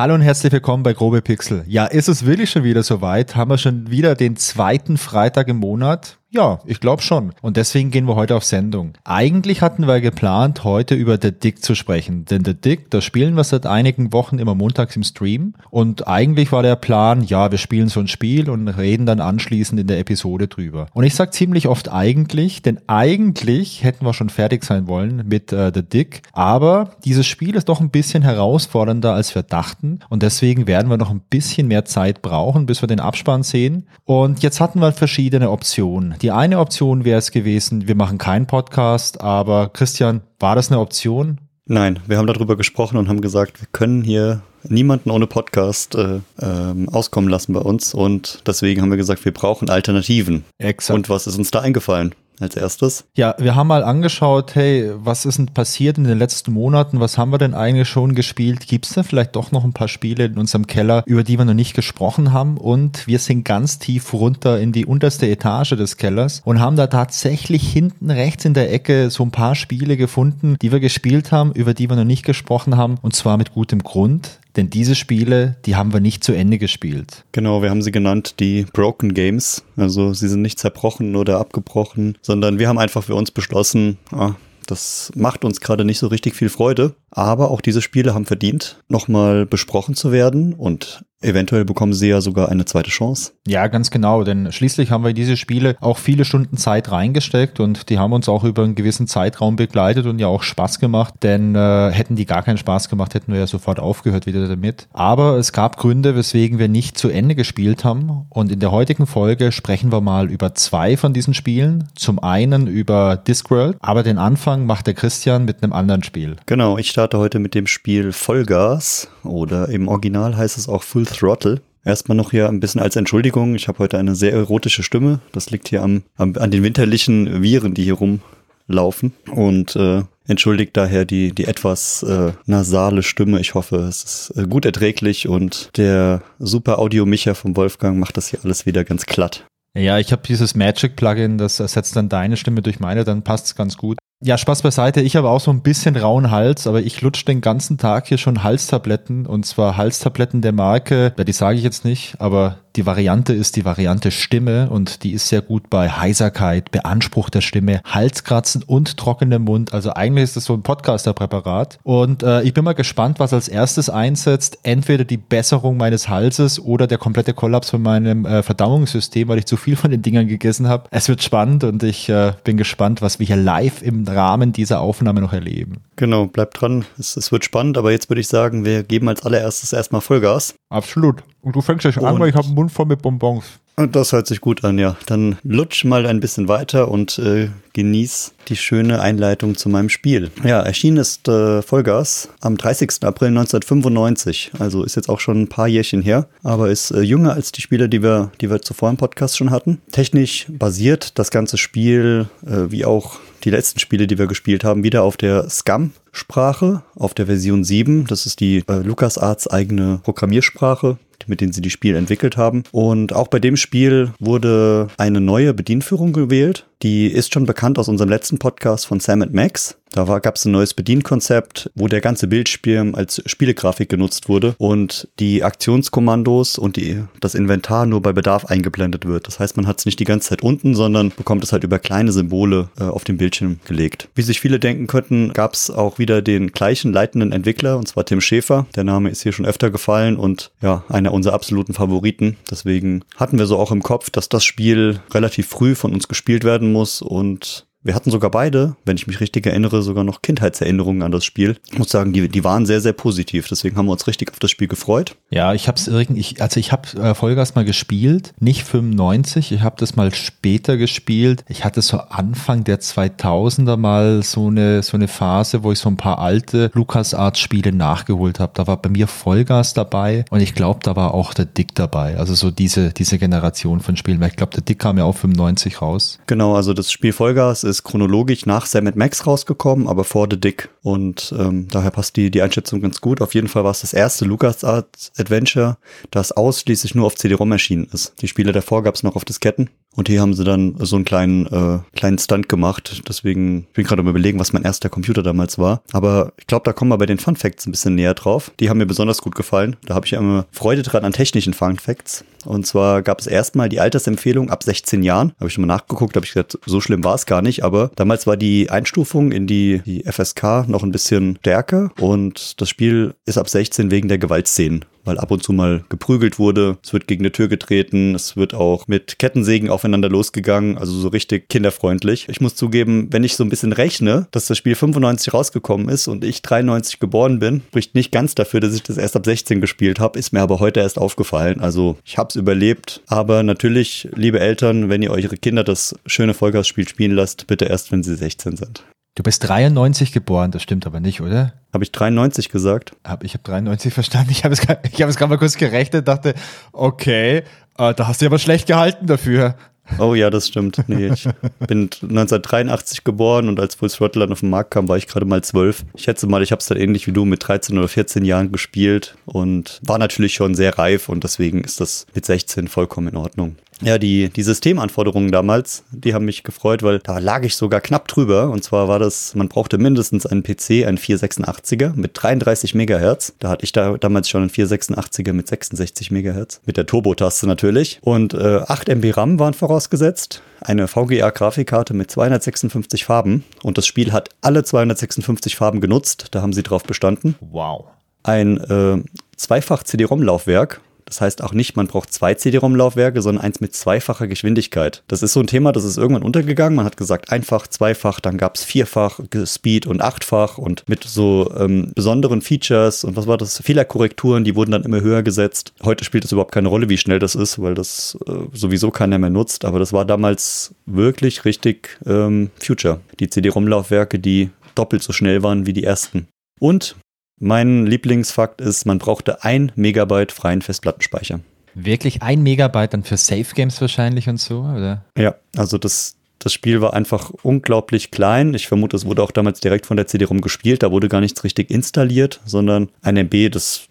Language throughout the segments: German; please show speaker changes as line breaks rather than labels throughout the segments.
Hallo und herzlich willkommen bei Grobe Pixel. Ja, ist es wirklich schon wieder soweit? Haben wir schon wieder den zweiten Freitag im Monat? Ja, ich glaube schon. Und deswegen gehen wir heute auf Sendung. Eigentlich hatten wir geplant, heute über The Dick zu sprechen. Denn The Dick, das spielen wir seit einigen Wochen immer montags im Stream. Und eigentlich war der Plan, ja, wir spielen so ein Spiel und reden dann anschließend in der Episode drüber. Und ich sage ziemlich oft eigentlich, denn eigentlich hätten wir schon fertig sein wollen mit äh, The Dick. Aber dieses Spiel ist doch ein bisschen herausfordernder, als wir dachten. Und deswegen werden wir noch ein bisschen mehr Zeit brauchen, bis wir den Abspann sehen. Und jetzt hatten wir verschiedene Optionen. Die eine Option wäre es gewesen, wir machen keinen Podcast, aber Christian, war das eine Option?
Nein, wir haben darüber gesprochen und haben gesagt, wir können hier niemanden ohne Podcast äh, ähm, auskommen lassen bei uns und deswegen haben wir gesagt, wir brauchen Alternativen.
Exakt.
Und was ist uns da eingefallen? Als erstes?
Ja, wir haben mal angeschaut, hey, was ist denn passiert in den letzten Monaten? Was haben wir denn eigentlich schon gespielt? Gibt es da vielleicht doch noch ein paar Spiele in unserem Keller, über die wir noch nicht gesprochen haben? Und wir sind ganz tief runter in die unterste Etage des Kellers und haben da tatsächlich hinten rechts in der Ecke so ein paar Spiele gefunden, die wir gespielt haben, über die wir noch nicht gesprochen haben. Und zwar mit gutem Grund. Denn diese Spiele, die haben wir nicht zu Ende gespielt.
Genau, wir haben sie genannt die Broken Games. Also sie sind nicht zerbrochen oder abgebrochen, sondern wir haben einfach für uns beschlossen, ah, das macht uns gerade nicht so richtig viel Freude. Aber auch diese Spiele haben verdient, nochmal besprochen zu werden. Und Eventuell bekommen sie ja sogar eine zweite Chance.
Ja, ganz genau, denn schließlich haben wir in diese Spiele auch viele Stunden Zeit reingesteckt und die haben uns auch über einen gewissen Zeitraum begleitet und ja auch Spaß gemacht, denn äh, hätten die gar keinen Spaß gemacht, hätten wir ja sofort aufgehört wieder damit. Aber es gab Gründe, weswegen wir nicht zu Ende gespielt haben und in der heutigen Folge sprechen wir mal über zwei von diesen Spielen. Zum einen über Discworld, aber den Anfang macht der Christian mit einem anderen Spiel.
Genau, ich starte heute mit dem Spiel Vollgas oder im Original heißt es auch Full Throttle. Erstmal noch hier ein bisschen als Entschuldigung. Ich habe heute eine sehr erotische Stimme. Das liegt hier am, am an den winterlichen Viren, die hier rumlaufen. Und äh, entschuldigt daher die, die etwas äh, nasale Stimme. Ich hoffe, es ist äh, gut erträglich und der super Audio-Micher vom Wolfgang macht das hier alles wieder ganz glatt.
Ja, ich habe dieses Magic-Plugin, das ersetzt dann deine Stimme durch meine, dann passt es ganz gut. Ja, Spaß beiseite. Ich habe auch so ein bisschen rauen Hals, aber ich lutsche den ganzen Tag hier schon Halstabletten und zwar Halstabletten der Marke, ja, die sage ich jetzt nicht, aber die Variante ist die Variante Stimme und die ist sehr gut bei Heiserkeit, Beanspruch der Stimme, Halskratzen und trockenem Mund. Also eigentlich ist das so ein Podcaster-Präparat. Und äh, ich bin mal gespannt, was als erstes einsetzt. Entweder die Besserung meines Halses oder der komplette Kollaps von meinem äh, Verdauungssystem, weil ich zu viel von den Dingern gegessen habe. Es wird spannend und ich äh, bin gespannt, was wir hier live im Rahmen dieser Aufnahme noch erleben.
Genau, bleibt dran. Es, es wird spannend, aber jetzt würde ich sagen, wir geben als allererstes erstmal Vollgas.
Absolut. Und du fängst gleich an, weil ich habe einen Mund voll mit Bonbons.
Und das hört sich gut an, ja. Dann lutsch mal ein bisschen weiter und äh, genieß die schöne Einleitung zu meinem Spiel. Ja, erschienen ist äh, Vollgas am 30. April 1995. Also ist jetzt auch schon ein paar Jährchen her, aber ist äh, jünger als die Spiele, die wir, die wir zuvor im Podcast schon hatten. Technisch basiert das ganze Spiel, äh, wie auch die letzten Spiele, die wir gespielt haben, wieder auf der Scum Sprache, auf der Version 7. Das ist die äh, LucasArts eigene Programmiersprache mit denen sie die Spiele entwickelt haben. Und auch bei dem Spiel wurde eine neue Bedienführung gewählt. Die ist schon bekannt aus unserem letzten Podcast von Sam Max. Da gab es ein neues Bedienkonzept, wo der ganze Bildschirm als Spielegrafik genutzt wurde und die Aktionskommandos und die, das Inventar nur bei Bedarf eingeblendet wird. Das heißt, man hat es nicht die ganze Zeit unten, sondern bekommt es halt über kleine Symbole äh, auf dem Bildschirm gelegt. Wie sich viele denken könnten, gab es auch wieder den gleichen leitenden Entwickler, und zwar Tim Schäfer. Der Name ist hier schon öfter gefallen und ja, einer unserer absoluten Favoriten. Deswegen hatten wir so auch im Kopf, dass das Spiel relativ früh von uns gespielt werden muss und wir hatten sogar beide, wenn ich mich richtig erinnere, sogar noch Kindheitserinnerungen an das Spiel. Ich muss sagen, die, die waren sehr, sehr positiv. Deswegen haben wir uns richtig auf das Spiel gefreut.
Ja, ich habe es irgendwie, also ich habe äh, Vollgas mal gespielt, nicht 95, ich habe das mal später gespielt. Ich hatte so Anfang der 2000er mal so eine so eine Phase, wo ich so ein paar alte LucasArts Spiele nachgeholt habe. Da war bei mir Vollgas dabei und ich glaube, da war auch der Dick dabei. Also so diese diese Generation von Spielen. Weil ich glaube, der Dick kam ja auch 95 raus.
Genau, also das Spiel Vollgas ist chronologisch nach Sam Max rausgekommen, aber vor The Dick. Und ähm, daher passt die, die Einschätzung ganz gut. Auf jeden Fall war es das erste LucasArts Adventure, das ausschließlich nur auf CD-ROM erschienen ist. Die Spiele davor gab es noch auf Disketten. Und hier haben sie dann so einen kleinen, äh, kleinen Stunt gemacht. Deswegen bin ich gerade am überlegen, was mein erster Computer damals war. Aber ich glaube, da kommen wir bei den Fun Facts ein bisschen näher drauf. Die haben mir besonders gut gefallen. Da habe ich immer Freude dran an technischen Fun Facts. Und zwar gab es erstmal die Altersempfehlung ab 16 Jahren. Habe ich schon mal nachgeguckt, habe ich gesagt, so schlimm war es gar nicht. Aber damals war die Einstufung in die, die FSK noch ein bisschen stärker. Und das Spiel ist ab 16 wegen der Gewaltszenen weil ab und zu mal geprügelt wurde. Es wird gegen eine Tür getreten. Es wird auch mit Kettensägen aufeinander losgegangen. Also so richtig kinderfreundlich. Ich muss zugeben, wenn ich so ein bisschen rechne, dass das Spiel 95 rausgekommen ist und ich 93 geboren bin, spricht nicht ganz dafür, dass ich das erst ab 16 gespielt habe. Ist mir aber heute erst aufgefallen. Also ich habe es überlebt. Aber natürlich, liebe Eltern, wenn ihr eure Kinder das schöne Vollgasspiel spielen lasst, bitte erst, wenn sie 16 sind.
Du bist 93 geboren, das stimmt aber nicht, oder?
Habe ich 93 gesagt?
Hab, ich habe 93 verstanden. Ich habe es, ich hab es gerade mal kurz gerechnet, dachte, okay, äh, da hast du aber schlecht gehalten dafür.
Oh ja, das stimmt. Nee, ich bin 1983 geboren und als Full Throttle dann auf den Markt kam, war ich gerade mal zwölf. Ich schätze mal, ich habe es dann ähnlich wie du mit 13 oder 14 Jahren gespielt und war natürlich schon sehr reif und deswegen ist das mit 16 vollkommen in Ordnung. Ja, die, die Systemanforderungen damals, die haben mich gefreut, weil da lag ich sogar knapp drüber. Und zwar war das, man brauchte mindestens einen PC, einen 486er mit 33 Megahertz. Da hatte ich da damals schon einen 486er mit 66 Megahertz. Mit der Turbo-Taste natürlich. Und äh, 8 MB RAM waren vorausgesetzt. Eine VGA-Grafikkarte mit 256 Farben. Und das Spiel hat alle 256 Farben genutzt. Da haben sie drauf bestanden.
Wow.
Ein äh, Zweifach CD-ROM-Laufwerk das heißt auch nicht, man braucht zwei CD-ROM-Laufwerke, sondern eins mit zweifacher Geschwindigkeit. Das ist so ein Thema, das ist irgendwann untergegangen. Man hat gesagt einfach, zweifach, dann gab es vierfach Speed und achtfach und mit so ähm, besonderen Features und was war das? Fehlerkorrekturen, die wurden dann immer höher gesetzt. Heute spielt es überhaupt keine Rolle, wie schnell das ist, weil das äh, sowieso keiner mehr nutzt. Aber das war damals wirklich richtig ähm, Future. Die CD-ROM-Laufwerke, die doppelt so schnell waren wie die ersten. Und mein Lieblingsfakt ist, man brauchte ein Megabyte freien Festplattenspeicher.
Wirklich ein Megabyte dann für Safe Games wahrscheinlich und so, oder?
Ja, also das, das Spiel war einfach unglaublich klein. Ich vermute, es wurde auch damals direkt von der CD-ROM gespielt. Da wurde gar nichts richtig installiert, sondern ein MB, das,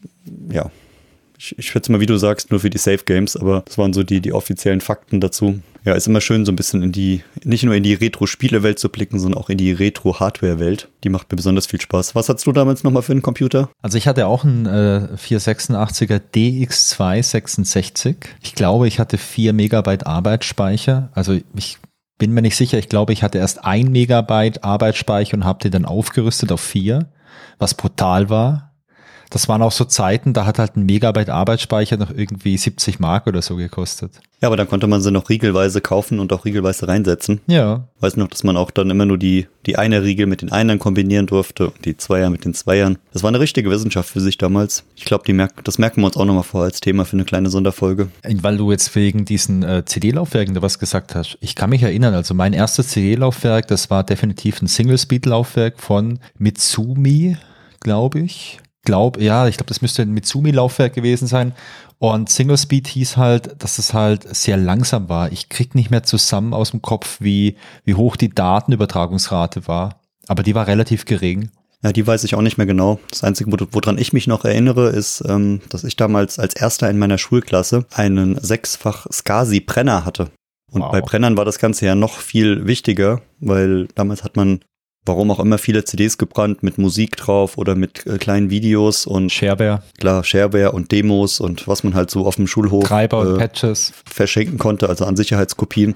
ja, ich, ich schätze mal, wie du sagst, nur für die Safe Games, aber das waren so die, die offiziellen Fakten dazu. Ja, ist immer schön, so ein bisschen in die, nicht nur in die Retro-Spielewelt zu blicken, sondern auch in die Retro-Hardware-Welt. Die macht mir besonders viel Spaß. Was hattest du damals nochmal für einen Computer?
Also ich hatte auch einen äh, 486er DX266. Ich glaube, ich hatte 4 Megabyte Arbeitsspeicher. Also ich bin mir nicht sicher. Ich glaube, ich hatte erst ein Megabyte Arbeitsspeicher und habe den dann aufgerüstet auf 4, was brutal war das waren auch so Zeiten, da hat halt ein Megabyte Arbeitsspeicher noch irgendwie 70 Mark oder so gekostet.
Ja, aber dann konnte man sie noch riegelweise kaufen und auch riegelweise reinsetzen.
Ja.
Weiß noch, dass man auch dann immer nur die, die eine Riegel mit den Einern kombinieren durfte und die Zweier mit den Zweiern. Das war eine richtige Wissenschaft für sich damals. Ich glaube, merken, das merken wir uns auch nochmal vor als Thema für eine kleine Sonderfolge.
Weil du jetzt wegen diesen äh, CD-Laufwerken da was gesagt hast. Ich kann mich erinnern, also mein erstes CD-Laufwerk, das war definitiv ein Single-Speed-Laufwerk von Mitsumi, glaube ich glaube, ja, ich glaube, das müsste ein Mitsumi-Laufwerk gewesen sein. Und Single Speed hieß halt, dass es halt sehr langsam war. Ich krieg nicht mehr zusammen aus dem Kopf, wie, wie hoch die Datenübertragungsrate war. Aber die war relativ gering.
Ja, die weiß ich auch nicht mehr genau. Das Einzige, woran ich mich noch erinnere, ist, ähm, dass ich damals als erster in meiner Schulklasse einen sechsfach SCSI-Brenner hatte. Und wow. bei Brennern war das Ganze ja noch viel wichtiger, weil damals hat man warum auch immer viele CDs gebrannt mit Musik drauf oder mit äh, kleinen Videos und
Shareware.
Klar, Shareware und Demos und was man halt so auf dem Schulhof
Treiber und äh, Patches
verschenken konnte, also an Sicherheitskopien.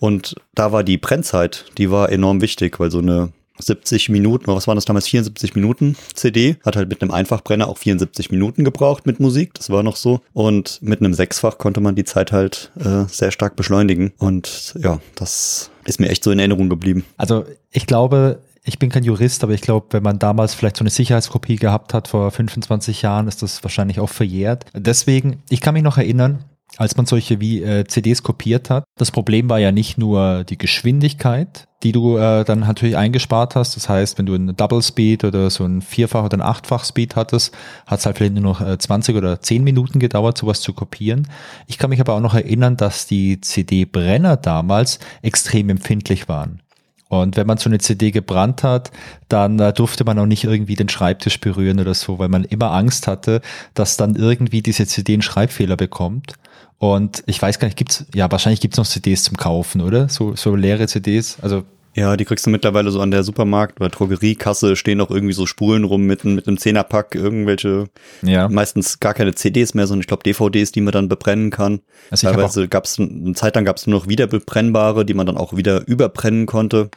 Und da war die Brennzeit, die war enorm wichtig, weil so eine 70 Minuten, was waren das damals, 74 Minuten CD, hat halt mit einem Einfachbrenner auch 74 Minuten gebraucht mit Musik, das war noch so. Und mit einem Sechsfach konnte man die Zeit halt äh, sehr stark beschleunigen. Und ja, das ist mir echt so in Erinnerung geblieben.
Also ich glaube, ich bin kein Jurist, aber ich glaube, wenn man damals vielleicht so eine Sicherheitskopie gehabt hat vor 25 Jahren, ist das wahrscheinlich auch verjährt. Deswegen, ich kann mich noch erinnern, als man solche wie äh, CDs kopiert hat. Das Problem war ja nicht nur die Geschwindigkeit, die du äh, dann natürlich eingespart hast. Das heißt, wenn du einen Double Speed oder so ein Vierfach oder ein Achtfach Speed hattest, hat es halt vielleicht nur noch äh, 20 oder 10 Minuten gedauert, sowas zu kopieren. Ich kann mich aber auch noch erinnern, dass die CD-Brenner damals extrem empfindlich waren. Und wenn man so eine CD gebrannt hat, dann äh, durfte man auch nicht irgendwie den Schreibtisch berühren oder so, weil man immer Angst hatte, dass dann irgendwie diese CD einen Schreibfehler bekommt. Und ich weiß gar nicht, gibt's, ja, wahrscheinlich gibt's noch CDs zum Kaufen, oder? So, so leere CDs. Also
ja, die kriegst du mittlerweile so an der Supermarkt- oder Drogeriekasse, stehen auch irgendwie so Spulen rum mit, mit einem Zehnerpack, irgendwelche, ja. meistens gar keine CDs mehr, sondern ich glaube DVDs, die man dann bebrennen kann. Also Teilweise gab es, eine Zeit lang gab es nur noch wiederbebrennbare, die man dann auch wieder überbrennen konnte.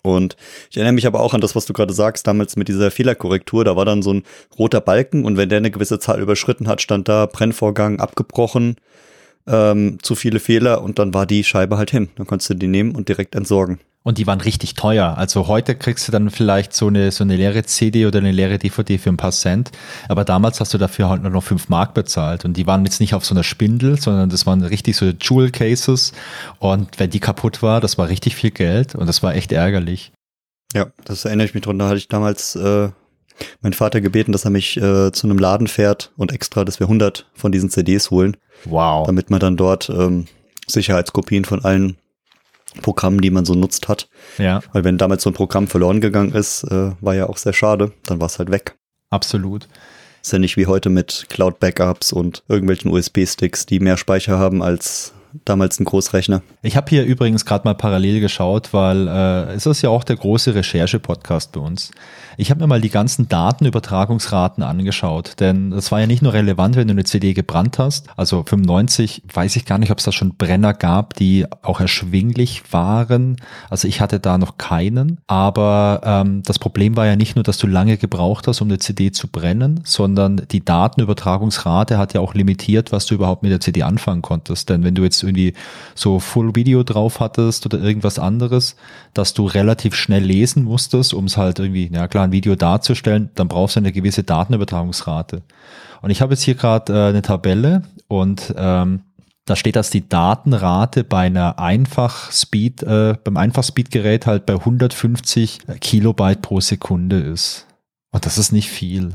Und ich erinnere mich aber auch an das, was du gerade sagst, damals mit dieser Fehlerkorrektur. Da war dann so ein roter Balken und wenn der eine gewisse Zahl überschritten hat, stand da Brennvorgang abgebrochen, ähm, zu viele Fehler und dann war die Scheibe halt hin. Dann konntest du die nehmen und direkt entsorgen.
Und die waren richtig teuer. Also heute kriegst du dann vielleicht so eine, so eine leere CD oder eine leere DVD für ein paar Cent. Aber damals hast du dafür halt nur noch fünf Mark bezahlt. Und die waren jetzt nicht auf so einer Spindel, sondern das waren richtig so Jewel Cases. Und wenn die kaputt war, das war richtig viel Geld und das war echt ärgerlich.
Ja, das erinnere ich mich. Da hatte ich damals äh, meinen Vater gebeten, dass er mich äh, zu einem Laden fährt und extra, dass wir 100 von diesen CDs holen.
Wow.
Damit man dann dort ähm, Sicherheitskopien von allen Programmen, die man so nutzt hat.
Ja.
Weil wenn damals so ein Programm verloren gegangen ist, äh, war ja auch sehr schade. Dann war es halt weg.
Absolut.
Ist ja nicht wie heute mit Cloud-Backups und irgendwelchen USB-Sticks, die mehr Speicher haben als damals ein Großrechner.
Ich habe hier übrigens gerade mal parallel geschaut, weil äh, es ist ja auch der große Recherche-Podcast bei uns. Ich habe mir mal die ganzen Datenübertragungsraten angeschaut, denn das war ja nicht nur relevant, wenn du eine CD gebrannt hast. Also 95 weiß ich gar nicht, ob es da schon Brenner gab, die auch erschwinglich waren. Also ich hatte da noch keinen. Aber ähm, das Problem war ja nicht nur, dass du lange gebraucht hast, um eine CD zu brennen, sondern die Datenübertragungsrate hat ja auch limitiert, was du überhaupt mit der CD anfangen konntest. Denn wenn du jetzt irgendwie so Full Video drauf hattest oder irgendwas anderes, dass du relativ schnell lesen musstest, um es halt irgendwie, ja klar, ein Video darzustellen, dann brauchst du eine gewisse Datenübertragungsrate. Und ich habe jetzt hier gerade äh, eine Tabelle und ähm, da steht, dass die Datenrate bei einer Einfach-Speed, äh, beim Einfach-Speed-Gerät halt bei 150 Kilobyte pro Sekunde ist. Und das ist nicht viel.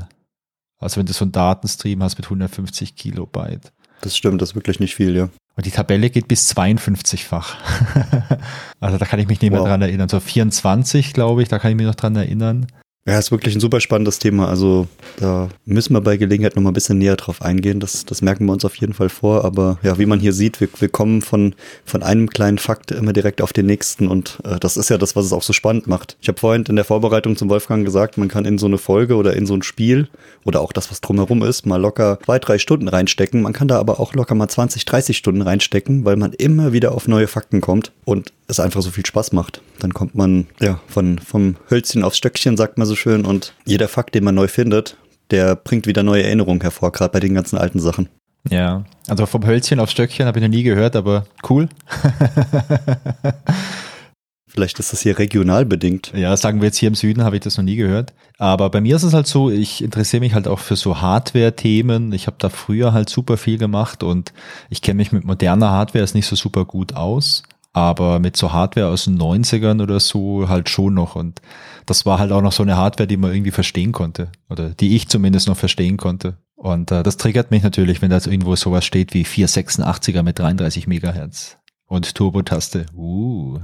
Also wenn du so einen Datenstream hast mit 150 Kilobyte.
Das stimmt, das ist wirklich nicht viel, ja.
Und die Tabelle geht bis 52-fach. also da kann ich mich nicht mehr wow. dran erinnern. So 24, glaube ich, da kann ich mich noch dran erinnern.
Ja, ist wirklich ein super spannendes Thema. Also da müssen wir bei Gelegenheit noch mal ein bisschen näher drauf eingehen. Das, das merken wir uns auf jeden Fall vor. Aber ja, wie man hier sieht, wir, wir kommen von, von einem kleinen Fakt immer direkt auf den nächsten. Und äh, das ist ja das, was es auch so spannend macht. Ich habe vorhin in der Vorbereitung zum Wolfgang gesagt, man kann in so eine Folge oder in so ein Spiel oder auch das, was drumherum ist, mal locker zwei, drei Stunden reinstecken. Man kann da aber auch locker mal 20, 30 Stunden reinstecken, weil man immer wieder auf neue Fakten kommt. Und es einfach so viel Spaß macht. Dann kommt man ja von vom Hölzchen aufs Stöckchen, sagt man so schön, und jeder Fakt, den man neu findet, der bringt wieder neue Erinnerungen hervor, gerade bei den ganzen alten Sachen.
Ja, also vom Hölzchen aufs Stöckchen habe ich noch nie gehört, aber cool.
Vielleicht ist das hier regional bedingt.
Ja, sagen wir jetzt hier im Süden, habe ich das noch nie gehört. Aber bei mir ist es halt so, ich interessiere mich halt auch für so Hardware-Themen. Ich habe da früher halt super viel gemacht und ich kenne mich mit moderner Hardware ist nicht so super gut aus aber mit so Hardware aus den 90ern oder so halt schon noch. Und das war halt auch noch so eine Hardware, die man irgendwie verstehen konnte. Oder die ich zumindest noch verstehen konnte. Und äh, das triggert mich natürlich, wenn da irgendwo sowas steht wie 486er mit 33 Megahertz und Turbo-Taste. Uh.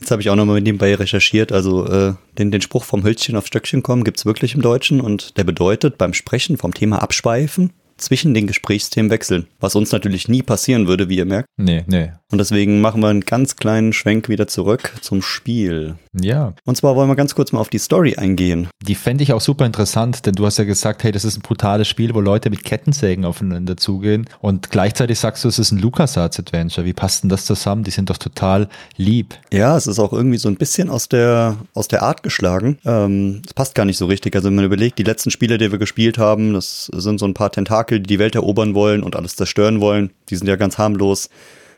Jetzt habe ich auch nochmal nebenbei recherchiert. Also äh, den, den Spruch vom Hölzchen auf Stöckchen kommen gibt's wirklich im Deutschen und der bedeutet beim Sprechen vom Thema abschweifen zwischen den Gesprächsthemen wechseln. Was uns natürlich nie passieren würde, wie ihr merkt.
Nee, nee.
Und deswegen machen wir einen ganz kleinen Schwenk wieder zurück zum Spiel.
Ja.
Und zwar wollen wir ganz kurz mal auf die Story eingehen.
Die fände ich auch super interessant, denn du hast ja gesagt, hey, das ist ein brutales Spiel, wo Leute mit Kettensägen aufeinander zugehen. Und gleichzeitig sagst du, es ist ein LucasArts-Adventure. Wie passt denn das zusammen? Die sind doch total lieb.
Ja, es ist auch irgendwie so ein bisschen aus der, aus der Art geschlagen. Ähm, es passt gar nicht so richtig. Also wenn man überlegt, die letzten Spiele, die wir gespielt haben, das sind so ein paar Tentakel, die die Welt erobern wollen und alles zerstören wollen. Die sind ja ganz harmlos.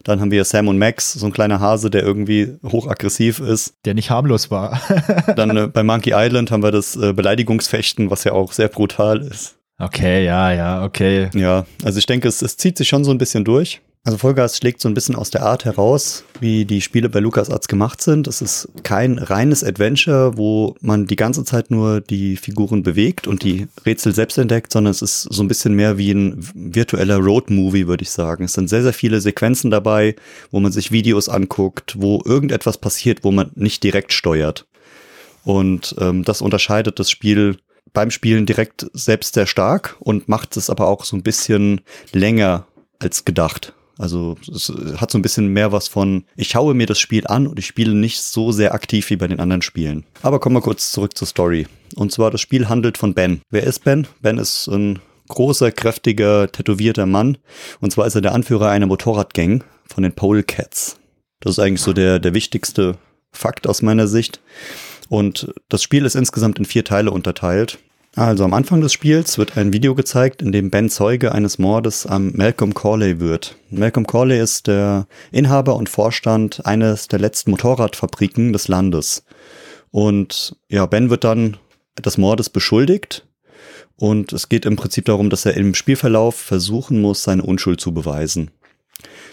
Dann haben wir Sam und Max, so ein kleiner Hase, der irgendwie hochaggressiv ist.
Der nicht harmlos war.
Dann äh, bei Monkey Island haben wir das äh, Beleidigungsfechten, was ja auch sehr brutal ist.
Okay, ja, ja, okay.
Ja, also ich denke, es, es zieht sich schon so ein bisschen durch. Also Vollgas schlägt so ein bisschen aus der Art heraus, wie die Spiele bei LucasArts gemacht sind. Es ist kein reines Adventure, wo man die ganze Zeit nur die Figuren bewegt und die Rätsel selbst entdeckt, sondern es ist so ein bisschen mehr wie ein virtueller Road-Movie, würde ich sagen. Es sind sehr, sehr viele Sequenzen dabei, wo man sich Videos anguckt, wo irgendetwas passiert, wo man nicht direkt steuert. Und ähm, das unterscheidet das Spiel beim Spielen direkt selbst sehr stark und macht es aber auch so ein bisschen länger als gedacht. Also es hat so ein bisschen mehr was von, ich schaue mir das Spiel an und ich spiele nicht so sehr aktiv wie bei den anderen Spielen. Aber kommen wir kurz zurück zur Story. Und zwar das Spiel handelt von Ben. Wer ist Ben? Ben ist ein großer, kräftiger, tätowierter Mann. Und zwar ist er der Anführer einer Motorradgang von den Pole Cats. Das ist eigentlich so der, der wichtigste Fakt aus meiner Sicht. Und das Spiel ist insgesamt in vier Teile unterteilt. Also am Anfang des Spiels wird ein Video gezeigt, in dem Ben Zeuge eines Mordes am Malcolm Corley wird. Malcolm Corley ist der Inhaber und Vorstand eines der letzten Motorradfabriken des Landes. Und ja, Ben wird dann des Mordes beschuldigt. Und es geht im Prinzip darum, dass er im Spielverlauf versuchen muss, seine Unschuld zu beweisen.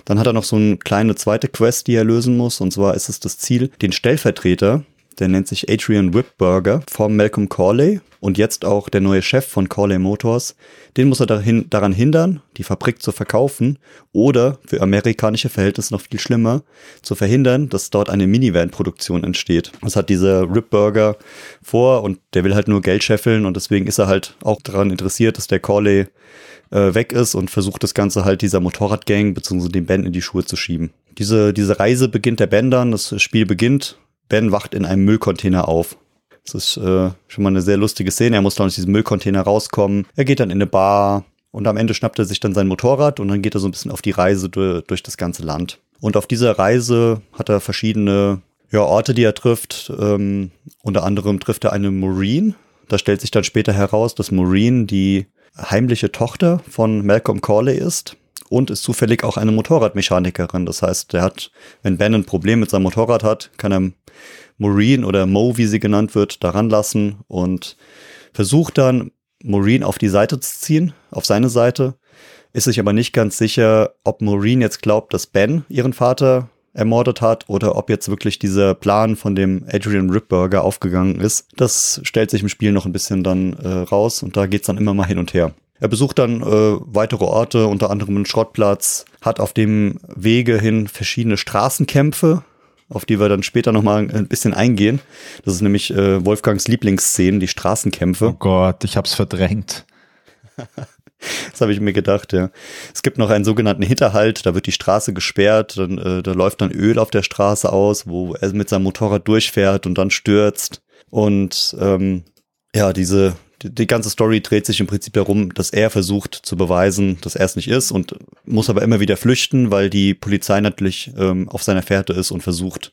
Dann hat er noch so eine kleine zweite Quest, die er lösen muss. Und zwar ist es das Ziel, den Stellvertreter der nennt sich Adrian Whipburger vom Malcolm Corley und jetzt auch der neue Chef von Corley Motors. Den muss er dahin, daran hindern, die Fabrik zu verkaufen oder für amerikanische Verhältnisse noch viel schlimmer, zu verhindern, dass dort eine Minivan-Produktion entsteht. Das hat dieser Whipburger vor und der will halt nur Geld scheffeln und deswegen ist er halt auch daran interessiert, dass der Corley äh, weg ist und versucht das Ganze halt dieser Motorradgang bzw. dem Ben in die Schuhe zu schieben. Diese, diese Reise beginnt der Ben dann, das Spiel beginnt Ben wacht in einem Müllcontainer auf. Das ist äh, schon mal eine sehr lustige Szene. Er muss dann aus diesem Müllcontainer rauskommen. Er geht dann in eine Bar und am Ende schnappt er sich dann sein Motorrad und dann geht er so ein bisschen auf die Reise durch, das ganze Land. Und auf dieser Reise hat er verschiedene ja, Orte, die er trifft. Ähm, unter anderem trifft er eine Marine. Da stellt sich dann später heraus, dass Marine die heimliche Tochter von Malcolm Corley ist und ist zufällig auch eine Motorradmechanikerin. Das heißt, der hat, wenn Ben ein Problem mit seinem Motorrad hat, kann er Maureen oder Mo, wie sie genannt wird, daran lassen und versucht dann, Maureen auf die Seite zu ziehen, auf seine Seite, ist sich aber nicht ganz sicher, ob Maureen jetzt glaubt, dass Ben ihren Vater ermordet hat oder ob jetzt wirklich dieser Plan von dem Adrian Ripburger aufgegangen ist. Das stellt sich im Spiel noch ein bisschen dann äh, raus und da geht's dann immer mal hin und her. Er besucht dann äh, weitere Orte, unter anderem einen Schrottplatz, hat auf dem Wege hin verschiedene Straßenkämpfe, auf die wir dann später nochmal ein bisschen eingehen. Das ist nämlich äh, Wolfgangs Lieblingsszenen, die Straßenkämpfe.
Oh Gott, ich hab's verdrängt.
das habe ich mir gedacht, ja. Es gibt noch einen sogenannten Hinterhalt, da wird die Straße gesperrt, dann, äh, da läuft dann Öl auf der Straße aus, wo er mit seinem Motorrad durchfährt und dann stürzt. Und ähm, ja, diese die, ganze Story dreht sich im Prinzip darum, dass er versucht zu beweisen, dass er es nicht ist und muss aber immer wieder flüchten, weil die Polizei natürlich ähm, auf seiner Fährte ist und versucht,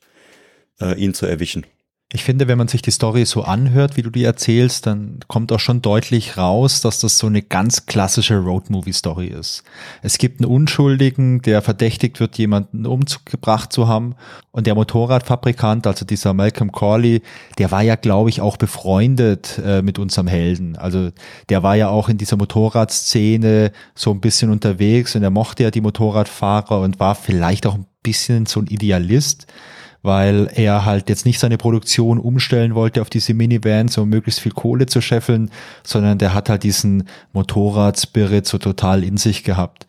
äh, ihn zu erwischen.
Ich finde, wenn man sich die Story so anhört, wie du die erzählst, dann kommt auch schon deutlich raus, dass das so eine ganz klassische Roadmovie-Story ist. Es gibt einen Unschuldigen, der verdächtigt wird, jemanden umgebracht zu haben. Und der Motorradfabrikant, also dieser Malcolm Corley, der war ja, glaube ich, auch befreundet äh, mit unserem Helden. Also der war ja auch in dieser Motorradszene so ein bisschen unterwegs und er mochte ja die Motorradfahrer und war vielleicht auch ein bisschen so ein Idealist weil er halt jetzt nicht seine Produktion umstellen wollte auf diese Minivans, um möglichst viel Kohle zu scheffeln, sondern der hat halt diesen Motorradspirit so total in sich gehabt.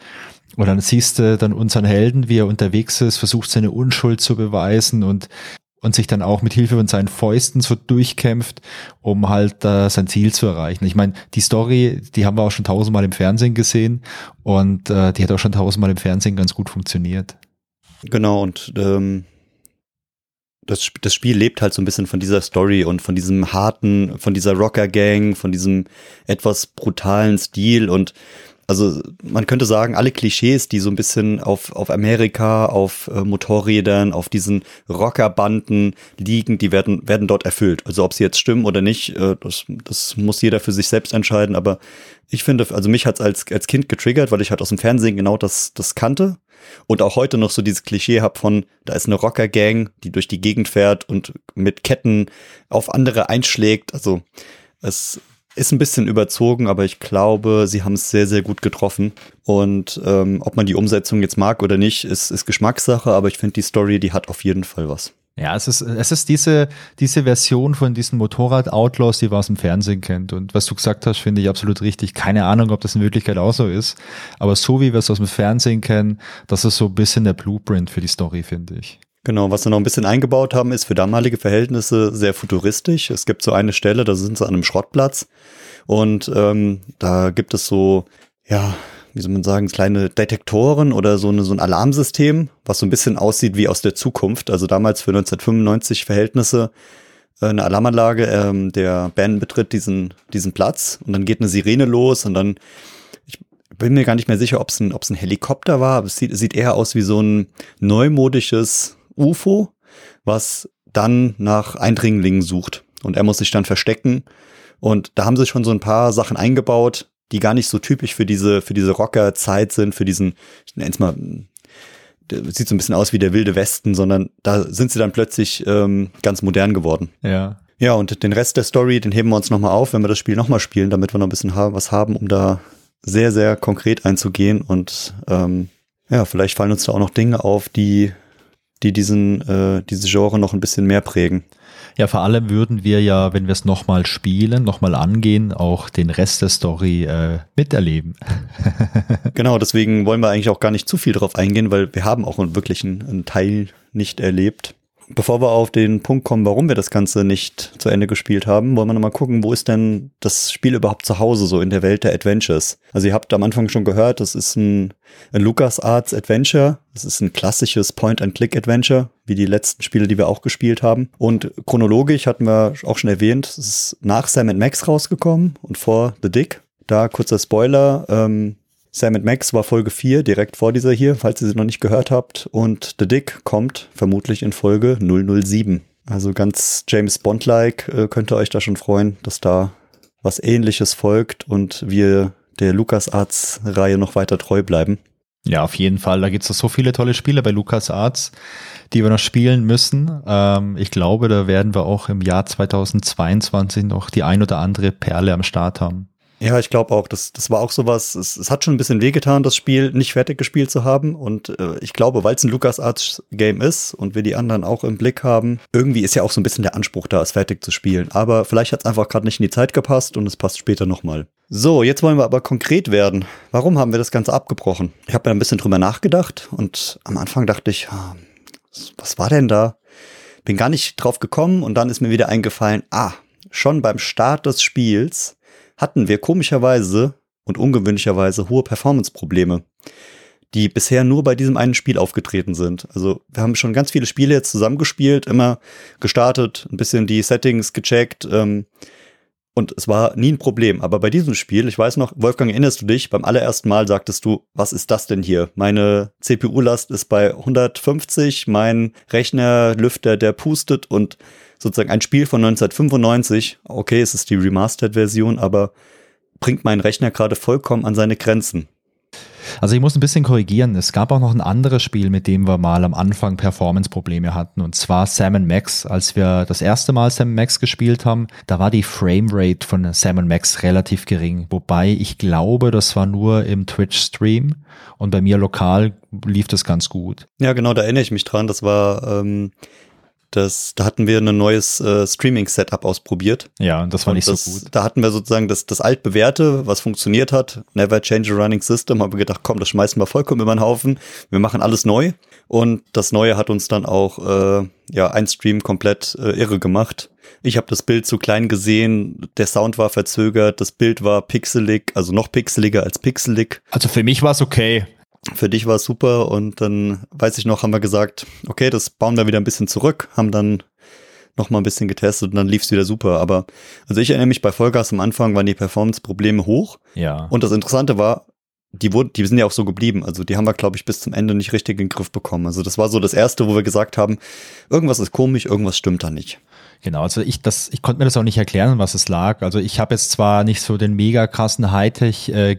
Und dann siehst du dann unseren Helden, wie er unterwegs ist, versucht seine Unschuld zu beweisen und und sich dann auch mit Hilfe von seinen Fäusten so durchkämpft, um halt äh, sein Ziel zu erreichen. Ich meine, die Story, die haben wir auch schon tausendmal im Fernsehen gesehen und äh, die hat auch schon tausendmal im Fernsehen ganz gut funktioniert.
Genau, und ähm, das, das Spiel lebt halt so ein bisschen von dieser Story und von diesem harten, von dieser Rocker-Gang, von diesem etwas brutalen Stil und also man könnte sagen, alle Klischees, die so ein bisschen auf, auf Amerika, auf äh, Motorrädern, auf diesen Rockerbanden liegen, die werden, werden dort erfüllt. Also ob sie jetzt stimmen oder nicht, äh, das, das muss jeder für sich selbst entscheiden. Aber ich finde, also mich hat's als, als Kind getriggert, weil ich halt aus dem Fernsehen genau das, das kannte und auch heute noch so dieses Klischee hab von, da ist eine Rocker-Gang, die durch die Gegend fährt und mit Ketten auf andere einschlägt. Also es ist ein bisschen überzogen, aber ich glaube, sie haben es sehr, sehr gut getroffen. Und ähm, ob man die Umsetzung jetzt mag oder nicht, ist, ist Geschmackssache, aber ich finde die Story, die hat auf jeden Fall was.
Ja, es ist, es ist diese, diese Version von diesen Motorrad-Outlaws, die man aus dem Fernsehen kennt. Und was du gesagt hast, finde ich absolut richtig. Keine Ahnung, ob das in Wirklichkeit auch so ist. Aber so wie wir es aus dem Fernsehen kennen, das ist so ein bisschen der Blueprint für die Story, finde ich.
Genau, was sie noch ein bisschen eingebaut haben, ist für damalige Verhältnisse sehr futuristisch. Es gibt so eine Stelle, da sind sie an einem Schrottplatz und ähm, da gibt es so, ja, wie soll man sagen, kleine Detektoren oder so, eine, so ein Alarmsystem, was so ein bisschen aussieht wie aus der Zukunft. Also damals für 1995 Verhältnisse äh, eine Alarmanlage. Ähm, der Ben betritt diesen, diesen Platz und dann geht eine Sirene los und dann, ich bin mir gar nicht mehr sicher, ob es ein, ob's ein Helikopter war, aber es sieht, sieht eher aus wie so ein neumodisches UFO, was dann nach Eindringlingen sucht. Und er muss sich dann verstecken. Und da haben sie schon so ein paar Sachen eingebaut, die gar nicht so typisch für diese, für diese Rocker-Zeit sind, für diesen, ich nenne es mal, sieht so ein bisschen aus wie der wilde Westen, sondern da sind sie dann plötzlich ähm, ganz modern geworden.
Ja.
Ja, und den Rest der Story, den heben wir uns nochmal auf, wenn wir das Spiel nochmal spielen, damit wir noch ein bisschen ha was haben, um da sehr, sehr konkret einzugehen. Und ähm, ja, vielleicht fallen uns da auch noch Dinge auf, die, die diesen, äh, diese Genre noch ein bisschen mehr prägen.
Ja, vor allem würden wir ja, wenn wir es nochmal spielen, nochmal angehen, auch den Rest der Story äh, miterleben.
genau, deswegen wollen wir eigentlich auch gar nicht zu viel drauf eingehen, weil wir haben auch wirklich einen, einen Teil nicht erlebt. Bevor wir auf den Punkt kommen, warum wir das Ganze nicht zu Ende gespielt haben, wollen wir nochmal gucken, wo ist denn das Spiel überhaupt zu Hause, so in der Welt der Adventures. Also ihr habt am Anfang schon gehört, das ist ein, ein LucasArts Adventure. Das ist ein klassisches Point-and-Click-Adventure, wie die letzten Spiele, die wir auch gespielt haben. Und chronologisch hatten wir auch schon erwähnt, es ist nach Sam Max rausgekommen und vor The Dick. Da kurzer Spoiler, ähm, Sam Max war Folge 4, direkt vor dieser hier, falls ihr sie noch nicht gehört habt. Und The Dick kommt vermutlich in Folge 007. Also ganz James Bond-like äh, könnt ihr euch da schon freuen, dass da was ähnliches folgt und wir der LucasArts-Reihe noch weiter treu bleiben.
Ja, auf jeden Fall. Da gibt es so viele tolle Spiele bei LucasArts, die wir noch spielen müssen. Ähm, ich glaube, da werden wir auch im Jahr 2022 noch die ein oder andere Perle am Start haben.
Ja, ich glaube auch, das, das war auch sowas, es, es hat schon ein bisschen wehgetan, das Spiel nicht fertig gespielt zu haben. Und äh, ich glaube, weil es ein LucasArts-Game ist und wir die anderen auch im Blick haben, irgendwie ist ja auch so ein bisschen der Anspruch da, es fertig zu spielen. Aber vielleicht hat es einfach gerade nicht in die Zeit gepasst und es passt später nochmal. So, jetzt wollen wir aber konkret werden. Warum haben wir das Ganze abgebrochen? Ich habe mir ein bisschen drüber nachgedacht und am Anfang dachte ich, ah, was war denn da? Bin gar nicht drauf gekommen und dann ist mir wieder eingefallen, ah, schon beim Start des Spiels hatten wir komischerweise und ungewöhnlicherweise hohe Performance-Probleme, die bisher nur bei diesem einen Spiel aufgetreten sind. Also wir haben schon ganz viele Spiele jetzt zusammengespielt, immer gestartet, ein bisschen die Settings gecheckt ähm, und es war nie ein Problem. Aber bei diesem Spiel, ich weiß noch, Wolfgang, erinnerst du dich, beim allerersten Mal sagtest du, was ist das denn hier? Meine CPU-Last ist bei 150, mein Rechnerlüfter, der pustet und sozusagen ein Spiel von 1995, okay, es ist die Remastered-Version, aber bringt meinen Rechner gerade vollkommen an seine Grenzen.
Also ich muss ein bisschen korrigieren. Es gab auch noch ein anderes Spiel, mit dem wir mal am Anfang Performance-Probleme hatten. Und zwar Sam Max. Als wir das erste Mal Sam Max gespielt haben, da war die Framerate von Sam Max relativ gering. Wobei ich glaube, das war nur im Twitch-Stream. Und bei mir lokal lief das ganz gut.
Ja, genau, da erinnere ich mich dran. Das war ähm, das, da hatten wir ein neues äh, Streaming-Setup ausprobiert.
Ja, und das war und nicht
das,
so gut.
Da hatten wir sozusagen das, das altbewährte, was funktioniert hat. Never change a running system. Haben wir gedacht, komm, das schmeißen wir vollkommen über den Haufen. Wir machen alles neu. Und das Neue hat uns dann auch äh, ja ein Stream komplett äh, irre gemacht. Ich habe das Bild zu klein gesehen, der Sound war verzögert, das Bild war pixelig, also noch pixeliger als pixelig.
Also für mich war es okay
für dich war es super und dann weiß ich noch, haben wir gesagt, okay, das bauen wir wieder ein bisschen zurück, haben dann noch mal ein bisschen getestet und dann lief es wieder super. Aber also ich erinnere mich bei Vollgas am Anfang waren die Performance-Probleme hoch.
Ja.
Und das Interessante war, die wurden, die sind ja auch so geblieben. Also die haben wir, glaube ich, bis zum Ende nicht richtig in den Griff bekommen. Also das war so das erste, wo wir gesagt haben, irgendwas ist komisch, irgendwas stimmt da nicht.
Genau, also ich das, ich konnte mir das auch nicht erklären, was es lag. Also ich habe jetzt zwar nicht so den mega krassen Hightech äh,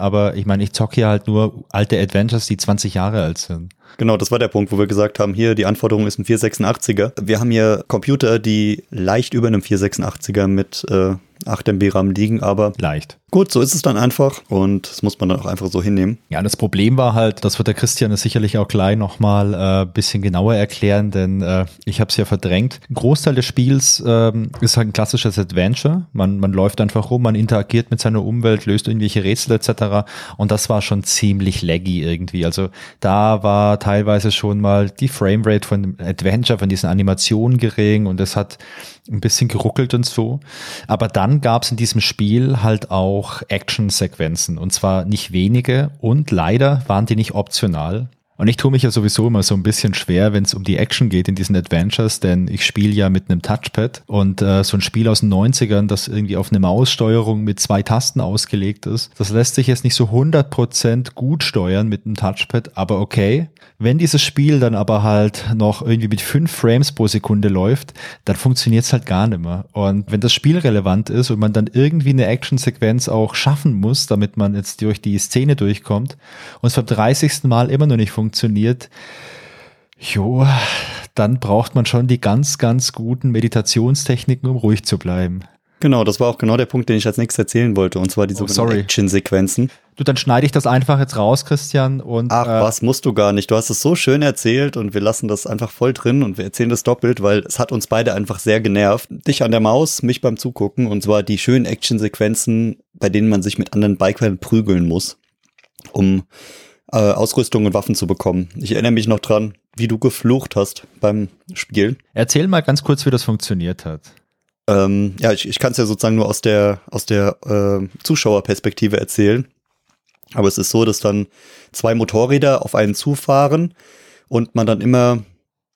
aber ich meine, ich zocke hier halt nur alte Adventures, die 20 Jahre alt sind.
Genau, das war der Punkt, wo wir gesagt haben, hier die Anforderung ist ein 486er. Wir haben hier Computer, die leicht über einem 486er mit äh, 8 MB RAM liegen, aber
leicht.
Gut, so ist es dann einfach und das muss man dann auch einfach so hinnehmen.
Ja, und das Problem war halt, das wird der Christian sicherlich auch gleich nochmal ein äh, bisschen genauer erklären, denn äh, ich habe es ja verdrängt. Ein Großteil des Spiels ähm, ist halt ein klassisches Adventure. Man, man läuft einfach rum, man interagiert mit seiner Umwelt, löst irgendwelche Rätsel etc. Und das war schon ziemlich laggy irgendwie. Also da war teilweise schon mal die Framerate von Adventure, von diesen Animationen gering und es hat ein bisschen geruckelt und so. Aber dann gab es in diesem Spiel halt auch Action-Sequenzen und zwar nicht wenige und leider waren die nicht optional. Und ich tue mich ja sowieso immer so ein bisschen schwer, wenn es um die Action geht in diesen Adventures, denn ich spiele ja mit einem Touchpad und äh, so ein Spiel aus den 90ern, das irgendwie auf eine Maussteuerung mit zwei Tasten ausgelegt ist, das lässt sich jetzt nicht so 100% gut steuern mit einem Touchpad, aber okay. Wenn dieses Spiel dann aber halt noch irgendwie mit fünf Frames pro Sekunde läuft, dann funktioniert es halt gar nicht mehr. Und wenn das Spiel relevant ist und man dann irgendwie eine Actionsequenz auch schaffen muss, damit man jetzt durch die Szene durchkommt und es beim 30. Mal immer noch nicht funktioniert, funktioniert, jo, dann braucht man schon die ganz, ganz guten Meditationstechniken, um ruhig zu bleiben.
Genau, das war auch genau der Punkt, den ich als nächstes erzählen wollte, und zwar die oh, sogenannten Action-Sequenzen.
Du, dann schneide ich das einfach jetzt raus, Christian. Und,
Ach, äh, was musst du gar nicht. Du hast es so schön erzählt und wir lassen das einfach voll drin und wir erzählen das doppelt, weil es hat uns beide einfach sehr genervt. Dich an der Maus, mich beim Zugucken und zwar die schönen Action-Sequenzen, bei denen man sich mit anderen Bikern prügeln muss, um äh, Ausrüstung und Waffen zu bekommen. Ich erinnere mich noch dran, wie du geflucht hast beim Spielen.
Erzähl mal ganz kurz, wie das funktioniert hat.
Ähm, ja, ich, ich kann es ja sozusagen nur aus der, aus der äh, Zuschauerperspektive erzählen. Aber es ist so, dass dann zwei Motorräder auf einen zufahren und man dann immer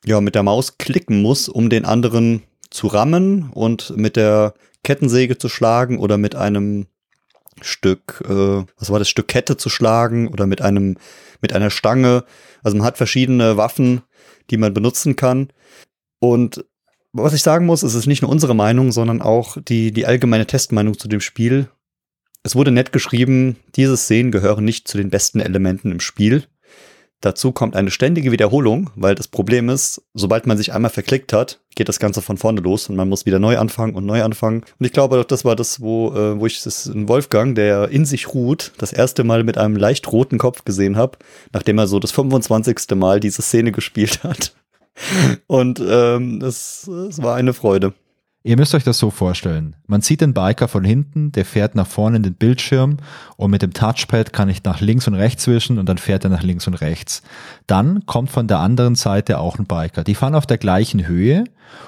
ja, mit der Maus klicken muss, um den anderen zu rammen und mit der Kettensäge zu schlagen oder mit einem Stück, äh, was war das, Stück Kette zu schlagen oder mit einem, mit einer Stange. Also man hat verschiedene Waffen, die man benutzen kann. Und was ich sagen muss, es ist nicht nur unsere Meinung, sondern auch die, die allgemeine Testmeinung zu dem Spiel. Es wurde nett geschrieben, diese Szenen gehören nicht zu den besten Elementen im Spiel. Dazu kommt eine ständige Wiederholung, weil das Problem ist, sobald man sich einmal verklickt hat, geht das Ganze von vorne los und man muss wieder neu anfangen und neu anfangen. Und ich glaube, das war das, wo, äh, wo ich das in Wolfgang, der in sich ruht, das erste Mal mit einem leicht roten Kopf gesehen habe, nachdem er so das 25. Mal diese Szene gespielt hat. Und ähm, es, es war eine Freude.
Ihr müsst euch das so vorstellen. Man sieht den Biker von hinten, der fährt nach vorne in den Bildschirm und mit dem Touchpad kann ich nach links und rechts wischen und dann fährt er nach links und rechts. Dann kommt von der anderen Seite auch ein Biker. Die fahren auf der gleichen Höhe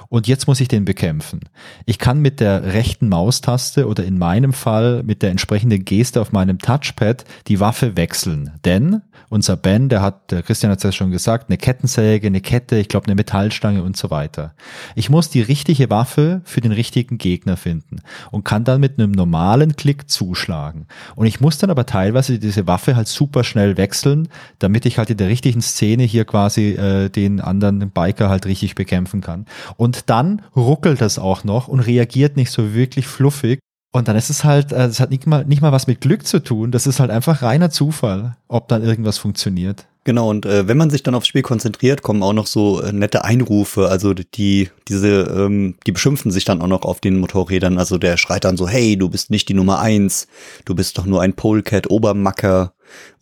und jetzt muss ich den bekämpfen. Ich kann mit der rechten Maustaste oder in meinem Fall mit der entsprechenden Geste auf meinem Touchpad die Waffe wechseln. Denn unser Ben, der hat, der Christian hat es ja schon gesagt, eine Kettensäge, eine Kette, ich glaube eine Metallstange und so weiter. Ich muss die richtige Waffe für den richtigen Gegner finden und kann dann mit einem normalen Klick zuschlagen. Und ich muss dann aber teilweise diese Waffe halt super schnell wechseln, damit ich halt in der richtigen Szene hier quasi äh, den anderen Biker halt richtig bekämpfen kann. Und dann ruckelt das auch noch und reagiert nicht so wirklich fluffig. Und dann ist es halt, es hat nicht mal, nicht mal was mit Glück zu tun. Das ist halt einfach reiner Zufall, ob dann irgendwas funktioniert.
Genau, und äh, wenn man sich dann aufs Spiel konzentriert, kommen auch noch so äh, nette Einrufe. Also die, diese, ähm, die beschimpfen sich dann auch noch auf den Motorrädern. Also der schreit dann so, hey, du bist nicht die Nummer eins, du bist doch nur ein Polecat Obermacker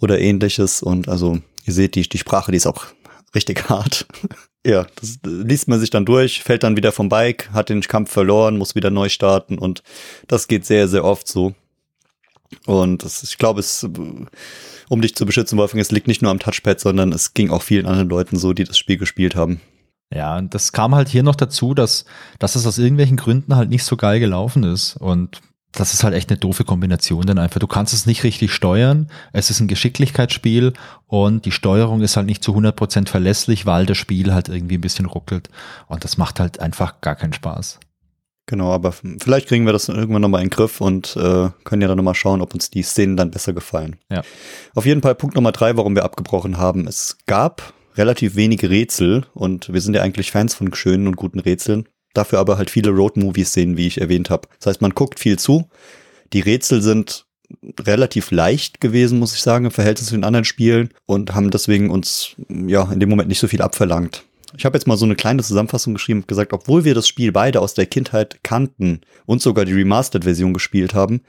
oder ähnliches. Und also, ihr seht, die, die Sprache, die ist auch richtig hart. Ja, das liest man sich dann durch, fällt dann wieder vom Bike, hat den Kampf verloren, muss wieder neu starten und das geht sehr, sehr oft so. Und das, ich glaube, es, um dich zu beschützen, Wolfgang, es liegt nicht nur am Touchpad, sondern es ging auch vielen anderen Leuten so, die das Spiel gespielt haben.
Ja, und das kam halt hier noch dazu, dass, dass es aus irgendwelchen Gründen halt nicht so geil gelaufen ist. Und das ist halt echt eine doofe Kombination dann einfach. Du kannst es nicht richtig steuern. Es ist ein Geschicklichkeitsspiel und die Steuerung ist halt nicht zu 100 Prozent verlässlich, weil das Spiel halt irgendwie ein bisschen ruckelt. Und das macht halt einfach gar keinen Spaß.
Genau, aber vielleicht kriegen wir das irgendwann nochmal in den Griff und äh, können ja dann nochmal schauen, ob uns die Szenen dann besser gefallen.
Ja.
Auf jeden Fall Punkt Nummer drei, warum wir abgebrochen haben. Es gab relativ wenige Rätsel und wir sind ja eigentlich Fans von schönen und guten Rätseln dafür aber halt viele Road-Movies sehen, wie ich erwähnt habe. Das heißt, man guckt viel zu. Die Rätsel sind relativ leicht gewesen, muss ich sagen, im Verhältnis zu den anderen Spielen und haben deswegen uns ja in dem Moment nicht so viel abverlangt. Ich habe jetzt mal so eine kleine Zusammenfassung geschrieben und gesagt, obwohl wir das Spiel beide aus der Kindheit kannten und sogar die Remastered-Version gespielt haben,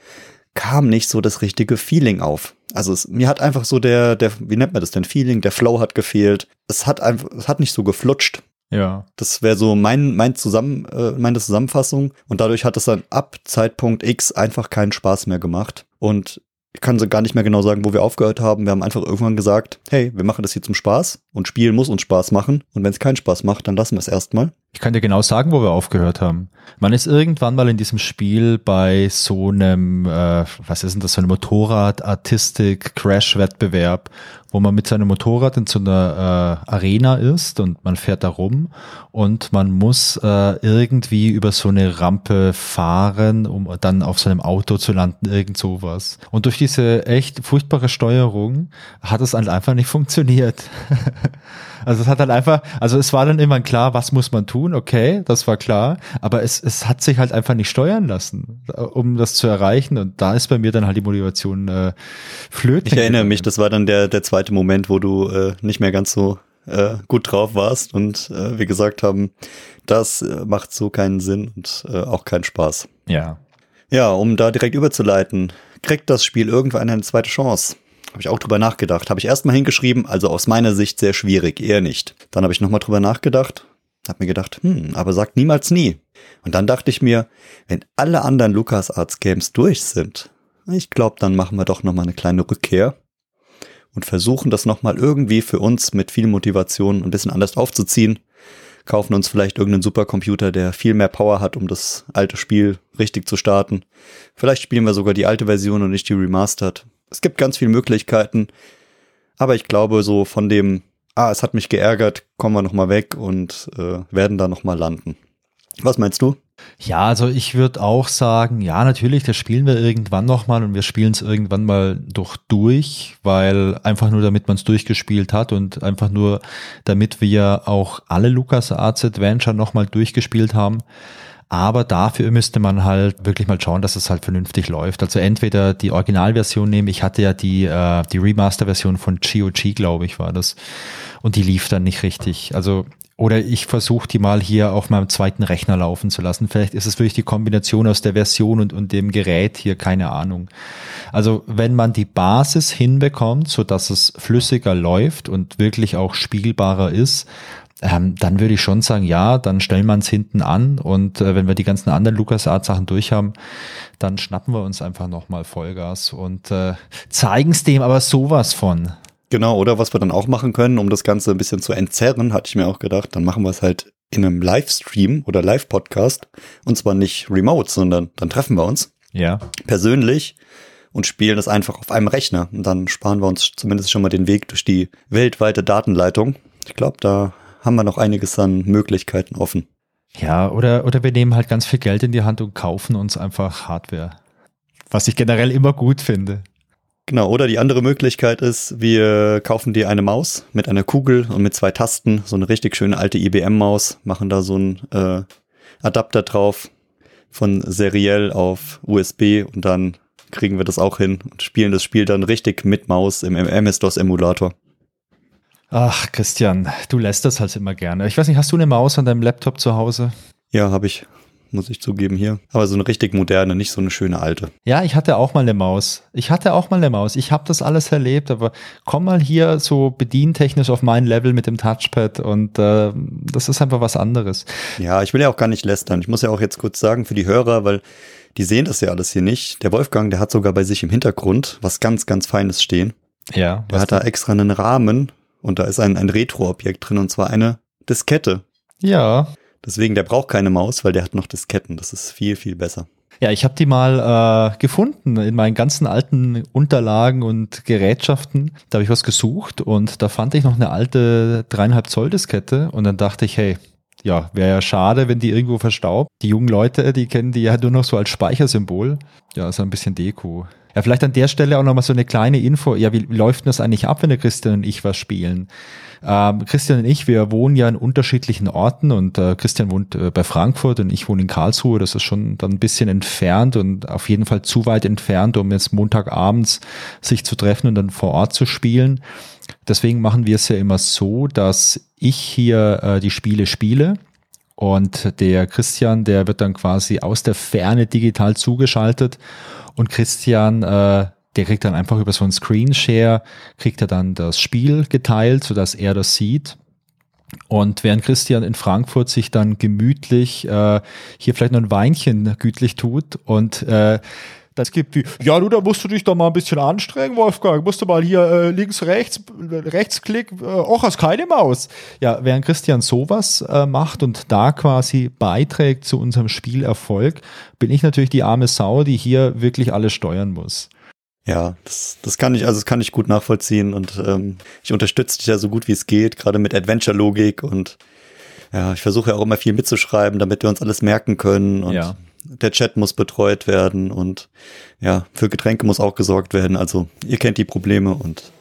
kam nicht so das richtige Feeling auf. Also es, mir hat einfach so der, der, wie nennt man das denn, Feeling, der Flow hat gefehlt. Es hat einfach, es hat nicht so geflutscht.
Ja.
Das wäre so mein, mein Zusammen, äh, meine Zusammenfassung. Und dadurch hat es dann ab Zeitpunkt X einfach keinen Spaß mehr gemacht. Und ich kann so gar nicht mehr genau sagen, wo wir aufgehört haben. Wir haben einfach irgendwann gesagt, hey, wir machen das hier zum Spaß und Spielen muss uns Spaß machen. Und wenn es keinen Spaß macht, dann lassen wir es erstmal.
Ich kann dir genau sagen, wo wir aufgehört haben. Man ist irgendwann mal in diesem Spiel bei so einem, äh, was ist denn das, so einem Motorrad-Artistik-Crash-Wettbewerb, wo man mit seinem Motorrad in so einer äh, Arena ist und man fährt da rum und man muss äh, irgendwie über so eine Rampe fahren, um dann auf seinem Auto zu landen, irgend sowas. Und durch diese echt furchtbare Steuerung hat es halt einfach nicht funktioniert. Also es hat dann einfach, also es war dann immer klar, was muss man tun, okay, das war klar, aber es, es hat sich halt einfach nicht steuern lassen, um das zu erreichen und da ist bei mir dann halt die Motivation äh, flöten.
Ich erinnere mich, das war dann der, der zweite Moment, wo du äh, nicht mehr ganz so äh, gut drauf warst und äh, wir gesagt haben, das äh, macht so keinen Sinn und äh, auch keinen Spaß.
Ja.
Ja, um da direkt überzuleiten, kriegt das Spiel irgendwann eine zweite Chance. Habe ich auch drüber nachgedacht. Habe ich erstmal hingeschrieben, also aus meiner Sicht sehr schwierig, eher nicht. Dann habe ich nochmal drüber nachgedacht, habe mir gedacht, hm, aber sagt niemals nie. Und dann dachte ich mir, wenn alle anderen LucasArts Games durch sind, ich glaube, dann machen wir doch nochmal eine kleine Rückkehr und versuchen das nochmal irgendwie für uns mit viel Motivation ein bisschen anders aufzuziehen. Kaufen uns vielleicht irgendeinen Supercomputer, der viel mehr Power hat, um das alte Spiel richtig zu starten. Vielleicht spielen wir sogar die alte Version und nicht die Remastered. Es gibt ganz viele Möglichkeiten, aber ich glaube, so von dem, ah, es hat mich geärgert, kommen wir nochmal weg und äh, werden da nochmal landen. Was meinst du?
Ja, also ich würde auch sagen, ja, natürlich, das spielen wir irgendwann nochmal und wir spielen es irgendwann mal doch durch, weil einfach nur damit man es durchgespielt hat und einfach nur damit wir auch alle LucasArts Adventure nochmal durchgespielt haben. Aber dafür müsste man halt wirklich mal schauen, dass es halt vernünftig läuft. Also entweder die Originalversion nehmen, ich hatte ja die, äh, die Remaster-Version von GOG, glaube ich, war das. Und die lief dann nicht richtig. Also oder ich versuche die mal hier auf meinem zweiten Rechner laufen zu lassen. Vielleicht ist es wirklich die Kombination aus der Version und, und dem Gerät hier, keine Ahnung. Also wenn man die Basis hinbekommt, so dass es flüssiger läuft und wirklich auch spielbarer ist, ähm, dann würde ich schon sagen, ja, dann stellen wir uns hinten an und äh, wenn wir die ganzen anderen LucasArts-Sachen durch haben, dann schnappen wir uns einfach nochmal Vollgas und äh, zeigen es dem aber sowas von.
Genau, oder was wir dann auch machen können, um das Ganze ein bisschen zu entzerren, hatte ich mir auch gedacht, dann machen wir es halt in einem Livestream oder Live-Podcast und zwar nicht remote, sondern dann treffen wir uns.
Ja.
Persönlich und spielen das einfach auf einem Rechner. Und dann sparen wir uns zumindest schon mal den Weg durch die weltweite Datenleitung. Ich glaube, da haben wir noch einiges an Möglichkeiten offen.
Ja, oder, oder wir nehmen halt ganz viel Geld in die Hand und kaufen uns einfach Hardware. Was ich generell immer gut finde.
Genau, oder die andere Möglichkeit ist, wir kaufen dir eine Maus mit einer Kugel und mit zwei Tasten, so eine richtig schöne alte IBM-Maus, machen da so einen äh, Adapter drauf von seriell auf USB und dann kriegen wir das auch hin und spielen das Spiel dann richtig mit Maus im MS-DOS-Emulator.
Ach, Christian, du lässt das halt immer gerne. Ich weiß nicht, hast du eine Maus an deinem Laptop zu Hause?
Ja, habe ich. Muss ich zugeben hier. Aber so eine richtig moderne, nicht so eine schöne alte.
Ja, ich hatte auch mal eine Maus. Ich hatte auch mal eine Maus. Ich habe das alles erlebt, aber komm mal hier so bedientechnisch auf mein Level mit dem Touchpad und äh, das ist einfach was anderes.
Ja, ich will ja auch gar nicht lästern. Ich muss ja auch jetzt kurz sagen für die Hörer, weil die sehen das ja alles hier nicht. Der Wolfgang, der hat sogar bei sich im Hintergrund was ganz, ganz Feines stehen.
Ja.
Der hat da extra einen Rahmen und da ist ein, ein Retro-Objekt drin und zwar eine Diskette.
Ja.
Deswegen, der braucht keine Maus, weil der hat noch Disketten. Das ist viel, viel besser.
Ja, ich habe die mal äh, gefunden in meinen ganzen alten Unterlagen und Gerätschaften. Da habe ich was gesucht und da fand ich noch eine alte dreieinhalb Zoll Diskette und dann dachte ich, hey, ja, wäre ja schade, wenn die irgendwo verstaubt. Die jungen Leute, die kennen die ja nur noch so als Speichersymbol. Ja, ist ein bisschen Deko. Ja, vielleicht an der Stelle auch nochmal so eine kleine Info. Ja, wie, läuft denn das eigentlich ab, wenn der Christian und ich was spielen? Ähm, Christian und ich, wir wohnen ja in unterschiedlichen Orten und äh, Christian wohnt äh, bei Frankfurt und ich wohne in Karlsruhe. Das ist schon dann ein bisschen entfernt und auf jeden Fall zu weit entfernt, um jetzt Montagabends sich zu treffen und dann vor Ort zu spielen. Deswegen machen wir es ja immer so, dass ich hier äh, die Spiele spiele und der Christian, der wird dann quasi aus der Ferne digital zugeschaltet und Christian äh, der kriegt dann einfach über so einen Screenshare, kriegt er dann das Spiel geteilt, sodass er das sieht. Und während Christian in Frankfurt sich dann gemütlich äh, hier vielleicht noch ein Weinchen gütlich tut und äh, das gibt wie, ja du, da musst du dich doch mal ein bisschen anstrengen, Wolfgang, musst du mal hier äh, links, rechts, Rechtsklick, äh, auch hast keine Maus. Ja, während Christian sowas äh, macht und da quasi beiträgt zu unserem Spielerfolg, bin ich natürlich die arme Sau, die hier wirklich alles steuern muss.
Ja, das, das kann ich, also das kann ich gut nachvollziehen und ähm, ich unterstütze dich ja so gut wie es geht, gerade mit Adventure-Logik und ja, ich versuche ja auch immer viel mitzuschreiben, damit wir uns alles merken können und ja. Der Chat muss betreut werden und ja, für Getränke muss auch gesorgt werden. Also ihr kennt die Probleme und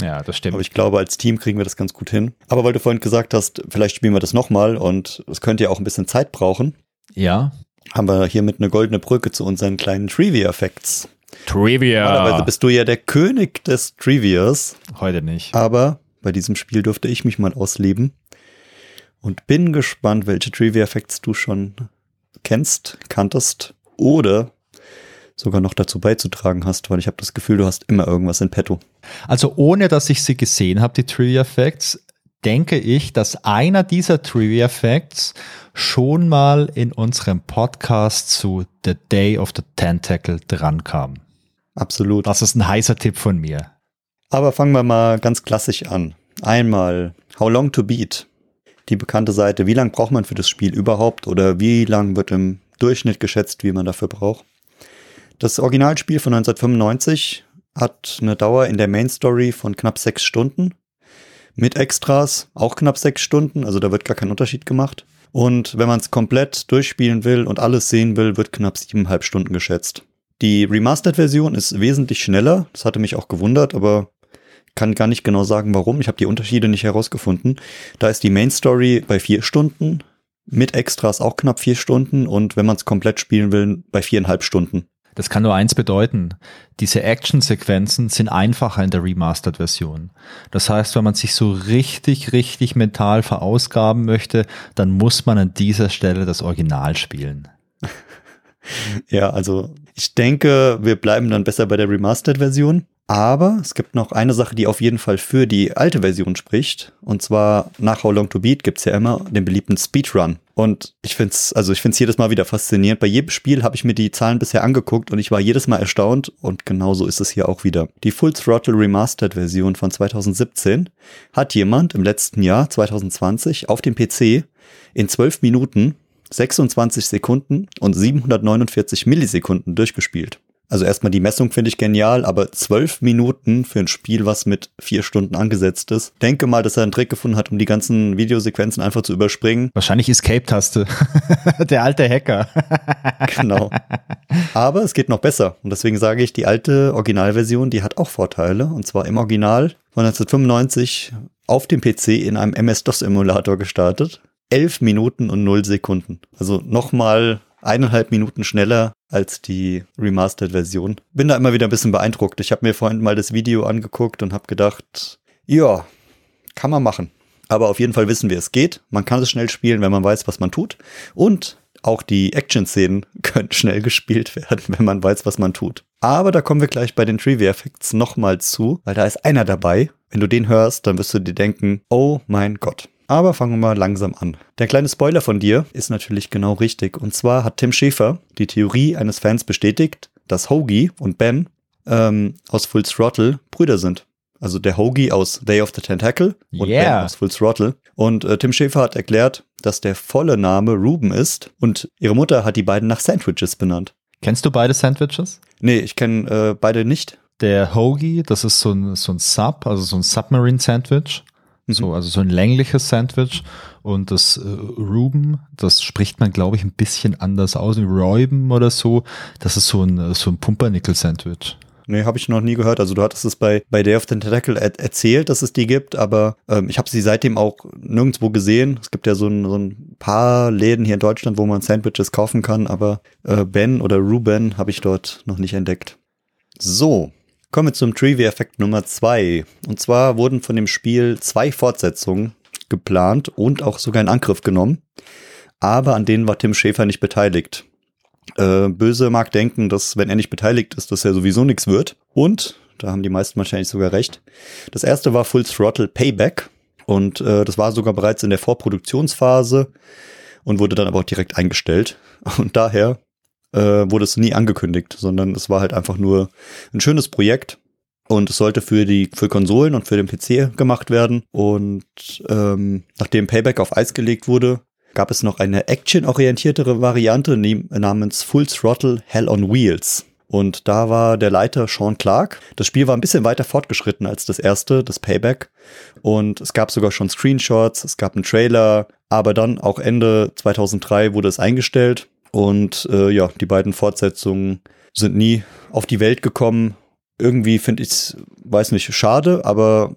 ja, das stimmt.
Aber ich glaube, als Team kriegen wir das ganz gut hin. Aber weil du vorhin gesagt hast, vielleicht spielen wir das nochmal und es könnte ja auch ein bisschen Zeit brauchen.
Ja.
Haben wir hiermit eine goldene Brücke zu unseren kleinen Trivia-Facts.
Trivia.
Normalerweise bist du ja der König des Trivias.
Heute nicht.
Aber bei diesem Spiel durfte ich mich mal ausleben. Und bin gespannt, welche Trivia-Facts du schon kennst, kanntest oder sogar noch dazu beizutragen hast, weil ich habe das Gefühl, du hast immer irgendwas in petto.
Also ohne, dass ich sie gesehen habe, die Trivia Facts, denke ich, dass einer dieser Trivia Facts schon mal in unserem Podcast zu The Day of the Tentacle drankam.
Absolut.
Das ist ein heißer Tipp von mir.
Aber fangen wir mal ganz klassisch an. Einmal How Long to Beat. Die bekannte Seite. Wie lange braucht man für das Spiel überhaupt oder wie lang wird im Durchschnitt geschätzt, wie man dafür braucht? Das Originalspiel von 1995 hat eine Dauer in der Main Story von knapp sechs Stunden mit Extras auch knapp sechs Stunden, also da wird gar kein Unterschied gemacht. Und wenn man es komplett durchspielen will und alles sehen will, wird knapp siebeneinhalb Stunden geschätzt. Die Remastered-Version ist wesentlich schneller, das hatte mich auch gewundert, aber kann gar nicht genau sagen, warum. Ich habe die Unterschiede nicht herausgefunden. Da ist die Main Story bei vier Stunden, mit Extras auch knapp vier Stunden und wenn man es komplett spielen will, bei viereinhalb Stunden.
Das kann nur eins bedeuten. Diese Action-Sequenzen sind einfacher in der Remastered-Version. Das heißt, wenn man sich so richtig, richtig mental verausgaben möchte, dann muss man an dieser Stelle das Original spielen.
Ja, also ich denke, wir bleiben dann besser bei der Remastered-Version. Aber es gibt noch eine Sache, die auf jeden Fall für die alte Version spricht. Und zwar nach How Long to Beat gibt's ja immer den beliebten Speedrun. Und ich finde es, also ich finde es jedes Mal wieder faszinierend. Bei jedem Spiel habe ich mir die Zahlen bisher angeguckt und ich war jedes Mal erstaunt und genauso ist es hier auch wieder. Die Full Throttle Remastered Version von 2017 hat jemand im letzten Jahr 2020 auf dem PC in 12 Minuten 26 Sekunden und 749 Millisekunden durchgespielt. Also erstmal die Messung finde ich genial, aber zwölf Minuten für ein Spiel, was mit vier Stunden angesetzt ist. Denke mal, dass er einen Trick gefunden hat, um die ganzen Videosequenzen einfach zu überspringen.
Wahrscheinlich Escape-Taste. Der alte Hacker.
genau. Aber es geht noch besser. Und deswegen sage ich, die alte Originalversion, die hat auch Vorteile. Und zwar im Original von 1995 auf dem PC in einem MS-DOS-Emulator gestartet. Elf Minuten und null Sekunden. Also nochmal eineinhalb Minuten schneller als die Remastered-Version. Bin da immer wieder ein bisschen beeindruckt. Ich habe mir vorhin mal das Video angeguckt und habe gedacht, ja, kann man machen. Aber auf jeden Fall wissen wir, es geht. Man kann es schnell spielen, wenn man weiß, was man tut. Und auch die Action-Szenen können schnell gespielt werden, wenn man weiß, was man tut. Aber da kommen wir gleich bei den Trivia-Facts nochmal zu, weil da ist einer dabei. Wenn du den hörst, dann wirst du dir denken, oh mein Gott. Aber fangen wir mal langsam an. Der kleine Spoiler von dir ist natürlich genau richtig. Und zwar hat Tim Schäfer die Theorie eines Fans bestätigt, dass Hoagie und Ben ähm, aus Full Throttle Brüder sind. Also der Hoagie aus Day of the Tentacle und yeah. Ben aus Full Throttle. Und äh, Tim Schäfer hat erklärt, dass der volle Name Ruben ist und ihre Mutter hat die beiden nach Sandwiches benannt.
Kennst du beide Sandwiches?
Nee, ich kenne äh, beide nicht.
Der Hoagie, das ist so ein, so ein Sub, also so ein Submarine Sandwich. So, mhm. also so ein längliches Sandwich. Und das äh, Ruben, das spricht man, glaube ich, ein bisschen anders aus. Räuben oder so. Das ist so ein, so ein Pumpernickel-Sandwich.
Nee, habe ich noch nie gehört. Also du hattest es bei, bei Day of the Tentacle er erzählt, dass es die gibt, aber ähm, ich habe sie seitdem auch nirgendwo gesehen. Es gibt ja so ein, so ein paar Läden hier in Deutschland, wo man Sandwiches kaufen kann, aber äh, Ben oder Ruben habe ich dort noch nicht entdeckt. So, kommen wir zum Trivia-Effekt Nummer zwei. Und zwar wurden von dem Spiel zwei Fortsetzungen geplant und auch sogar in Angriff genommen. Aber an denen war Tim Schäfer nicht beteiligt. Äh, Böse mag denken, dass wenn er nicht beteiligt ist, dass er sowieso nichts wird. Und, da haben die meisten wahrscheinlich sogar recht, das erste war Full Throttle Payback. Und äh, das war sogar bereits in der Vorproduktionsphase und wurde dann aber auch direkt eingestellt. Und daher äh, wurde es nie angekündigt, sondern es war halt einfach nur ein schönes Projekt. Und es sollte für die für Konsolen und für den PC gemacht werden. Und ähm, nachdem Payback auf Eis gelegt wurde, gab es noch eine actionorientiertere Variante namens Full Throttle Hell on Wheels. Und da war der Leiter Sean Clark. Das Spiel war ein bisschen weiter fortgeschritten als das erste, das Payback. Und es gab sogar schon Screenshots, es gab einen Trailer, aber dann auch Ende 2003 wurde es eingestellt. Und äh, ja, die beiden Fortsetzungen sind nie auf die Welt gekommen. Irgendwie finde ich es, weiß nicht, schade, aber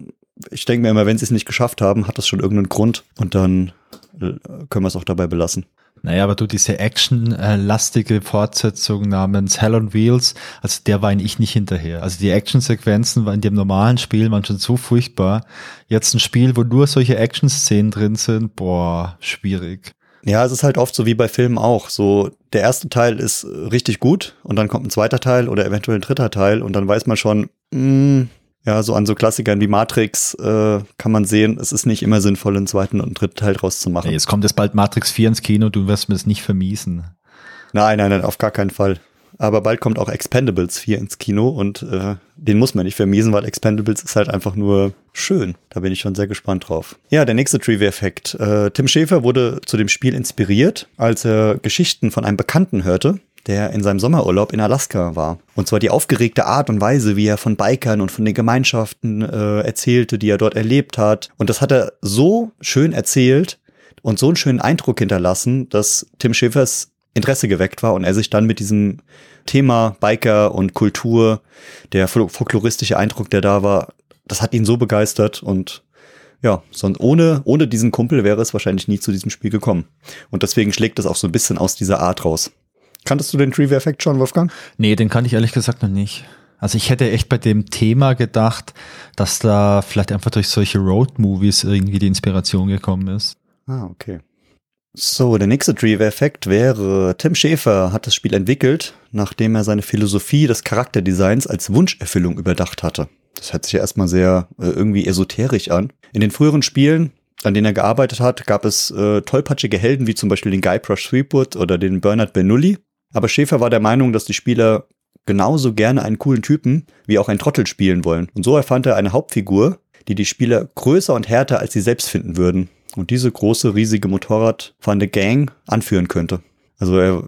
ich denke mir immer, wenn sie es nicht geschafft haben, hat das schon irgendeinen Grund. Und dann können wir es auch dabei belassen.
Naja, aber du, diese actionlastige Fortsetzung namens Hell on Wheels, also der war ich nicht hinterher. Also die Actionsequenzen waren in dem normalen Spiel waren schon so furchtbar. Jetzt ein Spiel, wo nur solche Action-Szenen drin sind, boah, schwierig.
Ja, es ist halt oft so wie bei Filmen auch. So, der erste Teil ist richtig gut und dann kommt ein zweiter Teil oder eventuell ein dritter Teil und dann weiß man schon, mh, mm, ja, so an so Klassikern wie Matrix äh, kann man sehen, es ist nicht immer sinnvoll, einen zweiten und einen dritten Teil draus zu machen.
jetzt kommt jetzt bald Matrix 4 ins Kino, du wirst mir das nicht vermiesen.
Nein, nein, nein, auf gar keinen Fall. Aber bald kommt auch Expendables 4 ins Kino und äh, den muss man nicht vermiesen, weil Expendables ist halt einfach nur schön. Da bin ich schon sehr gespannt drauf. Ja, der nächste Trivia-Effekt. Äh, Tim Schäfer wurde zu dem Spiel inspiriert, als er Geschichten von einem Bekannten hörte, der in seinem Sommerurlaub in Alaska war. Und zwar die aufgeregte Art und Weise, wie er von Bikern und von den Gemeinschaften äh, erzählte, die er dort erlebt hat. Und das hat er so schön erzählt und so einen schönen Eindruck hinterlassen, dass Tim Schiffers Interesse geweckt war und er sich dann mit diesem Thema Biker und Kultur, der folkloristische Eindruck, der da war, das hat ihn so begeistert und ja, sonst ohne, ohne diesen Kumpel wäre es wahrscheinlich nie zu diesem Spiel gekommen. Und deswegen schlägt es auch so ein bisschen aus dieser Art raus. Kanntest du den Trivia-Effekt schon, Wolfgang?
Nee, den kannte ich ehrlich gesagt noch nicht. Also ich hätte echt bei dem Thema gedacht, dass da vielleicht einfach durch solche Road-Movies irgendwie die Inspiration gekommen ist.
Ah, okay. So, der nächste Trivia-Effekt wäre, Tim Schäfer hat das Spiel entwickelt, nachdem er seine Philosophie des Charakterdesigns als Wunscherfüllung überdacht hatte. Das hört sich ja erstmal sehr äh, irgendwie esoterisch an. In den früheren Spielen an denen er gearbeitet hat, gab es äh, tollpatschige Helden wie zum Beispiel den Guybrush Threepwood oder den Bernard Bernoulli. Aber Schäfer war der Meinung, dass die Spieler genauso gerne einen coolen Typen wie auch einen Trottel spielen wollen. Und so erfand er eine Hauptfigur, die die Spieler größer und härter als sie selbst finden würden. Und diese große, riesige Motorradfahrende Gang anführen könnte. Also er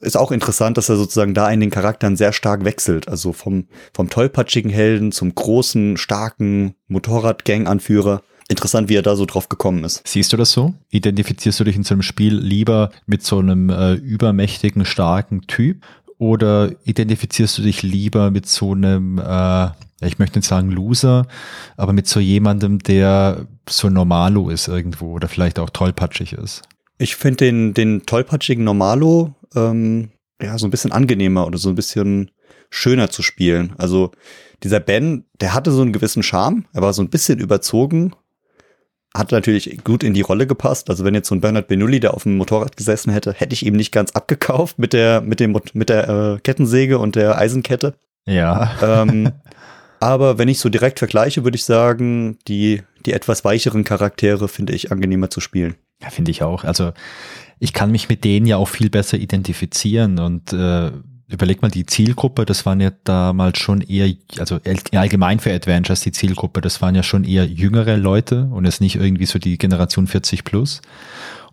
ist auch interessant, dass er sozusagen da in den Charakteren sehr stark wechselt. Also vom, vom tollpatschigen Helden zum großen, starken Motorradgang-Anführer interessant, wie er da so drauf gekommen ist.
Siehst du das so? Identifizierst du dich in so einem Spiel lieber mit so einem äh, übermächtigen, starken Typ oder identifizierst du dich lieber mit so einem, äh, ich möchte nicht sagen Loser, aber mit so jemandem, der so normalo ist irgendwo oder vielleicht auch tollpatschig ist?
Ich finde den, den tollpatschigen Normalo ähm, ja so ein bisschen angenehmer oder so ein bisschen schöner zu spielen. Also dieser Ben, der hatte so einen gewissen Charme, er war so ein bisschen überzogen hat natürlich gut in die Rolle gepasst. Also wenn jetzt so ein Bernard Benulli, der auf dem Motorrad gesessen hätte, hätte ich ihm nicht ganz abgekauft mit der, mit dem, mit der äh, Kettensäge und der Eisenkette.
Ja.
Ähm, aber wenn ich so direkt vergleiche, würde ich sagen, die, die etwas weicheren Charaktere finde ich angenehmer zu spielen.
Ja, finde ich auch. Also ich kann mich mit denen ja auch viel besser identifizieren und äh, überleg mal die Zielgruppe, das waren ja damals schon eher, also allgemein für Adventures die Zielgruppe, das waren ja schon eher jüngere Leute und jetzt nicht irgendwie so die Generation 40 plus.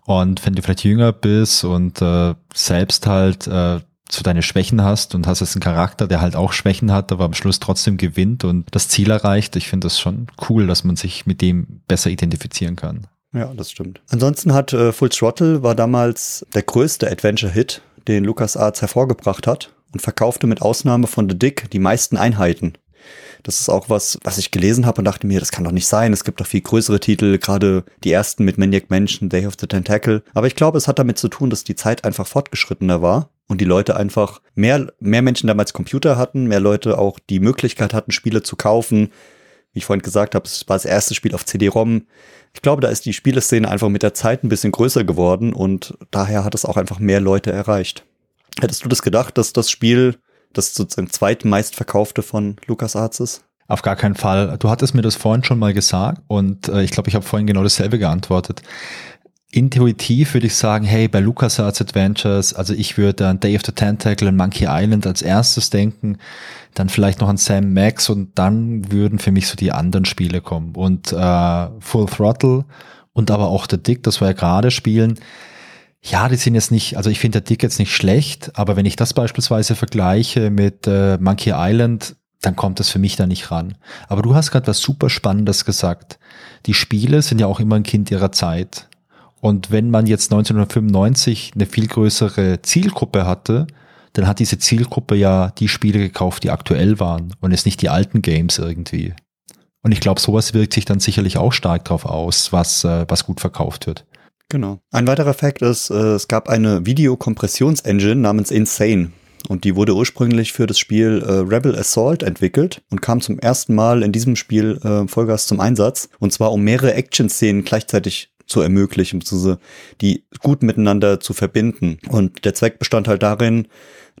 Und wenn du vielleicht jünger bist und äh, selbst halt äh, so deine Schwächen hast und hast jetzt einen Charakter, der halt auch Schwächen hat, aber am Schluss trotzdem gewinnt und das Ziel erreicht, ich finde das schon cool, dass man sich mit dem besser identifizieren kann.
Ja, das stimmt. Ansonsten hat äh, Full Throttle war damals der größte Adventure-Hit den LucasArts hervorgebracht hat. und verkaufte mit Ausnahme von The Dick die meisten Einheiten. Das ist auch was, was ich gelesen habe und dachte mir, das kann doch nicht sein. Es gibt doch viel größere Titel, gerade die ersten mit Maniac Mansion, Day of the Tentacle. Aber ich glaube, es hat damit zu tun, dass die Zeit einfach fortgeschrittener war und die Leute einfach mehr, mehr Menschen damals Computer hatten, mehr Leute auch die Möglichkeit hatten, Spiele zu kaufen. Wie ich vorhin gesagt habe, es war das erste Spiel auf CD-ROM. Ich glaube, da ist die Spieleszene einfach mit der Zeit ein bisschen größer geworden und daher hat es auch einfach mehr Leute erreicht. Hättest du das gedacht, dass das Spiel das sozusagen zweitmeistverkaufte von LucasArts ist?
Auf gar keinen Fall. Du hattest mir das vorhin schon mal gesagt und äh, ich glaube, ich habe vorhin genau dasselbe geantwortet. Intuitiv würde ich sagen, hey, bei LucasArts Adventures, also ich würde an Day of the Tentacle und Monkey Island als erstes denken, dann vielleicht noch an Sam Max und dann würden für mich so die anderen Spiele kommen. Und äh, Full Throttle und aber auch The Dick, das wir ja gerade spielen, ja, die sind jetzt nicht, also ich finde der Dick jetzt nicht schlecht, aber wenn ich das beispielsweise vergleiche mit äh, Monkey Island, dann kommt das für mich da nicht ran. Aber du hast gerade was super Spannendes gesagt. Die Spiele sind ja auch immer ein Kind ihrer Zeit. Und wenn man jetzt 1995 eine viel größere Zielgruppe hatte, dann hat diese Zielgruppe ja die Spiele gekauft, die aktuell waren und es nicht die alten Games irgendwie. Und ich glaube, sowas wirkt sich dann sicherlich auch stark drauf aus, was, äh, was gut verkauft wird.
Genau. Ein weiterer Fakt ist, äh, es gab eine Videokompressions-Engine namens Insane. Und die wurde ursprünglich für das Spiel äh, Rebel Assault entwickelt und kam zum ersten Mal in diesem Spiel äh, Vollgas zum Einsatz. Und zwar um mehrere Action-Szenen gleichzeitig zu ermöglichen, beziehungsweise die gut miteinander zu verbinden. Und der Zweck bestand halt darin,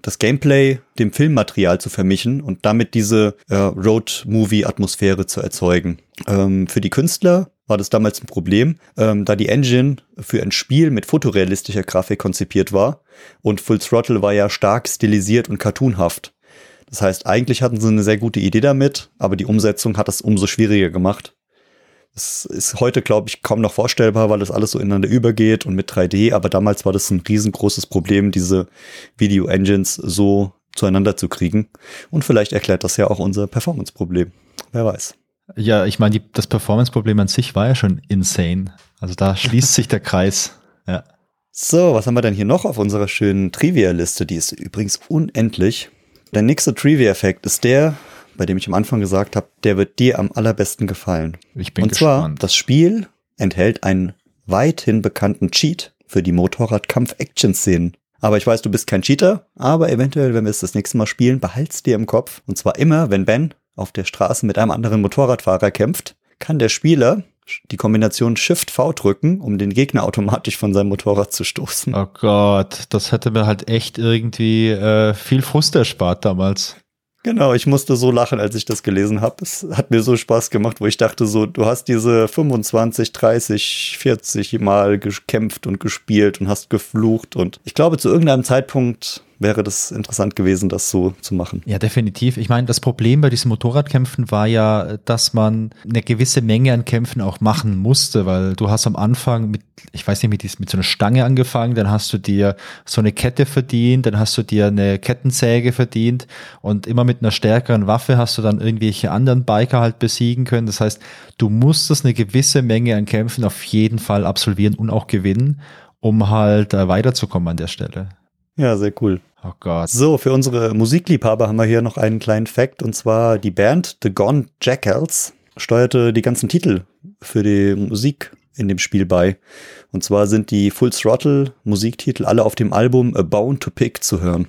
das Gameplay dem Filmmaterial zu vermischen und damit diese äh, Road-Movie-Atmosphäre zu erzeugen. Ähm, für die Künstler war das damals ein Problem, ähm, da die Engine für ein Spiel mit fotorealistischer Grafik konzipiert war und Full Throttle war ja stark stilisiert und cartoonhaft. Das heißt, eigentlich hatten sie eine sehr gute Idee damit, aber die Umsetzung hat es umso schwieriger gemacht. Das ist heute, glaube ich, kaum noch vorstellbar, weil das alles so ineinander übergeht und mit 3D, aber damals war das ein riesengroßes Problem, diese Video-Engines so zueinander zu kriegen. Und vielleicht erklärt das ja auch unser Performance-Problem. Wer weiß.
Ja, ich meine, das Performance-Problem an sich war ja schon insane. Also da schließt sich der Kreis. Ja.
So, was haben wir denn hier noch auf unserer schönen Trivia-Liste? Die ist übrigens unendlich. Der nächste Trivia-Effekt ist der, bei dem ich am Anfang gesagt habe, der wird dir am allerbesten gefallen.
Ich bin
Und
gespannt.
zwar, das Spiel enthält einen weithin bekannten Cheat für die Motorradkampf-Action-Szenen. Aber ich weiß, du bist kein Cheater, aber eventuell, wenn wir es das nächste Mal spielen, behalt's dir im Kopf. Und zwar immer, wenn Ben auf der Straße mit einem anderen Motorradfahrer kämpft, kann der Spieler die Kombination Shift-V drücken, um den Gegner automatisch von seinem Motorrad zu stoßen.
Oh Gott, das hätte mir halt echt irgendwie äh, viel Frust erspart damals.
Genau, ich musste so lachen, als ich das gelesen habe. Es hat mir so Spaß gemacht, wo ich dachte so, du hast diese 25, 30, 40 Mal gekämpft und gespielt und hast geflucht und ich glaube, zu irgendeinem Zeitpunkt wäre das interessant gewesen, das so zu machen.
Ja, definitiv. Ich meine, das Problem bei diesen Motorradkämpfen war ja, dass man eine gewisse Menge an Kämpfen auch machen musste, weil du hast am Anfang mit, ich weiß nicht, mit, mit so einer Stange angefangen, dann hast du dir so eine Kette verdient, dann hast du dir eine Kettensäge verdient und immer mit einer stärkeren Waffe hast du dann irgendwelche anderen Biker halt besiegen können. Das heißt, du musstest eine gewisse Menge an Kämpfen auf jeden Fall absolvieren und auch gewinnen, um halt äh, weiterzukommen an der Stelle.
Ja, sehr cool.
Oh Gott.
So, für unsere Musikliebhaber haben wir hier noch einen kleinen Fact und zwar die Band The Gone Jackals steuerte die ganzen Titel für die Musik in dem Spiel bei. Und zwar sind die Full Throttle Musiktitel alle auf dem Album A Bone to Pick zu hören.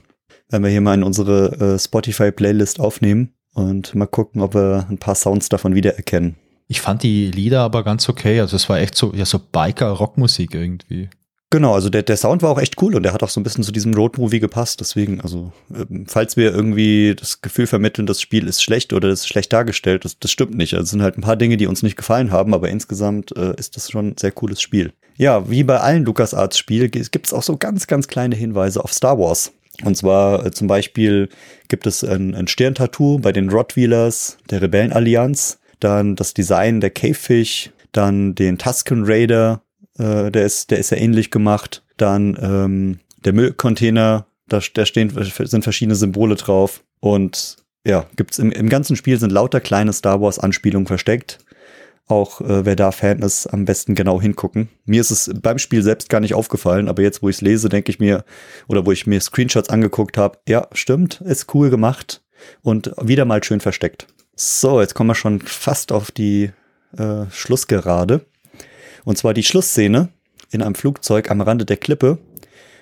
Wenn wir hier mal in unsere äh, Spotify Playlist aufnehmen und mal gucken, ob wir ein paar Sounds davon wiedererkennen.
Ich fand die Lieder aber ganz okay. Also es war echt so, ja, so Biker-Rockmusik irgendwie.
Genau, also der, der Sound war auch echt cool und der hat auch so ein bisschen zu diesem Road-Movie gepasst. Deswegen, also, ähm, falls wir irgendwie das Gefühl vermitteln, das Spiel ist schlecht oder ist schlecht dargestellt, das, das stimmt nicht. Also es sind halt ein paar Dinge, die uns nicht gefallen haben, aber insgesamt äh, ist das schon ein sehr cooles Spiel. Ja, wie bei allen LucasArts-Spielen gibt es auch so ganz, ganz kleine Hinweise auf Star Wars. Und zwar äh, zum Beispiel gibt es ein, ein Sterntattoo bei den Rottweilers der Rebellenallianz, dann das Design der Cavefish, dann den Tusken Raider, äh, der ist, der ist ja ähnlich gemacht. Dann ähm, der Müllcontainer, da, da stehen, sind verschiedene Symbole drauf. Und ja, gibt's im, im ganzen Spiel sind lauter kleine Star Wars Anspielungen versteckt. Auch äh, wer da Fan ist, am besten genau hingucken. Mir ist es beim Spiel selbst gar nicht aufgefallen, aber jetzt, wo ich es lese, denke ich mir, oder wo ich mir Screenshots angeguckt habe, ja, stimmt, ist cool gemacht und wieder mal schön versteckt. So, jetzt kommen wir schon fast auf die äh, Schlussgerade. Und zwar die Schlussszene in einem Flugzeug am Rande der Klippe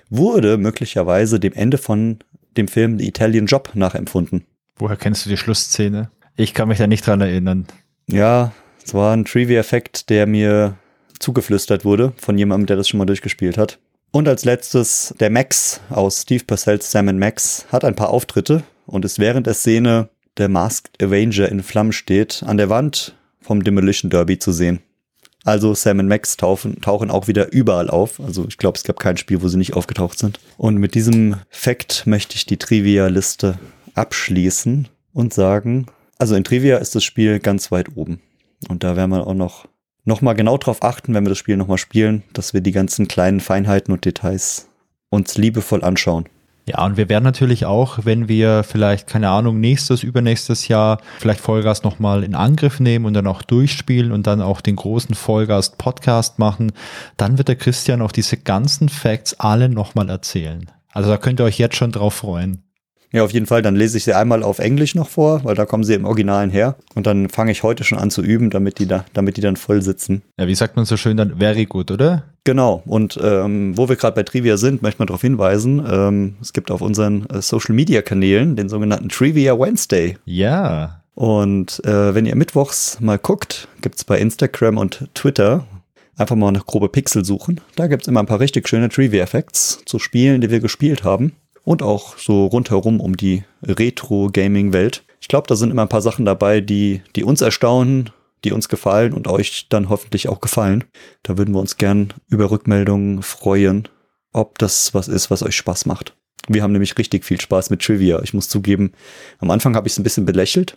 wurde möglicherweise dem Ende von dem Film The Italian Job nachempfunden.
Woher kennst du die Schlussszene? Ich kann mich da nicht dran erinnern.
Ja, es war ein Trivia-Effekt, der mir zugeflüstert wurde von jemandem, der das schon mal durchgespielt hat. Und als letztes, der Max aus Steve Purcells Sam Max hat ein paar Auftritte und ist während der Szene der Masked Avenger in Flammen steht, an der Wand vom Demolition Derby zu sehen. Also Sam Max tauchen, tauchen auch wieder überall auf. Also ich glaube, es gab kein Spiel, wo sie nicht aufgetaucht sind. Und mit diesem Fakt möchte ich die Trivia-Liste abschließen und sagen, also in Trivia ist das Spiel ganz weit oben. Und da werden wir auch noch, noch mal genau drauf achten, wenn wir das Spiel noch mal spielen, dass wir die ganzen kleinen Feinheiten und Details uns liebevoll anschauen.
Ja, und wir werden natürlich auch, wenn wir vielleicht, keine Ahnung, nächstes, übernächstes Jahr vielleicht Vollgas nochmal in Angriff nehmen und dann auch durchspielen und dann auch den großen Vollgas-Podcast machen, dann wird der Christian auch diese ganzen Facts alle nochmal erzählen. Also da könnt ihr euch jetzt schon drauf freuen.
Ja, auf jeden Fall. Dann lese ich sie einmal auf Englisch noch vor, weil da kommen sie im Originalen her. Und dann fange ich heute schon an zu üben, damit die da, damit die dann voll sitzen.
Ja, wie sagt man so schön dann? Very good, oder?
Genau. Und ähm, wo wir gerade bei Trivia sind, möchte man darauf hinweisen, ähm, es gibt auf unseren äh, Social Media Kanälen den sogenannten Trivia Wednesday.
Ja.
Und äh, wenn ihr mittwochs mal guckt, gibt's bei Instagram und Twitter einfach mal nach grobe Pixel suchen. Da gibt's immer ein paar richtig schöne Trivia-Effects zu Spielen, die wir gespielt haben und auch so rundherum um die Retro-Gaming-Welt. Ich glaube, da sind immer ein paar Sachen dabei, die, die uns erstaunen, die uns gefallen und euch dann hoffentlich auch gefallen. Da würden wir uns gern über Rückmeldungen freuen, ob das was ist, was euch Spaß macht. Wir haben nämlich richtig viel Spaß mit Trivia. Ich muss zugeben, am Anfang habe ich es ein bisschen belächelt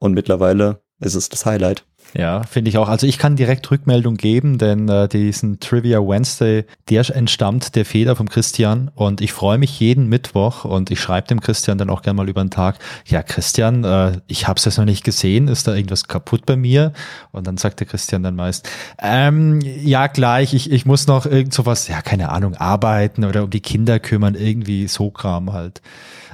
und mittlerweile ist es das Highlight.
Ja, finde ich auch. Also ich kann direkt Rückmeldung geben, denn äh, diesen Trivia Wednesday, der entstammt der Feder vom Christian und ich freue mich jeden Mittwoch und ich schreibe dem Christian dann auch gerne mal über den Tag, ja Christian, äh, ich habe es jetzt noch nicht gesehen, ist da irgendwas kaputt bei mir? Und dann sagt der Christian dann meist, ähm, ja gleich, ich, ich muss noch irgend sowas, ja keine Ahnung, arbeiten oder um die Kinder kümmern, irgendwie so Kram halt.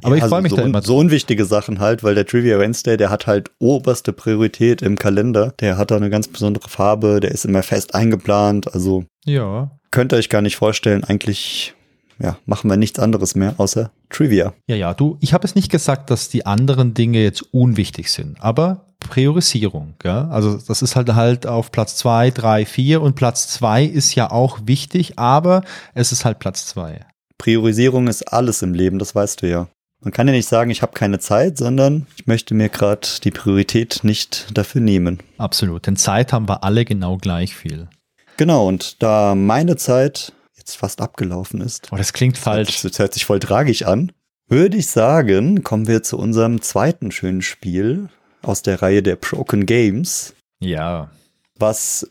Aber ja, ich freue also mich
so,
da immer.
So unwichtige Sachen halt, weil der Trivia Wednesday, der hat halt oberste Priorität im Kalender. Der hat da eine ganz besondere Farbe, der ist immer fest eingeplant. Also
ja.
könnt ihr euch gar nicht vorstellen, eigentlich ja, machen wir nichts anderes mehr außer Trivia.
Ja, ja, du, ich habe es nicht gesagt, dass die anderen Dinge jetzt unwichtig sind, aber Priorisierung, gell? Also das ist halt halt auf Platz zwei, drei, vier und Platz zwei ist ja auch wichtig, aber es ist halt Platz zwei.
Priorisierung ist alles im Leben, das weißt du ja. Man kann ja nicht sagen, ich habe keine Zeit, sondern ich möchte mir gerade die Priorität nicht dafür nehmen.
Absolut, denn Zeit haben wir alle genau gleich viel.
Genau, und da meine Zeit jetzt fast abgelaufen ist.
Oh, das klingt falsch.
Das, das hört sich voll tragisch an. Würde ich sagen, kommen wir zu unserem zweiten schönen Spiel aus der Reihe der Broken Games.
Ja.
Was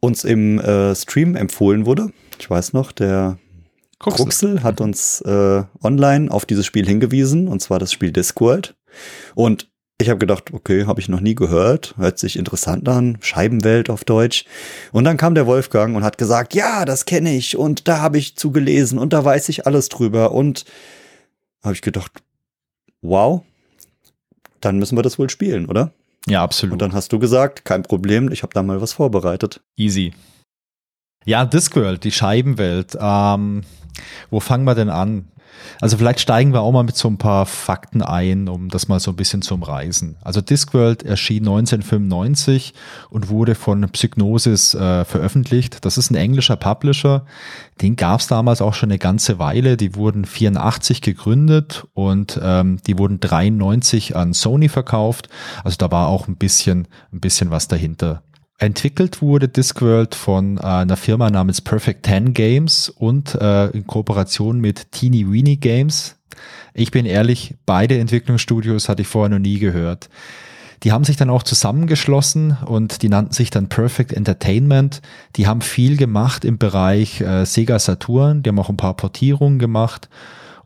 uns im äh, Stream empfohlen wurde. Ich weiß noch, der Kruxel, Kruxel hat uns äh, online auf dieses Spiel hingewiesen, und zwar das Spiel Discworld. Und ich habe gedacht, okay, habe ich noch nie gehört, hört sich interessant an, Scheibenwelt auf Deutsch. Und dann kam der Wolfgang und hat gesagt, ja, das kenne ich und da habe ich zugelesen und da weiß ich alles drüber. Und habe ich gedacht, wow, dann müssen wir das wohl spielen, oder?
Ja, absolut.
Und dann hast du gesagt, kein Problem, ich habe da mal was vorbereitet.
Easy. Ja, Discworld, die Scheibenwelt. Ähm, wo fangen wir denn an? Also vielleicht steigen wir auch mal mit so ein paar Fakten ein, um das mal so ein bisschen zu umreißen. Also Discworld erschien 1995 und wurde von Psygnosis äh, veröffentlicht. Das ist ein englischer Publisher. Den gab es damals auch schon eine ganze Weile. Die wurden 84 gegründet und ähm, die wurden 93 an Sony verkauft. Also da war auch ein bisschen, ein bisschen was dahinter. Entwickelt wurde Discworld von äh, einer Firma namens Perfect Ten Games und äh, in Kooperation mit Teeny Weeny Games. Ich bin ehrlich, beide Entwicklungsstudios hatte ich vorher noch nie gehört. Die haben sich dann auch zusammengeschlossen und die nannten sich dann Perfect Entertainment. Die haben viel gemacht im Bereich äh, Sega Saturn. Die haben auch ein paar Portierungen gemacht.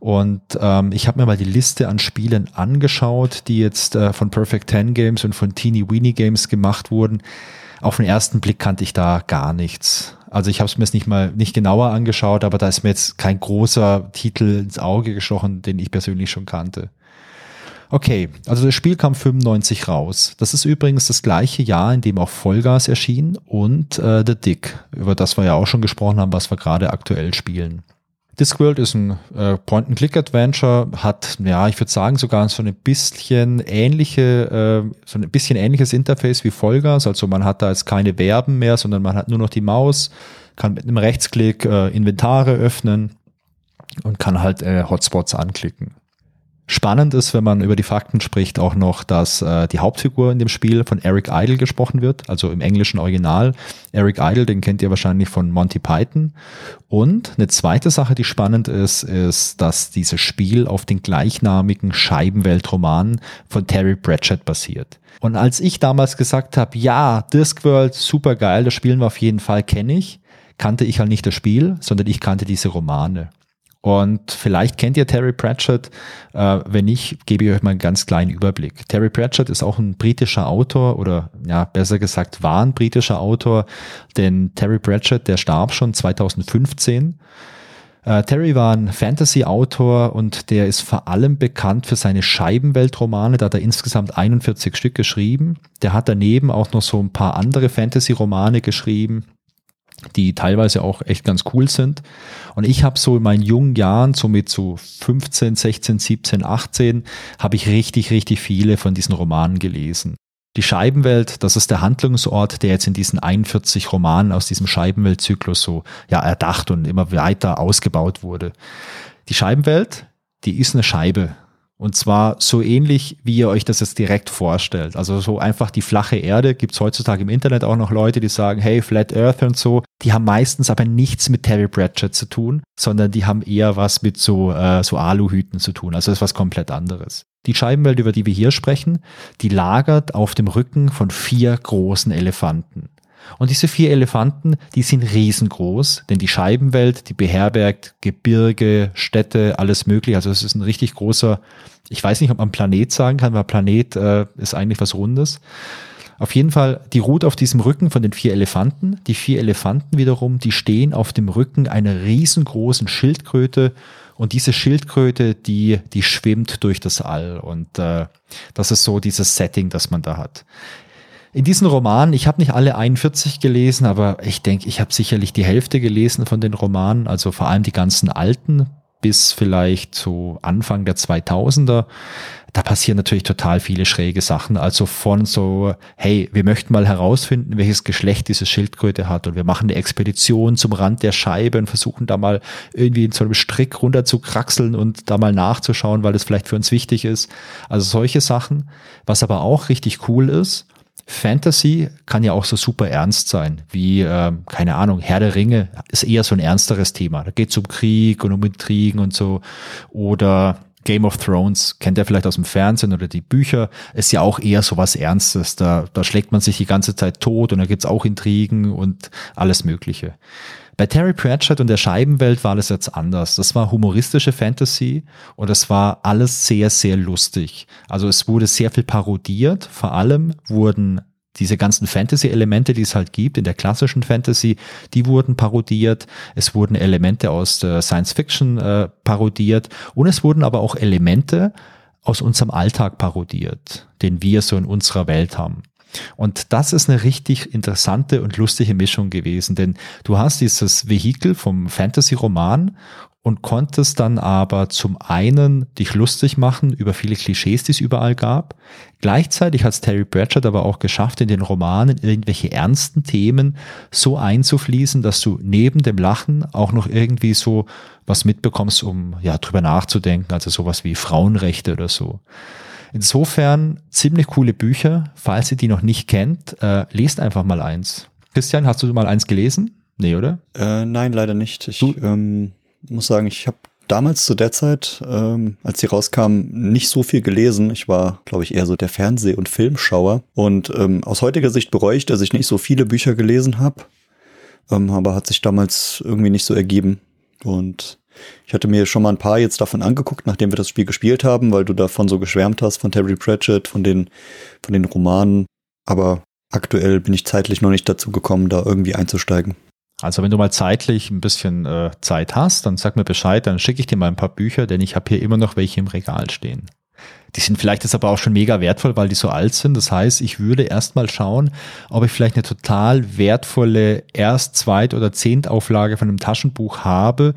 Und ähm, ich habe mir mal die Liste an Spielen angeschaut, die jetzt äh, von Perfect Ten Games und von Teeny Weeny Games gemacht wurden auf den ersten Blick kannte ich da gar nichts. Also ich habe es mir jetzt nicht mal nicht genauer angeschaut, aber da ist mir jetzt kein großer Titel ins Auge gestochen, den ich persönlich schon kannte. Okay, also das Spiel kam 95 raus. Das ist übrigens das gleiche Jahr, in dem auch Vollgas erschien und äh, The Dick, über das wir ja auch schon gesprochen haben, was wir gerade aktuell spielen. Discworld ist ein äh, Point-and-Click-Adventure, hat, ja, ich würde sagen, sogar so ein bisschen ähnliche, äh, so ein bisschen ähnliches Interface wie Vollgas. Also man hat da jetzt keine Verben mehr, sondern man hat nur noch die Maus, kann mit einem Rechtsklick äh, Inventare öffnen und kann halt äh, Hotspots anklicken. Spannend ist, wenn man über die Fakten spricht, auch noch, dass äh, die Hauptfigur in dem Spiel von Eric Idle gesprochen wird, also im englischen Original. Eric Idle, den kennt ihr wahrscheinlich von Monty Python. Und eine zweite Sache, die spannend ist, ist, dass dieses Spiel auf den gleichnamigen Scheibenweltroman von Terry Pratchett basiert. Und als ich damals gesagt habe, ja, Discworld, super geil, das spielen wir auf jeden Fall, kenne ich, kannte ich halt nicht das Spiel, sondern ich kannte diese Romane. Und vielleicht kennt ihr Terry Pratchett. Äh, wenn nicht, gebe ich euch mal einen ganz kleinen Überblick. Terry Pratchett ist auch ein britischer Autor oder ja, besser gesagt war ein britischer Autor, denn Terry Pratchett, der starb schon 2015. Äh, Terry war ein Fantasy-Autor und der ist vor allem bekannt für seine Scheibenweltromane. Da hat er insgesamt 41 Stück geschrieben. Der hat daneben auch noch so ein paar andere Fantasy-Romane geschrieben die teilweise auch echt ganz cool sind. Und ich habe so in meinen jungen Jahren, so mit so 15, 16, 17, 18, habe ich richtig, richtig viele von diesen Romanen gelesen. Die Scheibenwelt, das ist der Handlungsort, der jetzt in diesen 41 Romanen aus diesem Scheibenweltzyklus so ja erdacht und immer weiter ausgebaut wurde. Die Scheibenwelt, die ist eine Scheibe. Und zwar so ähnlich, wie ihr euch das jetzt direkt vorstellt. Also so einfach die flache Erde. Gibt es heutzutage im Internet auch noch Leute, die sagen, hey, Flat Earth und so. Die haben meistens aber nichts mit Terry Pratchett zu tun, sondern die haben eher was mit so, äh, so Aluhüten zu tun. Also das ist was komplett anderes. Die Scheibenwelt, über die wir hier sprechen, die lagert auf dem Rücken von vier großen Elefanten. Und diese vier Elefanten, die sind riesengroß, denn die Scheibenwelt, die beherbergt Gebirge, Städte, alles mögliche. Also es ist ein richtig großer, ich weiß nicht, ob man Planet sagen kann, weil Planet äh, ist eigentlich was Rundes. Auf jeden Fall, die ruht auf diesem Rücken von den vier Elefanten. Die vier Elefanten wiederum, die stehen auf dem Rücken einer riesengroßen Schildkröte. Und diese Schildkröte, die, die schwimmt durch das All. Und äh, das ist so dieses Setting, das man da hat. In diesen Romanen, ich habe nicht alle 41 gelesen, aber ich denke, ich habe sicherlich die Hälfte gelesen von den Romanen, also vor allem die ganzen alten bis vielleicht zu Anfang der 2000er. Da passieren natürlich total viele schräge Sachen. Also von so, hey, wir möchten mal herausfinden, welches Geschlecht diese Schildkröte hat und wir machen eine Expedition zum Rand der Scheibe und versuchen da mal irgendwie in so einem Strick runter zu kraxeln und da mal nachzuschauen, weil das vielleicht für uns wichtig ist. Also solche Sachen. Was aber auch richtig cool ist, Fantasy kann ja auch so super ernst sein, wie, äh, keine Ahnung, Herr der Ringe ist eher so ein ernsteres Thema. Da geht es um Krieg und um Intrigen und so. Oder Game of Thrones, kennt ihr vielleicht aus dem Fernsehen oder die Bücher, ist ja auch eher so was Ernstes. Da, da schlägt man sich die ganze Zeit tot und da gibt's auch Intrigen und alles Mögliche. Bei Terry Pratchett und der Scheibenwelt war das jetzt anders. Das war humoristische Fantasy und es war alles sehr, sehr lustig. Also es wurde sehr viel parodiert. Vor allem wurden diese ganzen Fantasy-Elemente, die es halt gibt in der klassischen Fantasy, die wurden parodiert. Es wurden Elemente aus der Science-Fiction äh, parodiert und es wurden aber auch Elemente aus unserem Alltag parodiert, den wir so in unserer Welt haben. Und das ist eine richtig interessante und lustige Mischung gewesen, denn du hast dieses Vehikel vom Fantasy-Roman und konntest dann aber zum einen dich lustig machen über viele Klischees, die es überall gab. Gleichzeitig hat es Terry Pratchett aber auch geschafft, in den Romanen irgendwelche ernsten Themen so einzufließen, dass du neben dem Lachen auch noch irgendwie so was mitbekommst, um ja drüber nachzudenken, also sowas wie Frauenrechte oder so. Insofern ziemlich coole Bücher. Falls ihr die noch nicht kennt, äh, lest einfach mal eins. Christian, hast du mal eins gelesen? Nee, oder?
Äh, nein, leider nicht. Ich ähm, muss sagen, ich habe damals zu der Zeit, ähm, als sie rauskam, nicht so viel gelesen. Ich war, glaube ich, eher so der Fernseh- und Filmschauer. Und ähm, aus heutiger Sicht bereue ich, dass ich nicht so viele Bücher gelesen habe. Ähm, aber hat sich damals irgendwie nicht so ergeben. Und ich hatte mir schon mal ein paar jetzt davon angeguckt, nachdem wir das Spiel gespielt haben, weil du davon so geschwärmt hast, von Terry Pratchett, von den, von den Romanen. Aber aktuell bin ich zeitlich noch nicht dazu gekommen, da irgendwie einzusteigen.
Also wenn du mal zeitlich ein bisschen äh, Zeit hast, dann sag mir Bescheid, dann schicke ich dir mal ein paar Bücher, denn ich habe hier immer noch welche im Regal stehen. Die sind vielleicht jetzt aber auch schon mega wertvoll, weil die so alt sind. Das heißt, ich würde erstmal schauen, ob ich vielleicht eine total wertvolle Erst-, Zweit- oder Zehntauflage von einem Taschenbuch habe.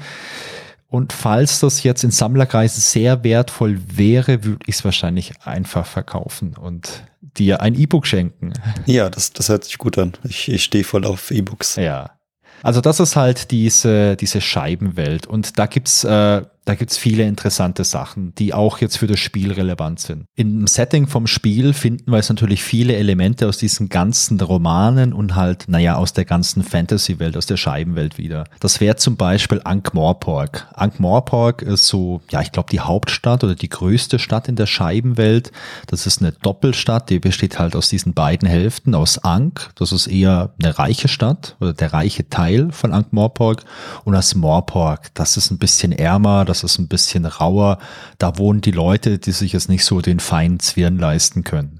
Und falls das jetzt in Sammlerkreisen sehr wertvoll wäre, würde ich es wahrscheinlich einfach verkaufen und dir ein E-Book schenken.
Ja, das, das hört sich gut an. Ich, ich stehe voll auf E-Books.
Ja. Also das ist halt diese, diese Scheibenwelt. Und da gibt's äh, da gibt's viele interessante Sachen, die auch jetzt für das Spiel relevant sind. Im Setting vom Spiel finden wir jetzt natürlich viele Elemente aus diesen ganzen Romanen und halt, naja, aus der ganzen Fantasy-Welt, aus der Scheibenwelt wieder. Das wäre zum Beispiel Ankh-Morpork. Ankh-Morpork ist so, ja, ich glaube, die Hauptstadt oder die größte Stadt in der Scheibenwelt. Das ist eine Doppelstadt, die besteht halt aus diesen beiden Hälften, aus Ankh, das ist eher eine reiche Stadt oder der reiche Teil von Ankh-Morpork und aus Morpork, das ist ein bisschen ärmer, das das ist ein bisschen rauer. Da wohnen die Leute, die sich jetzt nicht so den feinen Zwirn leisten können.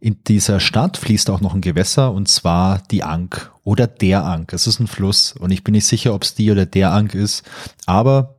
In dieser Stadt fließt auch noch ein Gewässer und zwar die Ank oder der Ank. Es ist ein Fluss und ich bin nicht sicher, ob es die oder der Ank ist, aber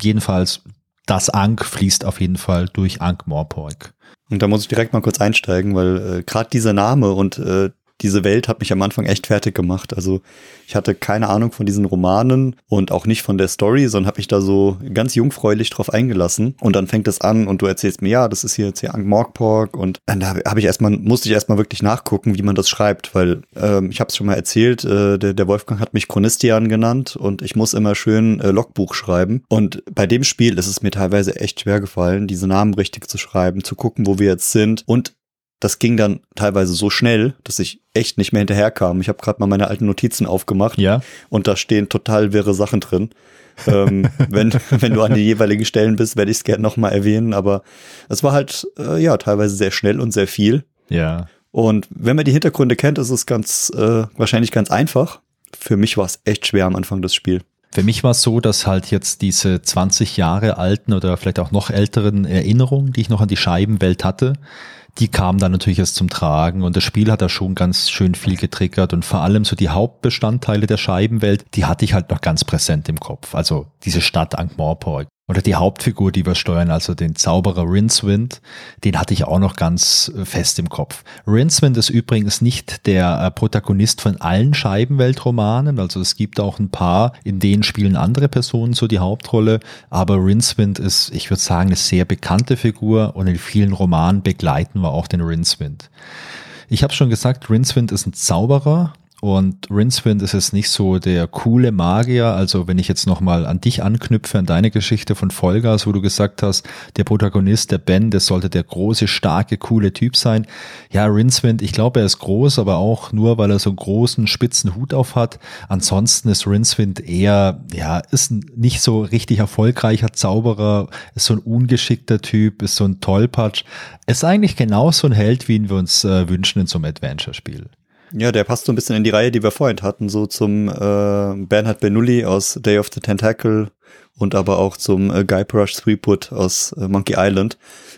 jedenfalls das Ank fließt auf jeden Fall durch Ankh-Morpork.
Und da muss ich direkt mal kurz einsteigen, weil äh, gerade dieser Name und äh, diese Welt hat mich am Anfang echt fertig gemacht. Also ich hatte keine Ahnung von diesen Romanen und auch nicht von der Story, sondern habe mich da so ganz jungfräulich drauf eingelassen. Und dann fängt es an und du erzählst mir, ja, das ist hier jetzt hier Ankh-Morpork und dann habe ich erstmal, musste ich erstmal wirklich nachgucken, wie man das schreibt, weil ähm, ich habe es schon mal erzählt, äh, der, der Wolfgang hat mich Chronistian genannt und ich muss immer schön äh, Logbuch schreiben. Und bei dem Spiel ist es mir teilweise echt schwer gefallen, diese Namen richtig zu schreiben, zu gucken, wo wir jetzt sind und das ging dann teilweise so schnell, dass ich echt nicht mehr hinterherkam. Ich habe gerade mal meine alten Notizen aufgemacht
ja.
und da stehen total wirre Sachen drin. ähm, wenn, wenn du an die jeweiligen Stellen bist, werde ich es gerne nochmal erwähnen, aber es war halt äh, ja teilweise sehr schnell und sehr viel.
Ja.
Und wenn man die Hintergründe kennt, ist es ganz äh, wahrscheinlich ganz einfach. Für mich war es echt schwer am Anfang des Spiels.
Für mich war es so, dass halt jetzt diese 20 Jahre alten oder vielleicht auch noch älteren Erinnerungen, die ich noch an die Scheibenwelt hatte, die kam dann natürlich erst zum Tragen und das Spiel hat da schon ganz schön viel getriggert und vor allem so die Hauptbestandteile der Scheibenwelt, die hatte ich halt noch ganz präsent im Kopf. Also diese Stadt Ankh-Morpork oder die Hauptfigur, die wir steuern, also den Zauberer Rincewind, den hatte ich auch noch ganz äh, fest im Kopf. Rincewind ist übrigens nicht der äh, Protagonist von allen Scheibenweltromanen, also es gibt auch ein paar, in denen spielen andere Personen so die Hauptrolle, aber Rincewind ist, ich würde sagen, eine sehr bekannte Figur und in vielen Romanen begleiten wir auch den Rincewind. Ich habe schon gesagt, Rincewind ist ein Zauberer und Rincewind ist jetzt nicht so der coole Magier. Also wenn ich jetzt nochmal an dich anknüpfe, an deine Geschichte von Vollgas, wo du gesagt hast, der Protagonist, der Ben, der sollte der große, starke, coole Typ sein. Ja, Rincewind, ich glaube, er ist groß, aber auch nur, weil er so einen großen, spitzen Hut auf hat. Ansonsten ist Rincewind eher, ja, ist nicht so richtig erfolgreicher Zauberer, ist so ein ungeschickter Typ, ist so ein Tollpatsch. Ist eigentlich genauso ein Held, wie ihn wir uns äh, wünschen in so einem Adventure-Spiel.
Ja, der passt so ein bisschen in die Reihe, die wir vorhin hatten, so zum äh, Bernhard Bernoulli aus Day of the Tentacle und aber auch zum äh, Guy Brush Threepwood aus äh, Monkey Island.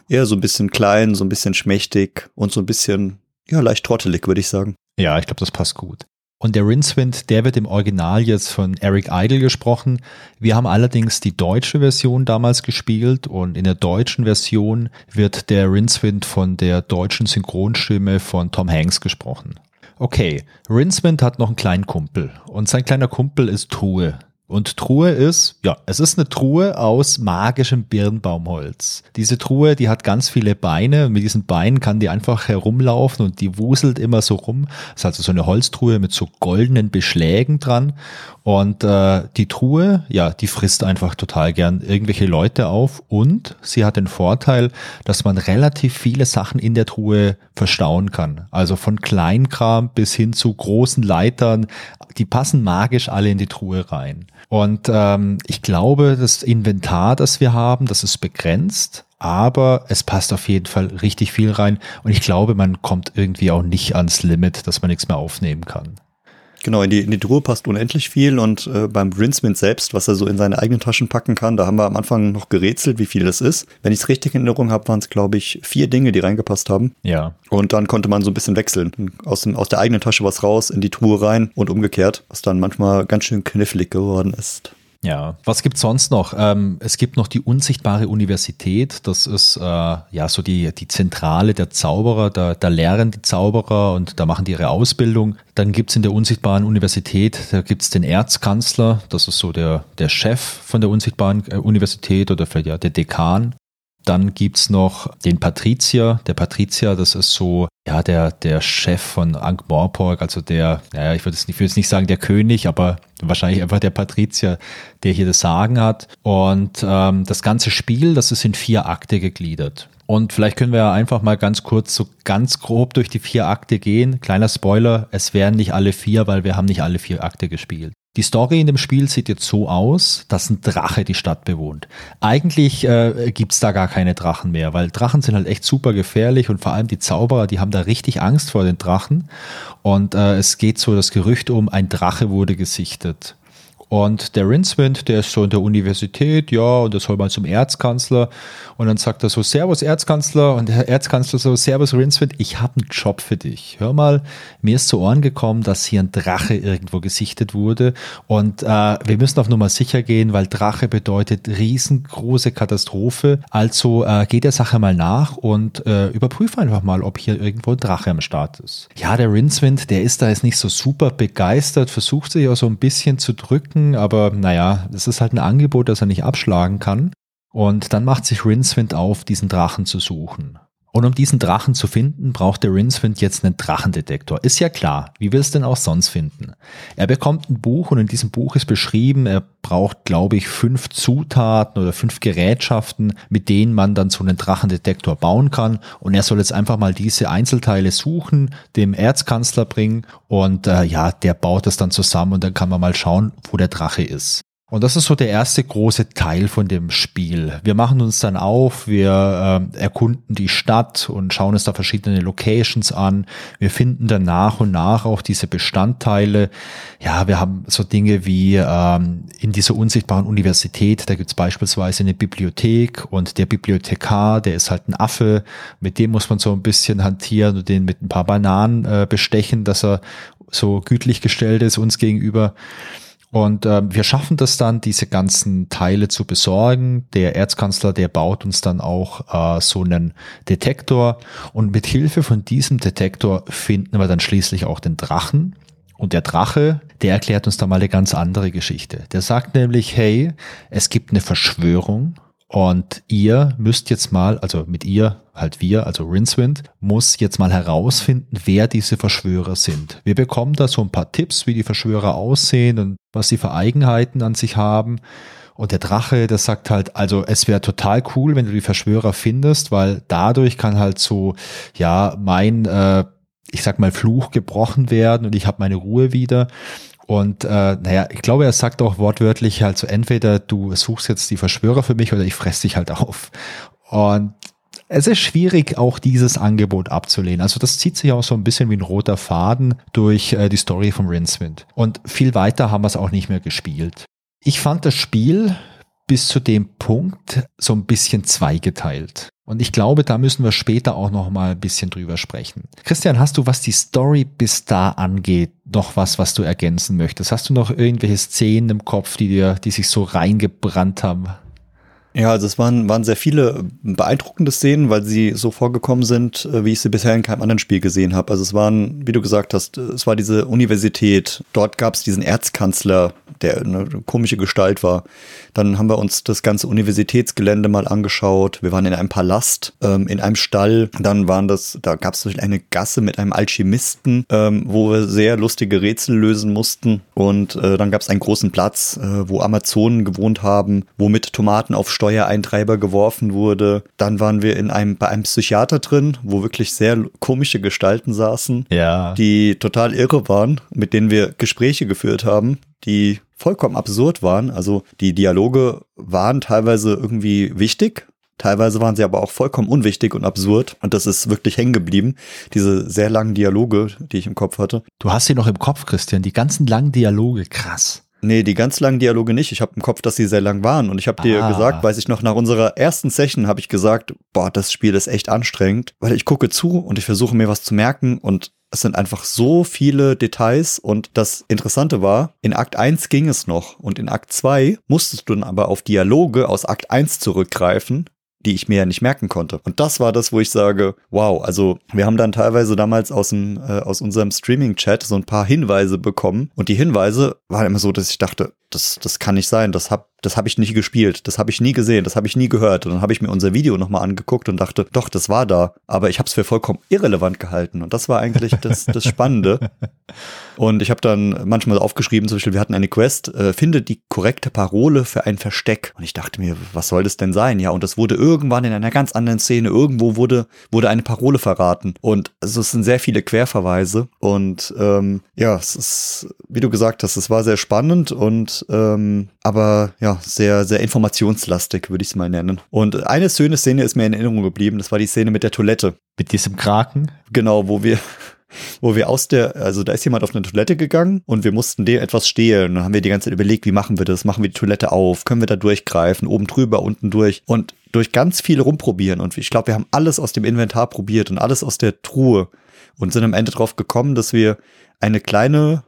Eher so ein bisschen klein, so ein bisschen schmächtig und so ein bisschen, ja, leicht trottelig, würde ich sagen.
Ja, ich glaube, das passt gut. Und der Rincewind, der wird im Original jetzt von Eric Idle gesprochen. Wir haben allerdings die deutsche Version damals gespielt und in der deutschen Version wird der Rincewind von der deutschen Synchronstimme von Tom Hanks gesprochen. Okay, Rincewind hat noch einen kleinen Kumpel und sein kleiner Kumpel ist Truhe. Und Truhe ist, ja, es ist eine Truhe aus magischem Birnbaumholz. Diese Truhe, die hat ganz viele Beine. Mit diesen Beinen kann die einfach herumlaufen und die wuselt immer so rum. Es ist also so eine Holztruhe mit so goldenen Beschlägen dran. Und äh, die Truhe, ja, die frisst einfach total gern irgendwelche Leute auf. Und sie hat den Vorteil, dass man relativ viele Sachen in der Truhe verstauen kann. Also von Kleinkram bis hin zu großen Leitern. Die passen magisch alle in die Truhe rein. Und ähm, ich glaube, das Inventar, das wir haben, das ist begrenzt, aber es passt auf jeden Fall richtig viel rein. Und ich glaube, man kommt irgendwie auch nicht ans Limit, dass man nichts mehr aufnehmen kann.
Genau, in die, in die Truhe passt unendlich viel und äh, beim Rincewind selbst, was er so in seine eigenen Taschen packen kann, da haben wir am Anfang noch gerätselt, wie viel das ist. Wenn ich es richtig in Erinnerung habe, waren es, glaube ich, vier Dinge, die reingepasst haben.
Ja.
Und dann konnte man so ein bisschen wechseln. Aus, dem, aus der eigenen Tasche was raus, in die Truhe rein und umgekehrt, was dann manchmal ganz schön knifflig geworden ist.
Ja, was gibt's sonst noch? Ähm, es gibt noch die unsichtbare Universität. Das ist äh, ja so die, die Zentrale der Zauberer. Da, da lehren die Zauberer und da machen die ihre Ausbildung. Dann gibt's in der unsichtbaren Universität, da gibt's den Erzkanzler. Das ist so der, der Chef von der unsichtbaren äh, Universität oder vielleicht ja der Dekan. Dann gibt's noch den Patrizier. Der Patrizier, das ist so, ja, der, der Chef von Ankh-Morpork, also der, naja, ich würde jetzt, jetzt nicht sagen der König, aber wahrscheinlich einfach der Patrizier, der hier das Sagen hat. Und ähm, das ganze Spiel, das ist in vier Akte gegliedert. Und vielleicht können wir ja einfach mal ganz kurz, so ganz grob durch die vier Akte gehen. Kleiner Spoiler, es wären nicht alle vier, weil wir haben nicht alle vier Akte gespielt. Die Story in dem Spiel sieht jetzt so aus, dass ein Drache die Stadt bewohnt. Eigentlich äh, gibt's da gar keine Drachen mehr, weil Drachen sind halt echt super gefährlich und vor allem die Zauberer, die haben da richtig Angst vor den Drachen. Und äh, es geht so das Gerücht um, ein Drache wurde gesichtet. Und der Rincewind, der ist so in der Universität, ja, und das soll mal zum Erzkanzler. Und dann sagt er so, Servus Erzkanzler. Und der Erzkanzler so, Servus Rincewind, ich habe einen Job für dich. Hör mal, mir ist zu Ohren gekommen, dass hier ein Drache irgendwo gesichtet wurde. Und äh, wir müssen auf Nummer sicher gehen, weil Drache bedeutet riesengroße Katastrophe. Also äh, geh der Sache mal nach und äh, überprüf einfach mal, ob hier irgendwo ein Drache am Start ist. Ja, der Rincewind, der ist da jetzt nicht so super begeistert, versucht sich auch so ein bisschen zu drücken aber naja, es ist halt ein Angebot, das er nicht abschlagen kann. Und dann macht sich Rincewind auf, diesen Drachen zu suchen. Und um diesen Drachen zu finden, braucht der Rincewind jetzt einen Drachendetektor. Ist ja klar. Wie will es denn auch sonst finden? Er bekommt ein Buch und in diesem Buch ist beschrieben, er braucht, glaube ich, fünf Zutaten oder fünf Gerätschaften, mit denen man dann so einen Drachendetektor bauen kann. Und er soll jetzt einfach mal diese Einzelteile suchen, dem Erzkanzler bringen und äh, ja, der baut das dann zusammen und dann kann man mal schauen, wo der Drache ist. Und das ist so der erste große Teil von dem Spiel. Wir machen uns dann auf, wir äh, erkunden die Stadt und schauen uns da verschiedene Locations an. Wir finden dann nach und nach auch diese Bestandteile. Ja, wir haben so Dinge wie ähm, in dieser unsichtbaren Universität, da gibt's beispielsweise eine Bibliothek und der Bibliothekar, der ist halt ein Affe, mit dem muss man so ein bisschen hantieren und den mit ein paar Bananen äh, bestechen, dass er so gütlich gestellt ist uns gegenüber. Und äh, wir schaffen das dann, diese ganzen Teile zu besorgen. Der Erzkanzler, der baut uns dann auch äh, so einen Detektor. Und mit Hilfe von diesem Detektor finden wir dann schließlich auch den Drachen. Und der Drache, der erklärt uns da mal eine ganz andere Geschichte. Der sagt nämlich, hey, es gibt eine Verschwörung und ihr müsst jetzt mal, also mit ihr, halt wir, also Rincewind, muss jetzt mal herausfinden, wer diese Verschwörer sind. Wir bekommen da so ein paar Tipps, wie die Verschwörer aussehen und was sie für Eigenheiten an sich haben. Und der Drache, der sagt halt, also es wäre total cool, wenn du die Verschwörer findest, weil dadurch kann halt so, ja, mein, äh, ich sag mal, Fluch gebrochen werden und ich habe meine Ruhe wieder. Und äh, naja, ich glaube, er sagt auch wortwörtlich halt so, entweder du suchst jetzt die Verschwörer für mich oder ich fress dich halt auf. Und es ist schwierig, auch dieses Angebot abzulehnen. Also das zieht sich auch so ein bisschen wie ein roter Faden durch äh, die Story von Rincewind. Und viel weiter haben wir es auch nicht mehr gespielt. Ich fand das Spiel bis zu dem Punkt so ein bisschen zweigeteilt. Und ich glaube, da müssen wir später auch noch mal ein bisschen drüber sprechen. Christian, hast du, was die Story bis da angeht, noch was, was du ergänzen möchtest? Hast du noch irgendwelche Szenen im Kopf, die dir, die sich so reingebrannt haben?
Ja, also es waren, waren sehr viele beeindruckende Szenen, weil sie so vorgekommen sind, äh, wie ich sie bisher in keinem anderen Spiel gesehen habe. Also es waren, wie du gesagt hast, es war diese Universität, dort gab es diesen Erzkanzler, der eine komische Gestalt war. Dann haben wir uns das ganze Universitätsgelände mal angeschaut. Wir waren in einem Palast, ähm, in einem Stall. Dann waren das, da gab es eine Gasse mit einem Alchemisten, ähm, wo wir sehr lustige Rätsel lösen mussten. Und äh, dann gab es einen großen Platz, äh, wo Amazonen gewohnt haben, wo mit Tomaten auf Steuereintreiber geworfen wurde. Dann waren wir in einem, bei einem Psychiater drin, wo wirklich sehr komische Gestalten saßen,
ja.
die total irre waren, mit denen wir Gespräche geführt haben, die vollkommen absurd waren. Also die Dialoge waren teilweise irgendwie wichtig, Teilweise waren sie aber auch vollkommen unwichtig und absurd. Und das ist wirklich hängen geblieben. Diese sehr langen Dialoge, die ich im Kopf hatte.
Du hast sie noch im Kopf, Christian, die ganzen langen Dialoge, krass.
Nee, die ganz langen Dialoge nicht. Ich habe im Kopf, dass sie sehr lang waren. Und ich habe dir
Ah.
gesagt, weiß ich noch, nach unserer ersten Session habe ich gesagt, boah, das Spiel ist echt anstrengend, weil ich gucke zu und ich versuche mir was zu merken und es sind einfach so viele Details und das Interessante war, in Akt 1 ging es noch und in Akt 2 musstest du dann aber auf Dialoge aus Akt 1 zurückgreifen, die ich mir ja nicht merken konnte. Und das war das, wo ich sage, wow, also wir haben dann teilweise damals aus, dem, äh, aus unserem Streaming-Chat so ein paar Hinweise bekommen. Und die Hinweise waren immer so, dass ich dachte, das, das kann nicht sein, das hab, das habe ich nicht gespielt, das habe ich nie gesehen, das habe ich nie gehört. Und dann habe ich mir unser Video nochmal angeguckt und dachte, doch, das war da. Aber ich habe es für vollkommen irrelevant gehalten. Und das war eigentlich das, das Spannende. Und ich habe dann manchmal aufgeschrieben, zum Beispiel, wir hatten eine Quest, äh, finde die korrekte Parole für ein Versteck. Und ich dachte mir, was soll das denn sein? Ja, und das wurde irgendwann in einer ganz anderen Szene, irgendwo wurde, wurde eine Parole verraten. Und also es sind sehr viele Querverweise. Und ähm, ja, es ist, wie du gesagt hast, es war sehr spannend und ähm, aber ja, sehr, sehr informationslastig, würde ich es mal nennen. Und eine schöne Szene ist mir in Erinnerung geblieben, das war die Szene mit der Toilette.
Mit diesem Kraken.
Genau, wo wir, wo wir aus der, also da ist jemand auf eine Toilette gegangen und wir mussten dem etwas stehlen. Dann haben wir die ganze Zeit überlegt, wie machen wir das? Machen wir die Toilette auf? Können wir da durchgreifen? Oben drüber, unten durch? Und durch ganz viel rumprobieren. Und ich glaube, wir haben alles aus dem Inventar probiert und alles aus der Truhe und sind am Ende drauf gekommen, dass wir eine kleine,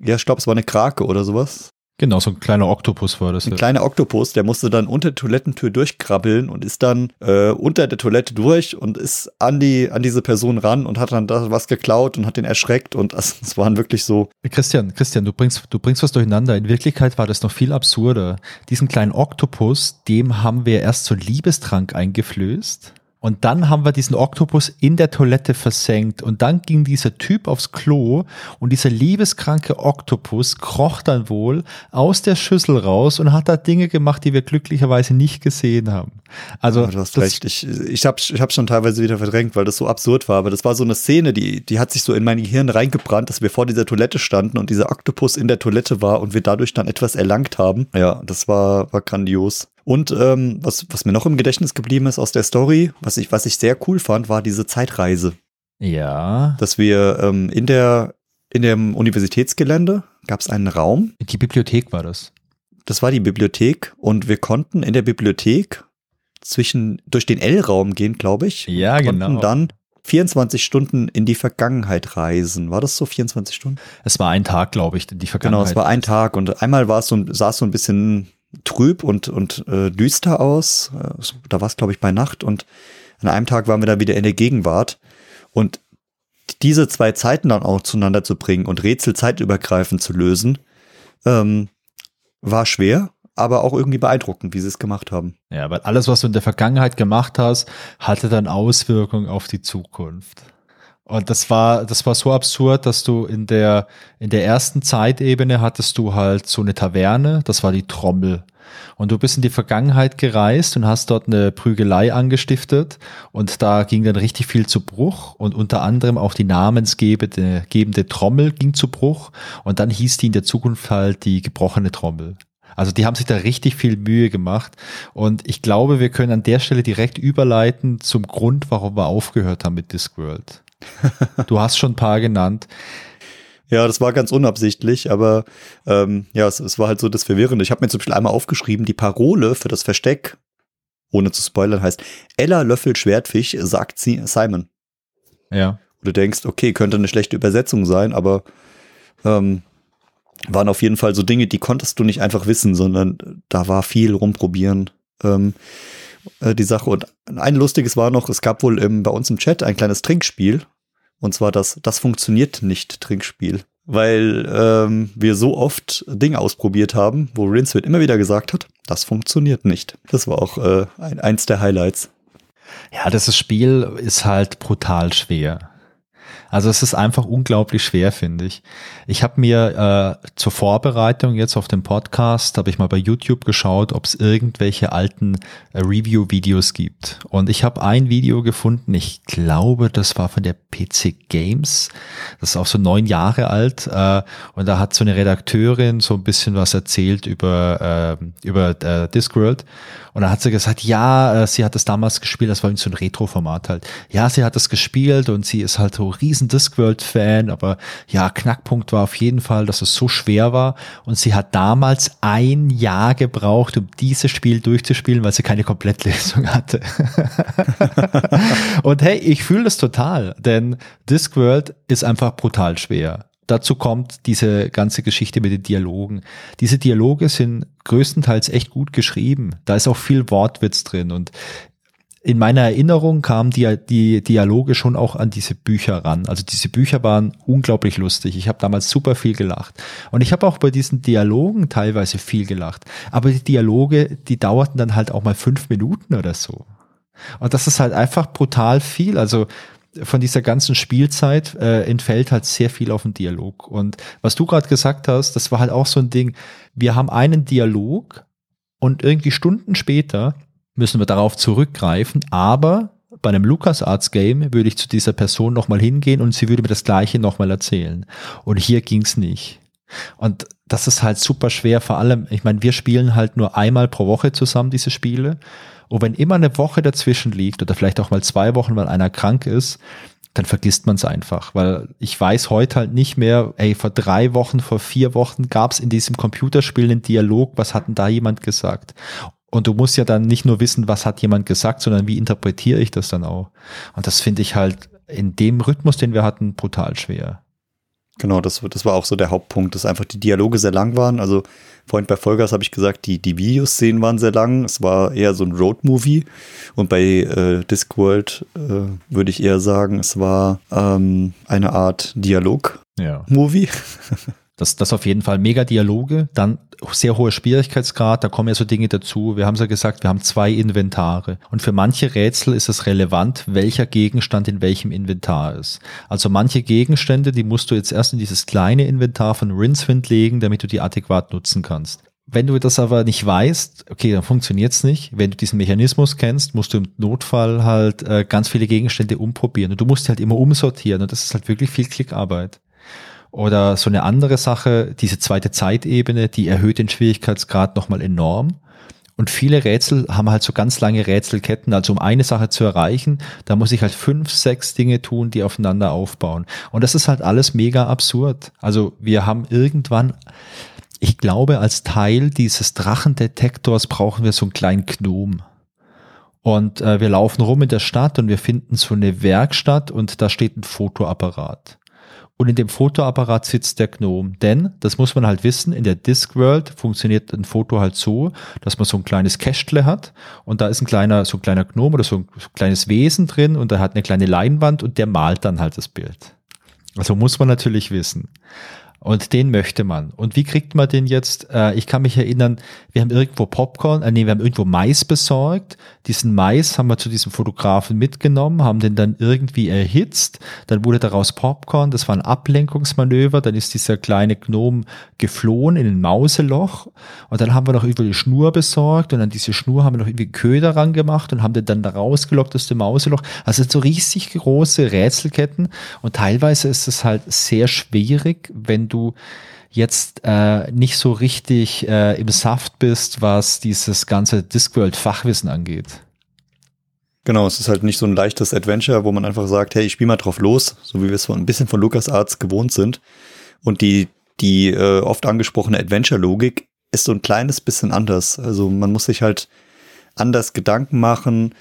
ja, ich glaube, es war eine Krake oder sowas.
Genau, so ein kleiner Oktopus war das.
Ein
ja.
kleiner Oktopus, der musste dann unter der Toilettentür durchkrabbeln und ist dann äh, unter der Toilette durch und ist an die an diese Person ran und hat dann da was geklaut und hat den erschreckt und das, das waren wirklich so
Christian, Christian, du bringst, du bringst was durcheinander. In Wirklichkeit war das noch viel absurder. Diesen kleinen Oktopus, dem haben wir erst so einen Liebestrank eingeflößt. Und dann haben wir diesen Oktopus in der Toilette versenkt. Und dann ging dieser Typ aufs Klo und dieser liebeskranke Oktopus kroch dann wohl aus der Schüssel raus und hat da Dinge gemacht, die wir glücklicherweise nicht gesehen haben. Also,
Ja, du hast recht. Ich, ich habe ich hab schon teilweise wieder verdrängt, weil das so absurd war. Aber das war so eine Szene, die, die hat sich so in mein Gehirn reingebrannt, dass wir vor dieser Toilette standen und dieser Oktopus in der Toilette war und wir dadurch dann etwas erlangt haben. Ja, das war, war grandios. Und ähm, was, was mir noch im Gedächtnis geblieben ist aus der Story, was ich, was ich sehr cool fand, war diese Zeitreise.
ja,
Dass wir ähm, in der in dem Universitätsgelände gab es einen Raum,
die Bibliothek war das.
das war die Bibliothek und wir konnten in der Bibliothek zwischen durch den L-Raum gehen, glaube ich.
Ja,
konnten
genau.
dann 24 Stunden in die Vergangenheit reisen. War das so 24 Stunden?
Es war ein Tag, glaube ich, die
Genau,
Vergangenheit.
es war ein Tag und einmal war es so, sah es so ein bisschen trüb und, und äh, düster aus. Da war es, glaube ich, bei Nacht und an einem Tag waren wir dann wieder in der Gegenwart. Und diese zwei Zeiten dann auch zueinander zu bringen und Rätsel zeitübergreifend zu lösen, ähm, war schwer, aber auch irgendwie beeindruckend, wie sie es gemacht haben.
Ja, weil alles, was du in der Vergangenheit gemacht hast, hatte dann Auswirkungen auf die Zukunft. Und das war, das war so absurd, dass du in der, in der ersten Zeitebene hattest du halt so eine Taverne, das war die Trommel. Und du bist in die Vergangenheit gereist und hast dort eine Prügelei angestiftet und da ging dann richtig viel zu Bruch und unter anderem auch die namensgebende gebende Trommel ging zu Bruch und dann hieß die in der Zukunft halt die gebrochene Trommel. Also die haben sich da richtig viel Mühe gemacht und ich glaube, wir können an der Stelle direkt überleiten zum Grund, warum wir aufgehört haben mit Discworld. Du hast schon ein paar genannt.
Ja, das war ganz unabsichtlich, aber ähm, ja, es, es war halt so das Verwirrende. Ich habe mir zum Beispiel einmal aufgeschrieben, die Parole für das Versteck, ohne zu spoilern, heißt Ella Löffel Schwertfisch, sagt sie Simon.
Ja.
Wo du denkst, okay, könnte eine schlechte Übersetzung sein, aber ähm, waren auf jeden Fall so Dinge, die konntest du nicht einfach wissen, sondern da war viel rumprobieren. Ähm, äh, die Sache. Und ein lustiges war noch, es gab wohl im, bei uns im Chat ein kleines Trinkspiel. Und zwar das, das funktioniert nicht Trinkspiel. Weil ähm, wir so oft Dinge ausprobiert haben, wo Rincewind immer wieder gesagt hat, das funktioniert nicht. Das war auch äh, ein, eins der Highlights.
Ja, das Spiel ist halt brutal schwer. Also es ist einfach unglaublich schwer, finde ich. Ich habe mir äh, zur Vorbereitung jetzt auf den Podcast, habe ich mal bei YouTube geschaut, ob es irgendwelche alten äh, Review-Videos gibt. Und ich habe ein Video gefunden, ich glaube, das war von der PC Games. Das ist auch so neun Jahre alt. Äh, und da hat so eine Redakteurin so ein bisschen was erzählt über, äh, über äh, Discworld. Und dann hat sie gesagt, ja, äh, sie hat das damals gespielt, das war so ein Retro-Format halt. Ja, sie hat das gespielt und sie ist halt so riesen Discworld-Fan, aber ja, Knackpunkt war auf jeden Fall, dass es so schwer war und sie hat damals ein Jahr gebraucht, um dieses Spiel durchzuspielen, weil sie keine Komplettlesung hatte. und hey, ich fühle das total, denn Discworld ist einfach brutal schwer dazu kommt diese ganze Geschichte mit den Dialogen. Diese Dialoge sind größtenteils echt gut geschrieben. Da ist auch viel Wortwitz drin und in meiner Erinnerung kamen die, die Dialoge schon auch an diese Bücher ran. Also diese Bücher waren unglaublich lustig. Ich habe damals super viel gelacht. Und ich habe auch bei diesen Dialogen teilweise viel gelacht. Aber die Dialoge, die dauerten dann halt auch mal fünf Minuten oder so. Und das ist halt einfach brutal viel. Also von dieser ganzen Spielzeit äh, entfällt halt sehr viel auf den Dialog. Und was du gerade gesagt hast, das war halt auch so ein Ding, wir haben einen Dialog und irgendwie Stunden später müssen wir darauf zurückgreifen, aber bei einem LucasArts-Game würde ich zu dieser Person nochmal hingehen und sie würde mir das gleiche nochmal erzählen. Und hier ging's nicht. Und das ist halt super schwer, vor allem, ich meine, wir spielen halt nur einmal pro Woche zusammen diese Spiele. Und wenn immer eine Woche dazwischen liegt oder vielleicht auch mal zwei Wochen, weil einer krank ist, dann vergisst man es einfach, weil ich weiß heute halt nicht mehr, ey, vor drei Wochen, vor vier Wochen gab es in diesem Computerspiel einen Dialog, was hat denn da jemand gesagt? Und du musst ja dann nicht nur wissen, was hat jemand gesagt, sondern wie interpretiere ich das dann auch? Und das finde ich halt in dem Rhythmus, den wir hatten, brutal schwer.
Genau, das, das war auch so der Hauptpunkt, dass einfach die Dialoge sehr lang waren. Also vorhin bei Vollgas habe ich gesagt, die, die Videoszenen waren sehr lang. Es war eher so ein Road-Movie. Und bei äh, Discworld äh, würde ich eher sagen, es war ähm, eine Art Dialog-Movie.
Ja. Das, das auf jeden Fall mega Dialoge, dann sehr hoher Schwierigkeitsgrad, da kommen ja so Dinge dazu. Wir haben es ja gesagt, wir haben zwei Inventare. Und für manche Rätsel ist es relevant, welcher Gegenstand in welchem Inventar ist. Also manche Gegenstände, die musst du jetzt erst in dieses kleine Inventar von Rincewind legen, damit du die adäquat nutzen kannst. Wenn du das aber nicht weißt, okay, dann funktioniert's nicht. Wenn du diesen Mechanismus kennst, musst du im Notfall halt äh, ganz viele Gegenstände umprobieren. Und du musst halt immer umsortieren. Und das ist halt wirklich viel Klickarbeit. Oder so eine andere Sache, diese zweite Zeitebene, die erhöht den Schwierigkeitsgrad nochmal enorm. Und viele Rätsel haben halt so ganz lange Rätselketten. Also um eine Sache zu erreichen, da muss ich halt fünf, sechs Dinge tun, die aufeinander aufbauen. Und das ist halt alles mega absurd. Also wir haben irgendwann, ich glaube, als Teil dieses Drachendetektors brauchen wir so einen kleinen Gnom. Und äh, wir laufen rum in der Stadt und wir finden so eine Werkstatt und da steht ein Fotoapparat und in dem Fotoapparat sitzt der Gnome. Denn, das muss man halt wissen, in der Discworld funktioniert ein Foto halt so, dass man so ein kleines Kästle hat und da ist ein kleiner, so ein kleiner Gnome oder so ein kleines Wesen drin und der hat eine kleine Leinwand und der malt dann halt das Bild. Also muss man natürlich wissen. Und den möchte man. Und wie kriegt man den jetzt? Äh, ich kann mich erinnern, wir haben irgendwo Popcorn, äh, nee, wir haben irgendwo Mais besorgt. Diesen Mais haben wir zu diesem Fotografen mitgenommen, haben den dann irgendwie erhitzt. Dann wurde daraus Popcorn. Das war ein Ablenkungsmanöver. Dann ist dieser kleine Gnom geflohen in ein Mauseloch. Und dann haben wir noch über die Schnur besorgt. Und an diese Schnur haben wir noch irgendwie Köder ran gemacht und haben den dann da rausgelockt aus dem Mauseloch. Also so riesig große Rätselketten. Und teilweise ist es halt sehr schwierig, wenn du jetzt äh, nicht so richtig äh, im Saft bist, was dieses ganze Discworld-Fachwissen angeht.
Genau, es ist halt nicht so ein leichtes Adventure, wo man einfach sagt, hey, ich spiele mal drauf los, so wie wir es von ein bisschen von LucasArts gewohnt sind. Und die, die äh, oft angesprochene Adventure-Logik ist so ein kleines bisschen anders. Also man muss sich halt anders Gedanken machen,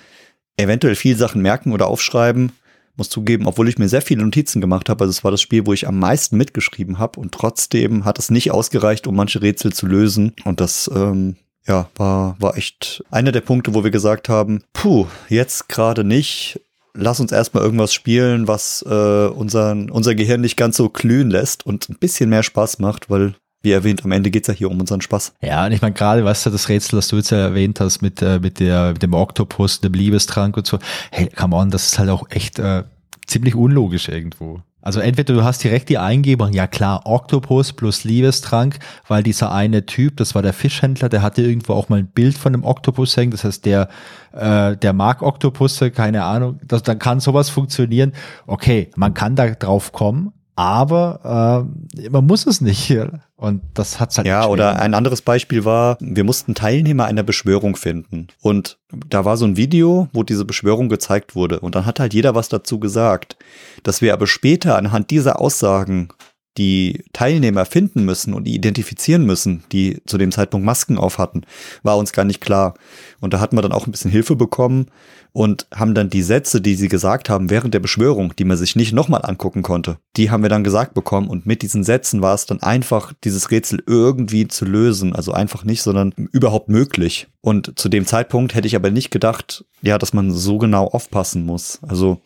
eventuell viel Sachen merken oder aufschreiben muss zugeben, obwohl ich mir sehr viele Notizen gemacht habe, also es war das Spiel, wo ich am meisten mitgeschrieben habe und trotzdem hat es nicht ausgereicht, um manche Rätsel zu lösen. Und das ähm, ja, war, war echt einer der Punkte, wo wir gesagt haben, puh, jetzt gerade nicht. Lass uns erstmal irgendwas spielen, was äh, unseren, unser Gehirn nicht ganz so glühen lässt und ein bisschen mehr Spaß macht, weil wie erwähnt, am Ende geht's ja hier um unseren Spaß.
Ja, und ich meine, gerade, weißt du, das Rätsel, das du jetzt ja erwähnt hast, mit, äh, mit, der, mit dem Oktopus, dem Liebestrank und so, hey, come on, das ist halt auch echt äh, ziemlich unlogisch irgendwo. Also entweder du hast direkt die Eingebung, ja klar, Oktopus plus Liebestrank, weil dieser eine Typ, das war der Fischhändler, der hatte irgendwo auch mal ein Bild von einem Oktopus hängen, das heißt, der, äh, der mag Oktopusse, keine Ahnung, das, dann kann sowas funktionieren. Okay, man kann da drauf kommen, aber äh, man muss es nicht. Und das hat's halt.
Ja, oder ein anderes Beispiel war, wir mussten Teilnehmer einer Beschwörung finden. Und da war so ein Video, wo diese Beschwörung gezeigt wurde. Und dann hat halt jeder was dazu gesagt. Dass wir aber später anhand dieser Aussagen die Teilnehmer finden müssen und identifizieren müssen, die zu dem Zeitpunkt Masken auf hatten, war uns gar nicht klar. Und da hatten wir dann auch ein bisschen Hilfe bekommen und haben dann die Sätze, die sie gesagt haben während der Beschwörung, die man sich nicht nochmal angucken konnte, die haben wir dann gesagt bekommen und mit diesen Sätzen war es dann einfach, dieses Rätsel irgendwie zu lösen. Also einfach nicht, sondern überhaupt möglich. Und zu dem Zeitpunkt hätte ich aber nicht gedacht, ja, dass man so genau aufpassen muss. Also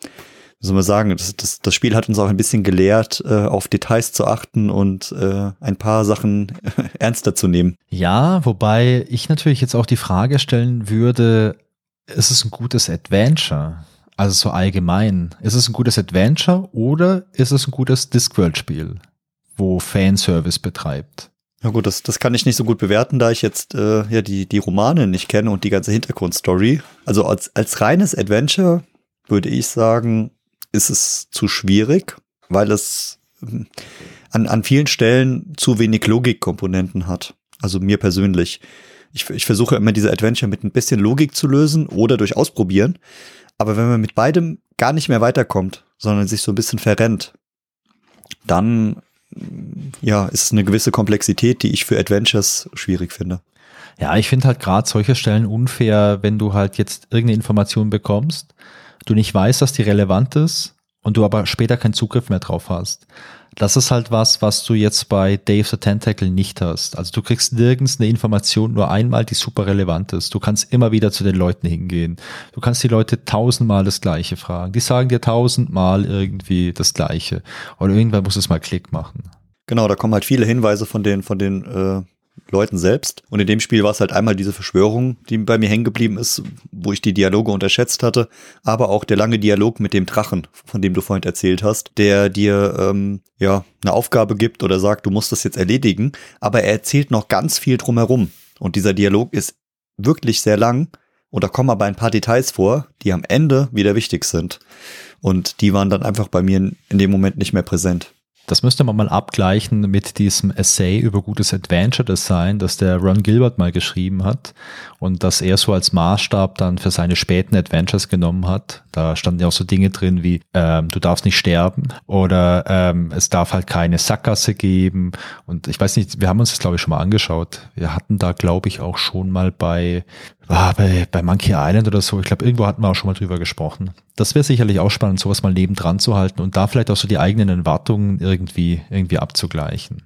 soll man sagen, das, das, das Spiel hat uns auch ein bisschen gelehrt, äh, auf Details zu achten und äh, ein paar Sachen ernster zu nehmen.
Ja, wobei ich natürlich jetzt auch die Frage stellen würde, ist es ein gutes Adventure? Also so allgemein. Ist es ein gutes Adventure oder ist es ein gutes Discworld-Spiel, wo Fanservice betreibt?
Ja gut, das, das kann ich nicht so gut bewerten, da ich jetzt äh, ja die, die Romane nicht kenne und die ganze Hintergrundstory. Also als, als reines Adventure würde ich sagen, ist es zu schwierig, weil es hm, an, an vielen Stellen zu wenig Logikkomponenten hat. Also mir persönlich. Ich, ich versuche immer diese Adventure mit ein bisschen Logik zu lösen oder durch Ausprobieren. Aber wenn man mit beidem gar nicht mehr weiterkommt, sondern sich so ein bisschen verrennt, dann ja, ist es eine gewisse Komplexität, die ich für Adventures schwierig finde.
Ja, ich finde halt gerade solche Stellen unfair, wenn du halt jetzt irgendeine Information bekommst du nicht weißt, dass die relevant ist und du aber später keinen Zugriff mehr drauf hast. Das ist halt was, was du jetzt bei Dave the Tentacle nicht hast. Also du kriegst nirgends eine Information nur einmal, die super relevant ist. Du kannst immer wieder zu den Leuten hingehen. Du kannst die Leute tausendmal das Gleiche fragen. Die sagen dir tausendmal irgendwie das Gleiche. Oder irgendwann muss es mal Klick machen.
Genau, da kommen halt viele Hinweise von den, von den äh, Leuten selbst. Und in dem Spiel war es halt einmal diese Verschwörung, die bei mir hängen geblieben ist, wo ich die Dialoge unterschätzt hatte, aber auch der lange Dialog mit dem Drachen, von dem du vorhin erzählt hast, der dir ähm, ja eine Aufgabe gibt oder sagt, du musst das jetzt erledigen, aber er erzählt noch ganz viel drumherum. Und dieser Dialog ist wirklich sehr lang und da kommen aber ein paar Details vor, die am Ende wieder wichtig sind. Und die waren dann einfach bei mir in dem Moment nicht mehr präsent.
Das müsste man mal abgleichen mit diesem Essay über gutes Adventure Design, das der Ron Gilbert mal geschrieben hat und das er so als Maßstab dann für seine späten Adventures genommen hat. Da standen ja auch so Dinge drin wie ähm, du darfst nicht sterben oder ähm, es darf halt keine Sackgasse geben und ich weiß nicht, wir haben uns das glaube ich schon mal angeschaut. Wir hatten da glaube ich auch schon mal bei ah, bei, bei Monkey Island oder so, ich glaube, irgendwo hatten wir auch schon mal drüber gesprochen. Das wäre sicherlich auch spannend, sowas mal nebendran zu halten und da vielleicht auch so die eigenen Erwartungen irgendwie, irgendwie abzugleichen.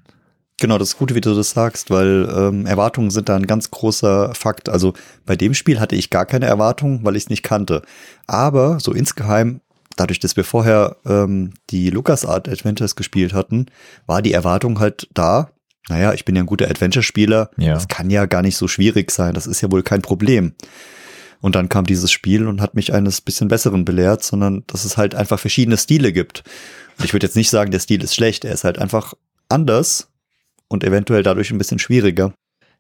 Genau, das ist gut, wie du das sagst, weil ähm, Erwartungen sind da ein ganz großer Fakt. Also bei dem Spiel hatte ich gar keine Erwartungen, weil ich es nicht kannte. Aber so insgeheim, dadurch, dass wir vorher ähm, die LucasArt Adventures gespielt hatten, war die Erwartung halt da, naja, ich bin ja ein guter Adventure-Spieler, ja. das kann ja gar nicht so schwierig sein, das ist ja wohl kein Problem. Und dann kam dieses Spiel und hat mich eines bisschen Besseren belehrt, sondern dass es halt einfach verschiedene Stile gibt. Und ich würde jetzt nicht sagen, der Stil ist schlecht, er ist halt einfach anders und eventuell dadurch ein bisschen schwieriger.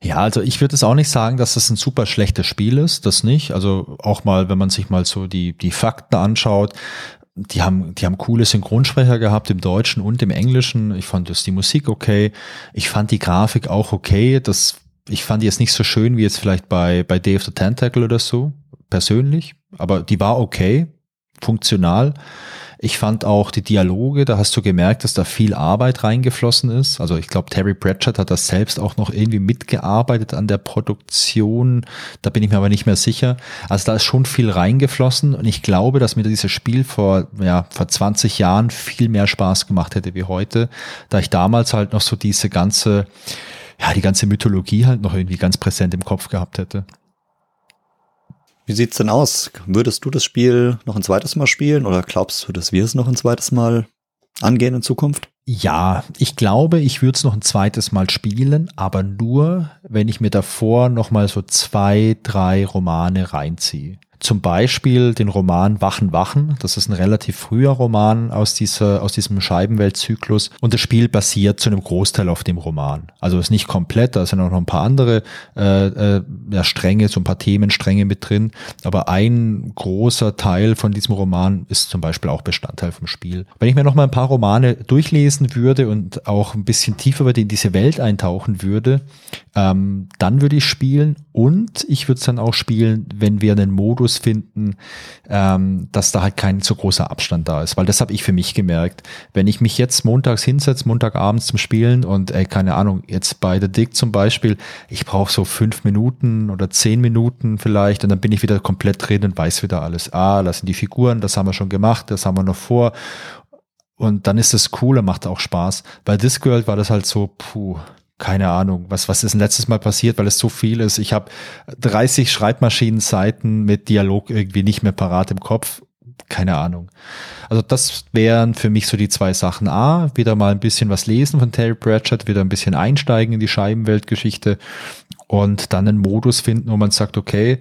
Ja, also ich würde es auch nicht sagen, dass das ein super schlechtes Spiel ist, das nicht. Also auch mal, wenn man sich mal so die, die Fakten anschaut, die haben, die haben coole Synchronsprecher gehabt im Deutschen und im Englischen. Ich fand das die Musik okay. Ich fand die Grafik auch okay. Das, ich fand die jetzt nicht so schön wie jetzt vielleicht bei, bei Day of the Tentacle oder so, persönlich. Aber die war okay, funktional. Ich fand auch die Dialoge, da hast du gemerkt, dass da viel Arbeit reingeflossen ist. Also ich glaube, Terry Pratchett hat das selbst auch noch irgendwie mitgearbeitet an der Produktion. Da bin ich mir aber nicht mehr sicher. Also da ist schon viel reingeflossen und ich glaube, dass mir dieses Spiel vor, ja, vor 20 Jahren viel mehr Spaß gemacht hätte wie heute, da ich damals halt noch so diese ganze, ja, die ganze Mythologie halt noch irgendwie ganz präsent im Kopf gehabt hätte.
Wie sieht's denn aus? Würdest du das Spiel noch ein zweites Mal spielen oder glaubst du, dass wir es noch ein zweites Mal angehen in Zukunft?
Ja, ich glaube, ich würde es noch ein zweites Mal spielen, aber nur, wenn ich mir davor noch mal so zwei, drei Romane reinziehe. Zum Beispiel den Roman Wachen, Wachen. Das ist ein relativ früher Roman aus, dieser, aus diesem Scheibenweltzyklus. Und das Spiel basiert zu einem Großteil auf dem Roman. Also ist nicht komplett, da sind auch noch ein paar andere äh, äh, ja, Stränge, so ein paar Themenstränge mit drin. Aber ein großer Teil von diesem Roman ist zum Beispiel auch Bestandteil vom Spiel. Wenn ich mir noch mal ein paar Romane durchlesen würde und auch ein bisschen tiefer in diese Welt eintauchen würde, ähm, dann würde ich spielen und ich würde es dann auch spielen, wenn wir einen Modus finden, ähm, dass da halt kein so großer Abstand da ist, weil das habe ich für mich gemerkt. Wenn ich mich jetzt montags hinsetze, Montagabends zum Spielen und ey, keine Ahnung, jetzt bei The Dick zum Beispiel, ich brauche so fünf Minuten oder zehn Minuten vielleicht und dann bin ich wieder komplett drin und weiß wieder alles. Ah, das sind die Figuren, das haben wir schon gemacht, das haben wir noch vor und dann ist das cool und macht auch Spaß. Bei Discworld war das halt so, puh, keine Ahnung, was, was ist denn letztes Mal passiert, weil es so viel ist. Ich habe 30 Schreibmaschinenseiten mit Dialog irgendwie nicht mehr parat im Kopf. Keine Ahnung. Also das wären für mich so die zwei Sachen. A, wieder mal ein bisschen was lesen von Terry Pratchett, wieder ein bisschen einsteigen in die Scheibenweltgeschichte und dann einen Modus finden, wo man sagt, okay,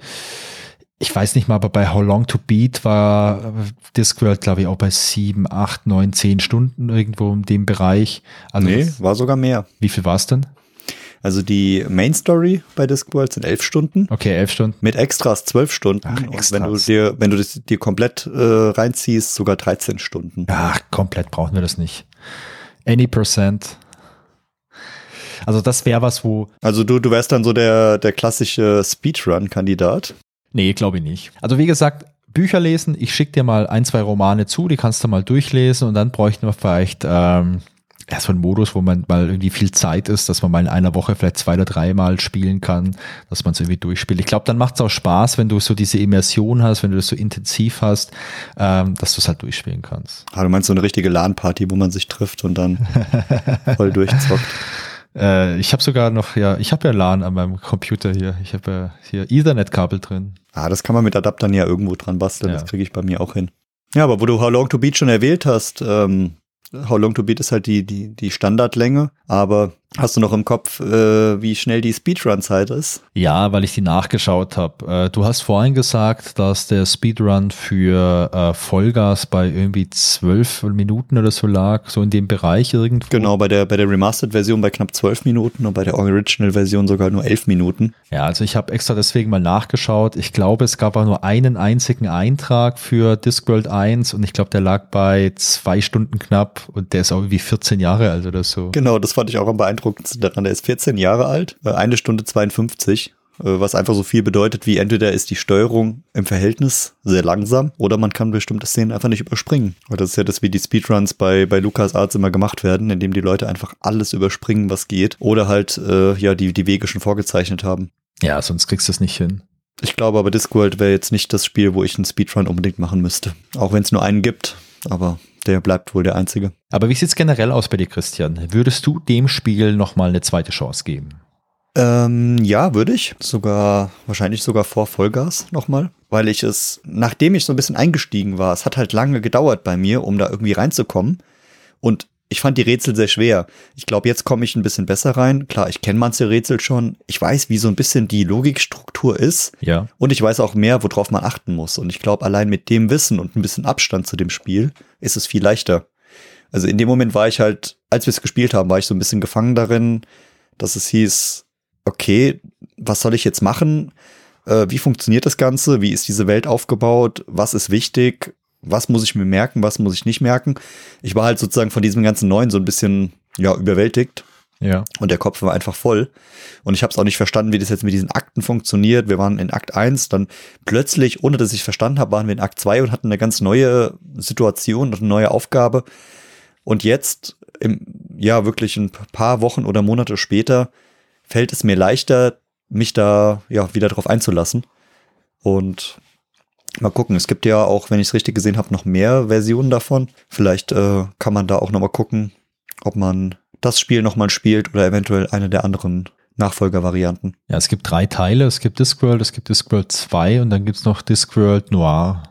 ich weiß nicht mal, aber bei How Long to Beat war Discworld, glaube ich, auch bei sieben, acht, neun, zehn Stunden irgendwo in dem Bereich.
Also nee, war sogar mehr.
Wie viel war es denn?
Also die Main Story bei Discworld sind elf Stunden.
Okay, elf Stunden.
Mit Extras zwölf Stunden. Ach, Extras. Wenn du dir, wenn du das dir komplett äh, reinziehst, sogar 13 Stunden.
Ach, komplett brauchen wir das nicht. Any percent. Also das wäre was, wo.
Also du, du wärst dann so der, der klassische Speedrun-Kandidat.
Nee, glaube ich nicht. Also wie gesagt, Bücher lesen, ich schicke dir mal ein, zwei Romane zu, die kannst du mal durchlesen und dann bräuchten wir vielleicht ähm, ja, so einen Modus, wo man mal irgendwie viel Zeit ist, dass man mal in einer Woche vielleicht zwei oder dreimal spielen kann, dass man es irgendwie durchspielt. Ich glaube, dann macht es auch Spaß, wenn du so diese Immersion hast, wenn du das so intensiv hast, ähm, dass du es halt durchspielen kannst.
Ah, du meinst so eine richtige LAN-Party, wo man sich trifft und dann voll durchzockt.
Äh, ich habe sogar noch, ja, ich habe ja LAN an meinem Computer hier. Ich habe ja hier Ethernet-Kabel drin.
Ah, das kann man mit Adaptern ja irgendwo dran basteln. Ja. Das kriege ich bei mir auch hin. Ja, aber wo du How Long to Beat schon erwähnt hast, ähm, How Long to Beat ist halt die, die, die Standardlänge, aber Hast du noch im Kopf, äh, wie schnell die Speedrun-Zeit ist?
Ja, weil ich die nachgeschaut habe. Äh, du hast vorhin gesagt, dass der Speedrun für äh, Vollgas bei irgendwie zwölf Minuten oder so lag, so in dem Bereich irgendwo.
Genau, bei der, bei der Remastered-Version bei knapp zwölf Minuten und bei der Original-Version sogar nur elf Minuten.
Ja, also ich habe extra deswegen mal nachgeschaut. Ich glaube, es gab auch nur einen einzigen Eintrag für Discworld 1 und ich glaube, der lag bei zwei Stunden knapp und der ist auch irgendwie 14 Jahre alt oder so.
Genau, das fand ich auch am beeindruckendsten beeindruckendste daran, der ist 14 Jahre alt, äh, eine Stunde 52, äh, was einfach so viel bedeutet, wie entweder ist die Steuerung im Verhältnis sehr langsam oder man kann bestimmte Szenen einfach nicht überspringen. Und das ist ja das, wie die Speedruns bei, bei LucasArts immer gemacht werden, indem die Leute einfach alles überspringen, was geht oder halt äh, ja die, die Wege schon vorgezeichnet haben.
Ja, sonst kriegst du es nicht hin.
Ich glaube aber Discworld wäre jetzt nicht das Spiel, wo ich einen Speedrun unbedingt machen müsste. Auch wenn es nur einen gibt, aber der bleibt wohl der einzige.
Aber wie sieht es generell aus bei dir, Christian? Würdest du dem Spiel nochmal eine zweite Chance geben?
Ähm, ja, würde ich. Sogar, wahrscheinlich sogar vor Vollgas nochmal. Weil ich es, nachdem ich so ein bisschen eingestiegen war, es hat halt lange gedauert bei mir, um da irgendwie reinzukommen. Und ich fand die Rätsel sehr schwer. Ich glaube, jetzt komme ich ein bisschen besser rein. Klar, ich kenne manche Rätsel schon. Ich weiß, wie so ein bisschen die Logikstruktur ist.
Ja.
Und ich weiß auch mehr, worauf man achten muss. Und ich glaube, allein mit dem Wissen und ein bisschen Abstand zu dem Spiel ist es viel leichter. Also in dem Moment war ich halt, als wir es gespielt haben, war ich so ein bisschen gefangen darin, dass es hieß, okay, was soll ich jetzt machen? Äh, wie funktioniert das Ganze? Wie ist diese Welt aufgebaut? Was ist wichtig? Was muss ich mir merken, was muss ich nicht merken. Ich war halt sozusagen von diesem ganzen Neuen so ein bisschen, ja, überwältigt.
Ja.
Und der Kopf war einfach voll. Und ich habe es auch nicht verstanden, wie das jetzt mit diesen Akten funktioniert. Wir waren in Akt 1, dann plötzlich, ohne dass ich verstanden habe, waren wir in Akt 2 und hatten eine ganz neue Situation und eine neue Aufgabe. Und jetzt, im, ja, wirklich ein paar Wochen oder Monate später, fällt es mir leichter, mich da ja wieder drauf einzulassen. Und Mal gucken, es gibt ja auch, wenn ich es richtig gesehen habe, noch mehr Versionen davon. Vielleicht äh, kann man da auch nochmal gucken, ob man das Spiel nochmal spielt oder eventuell eine der anderen Nachfolgervarianten.
Ja, es gibt drei Teile. Es gibt Discworld, es gibt Discworld 2 und dann gibt es noch Discworld Noir.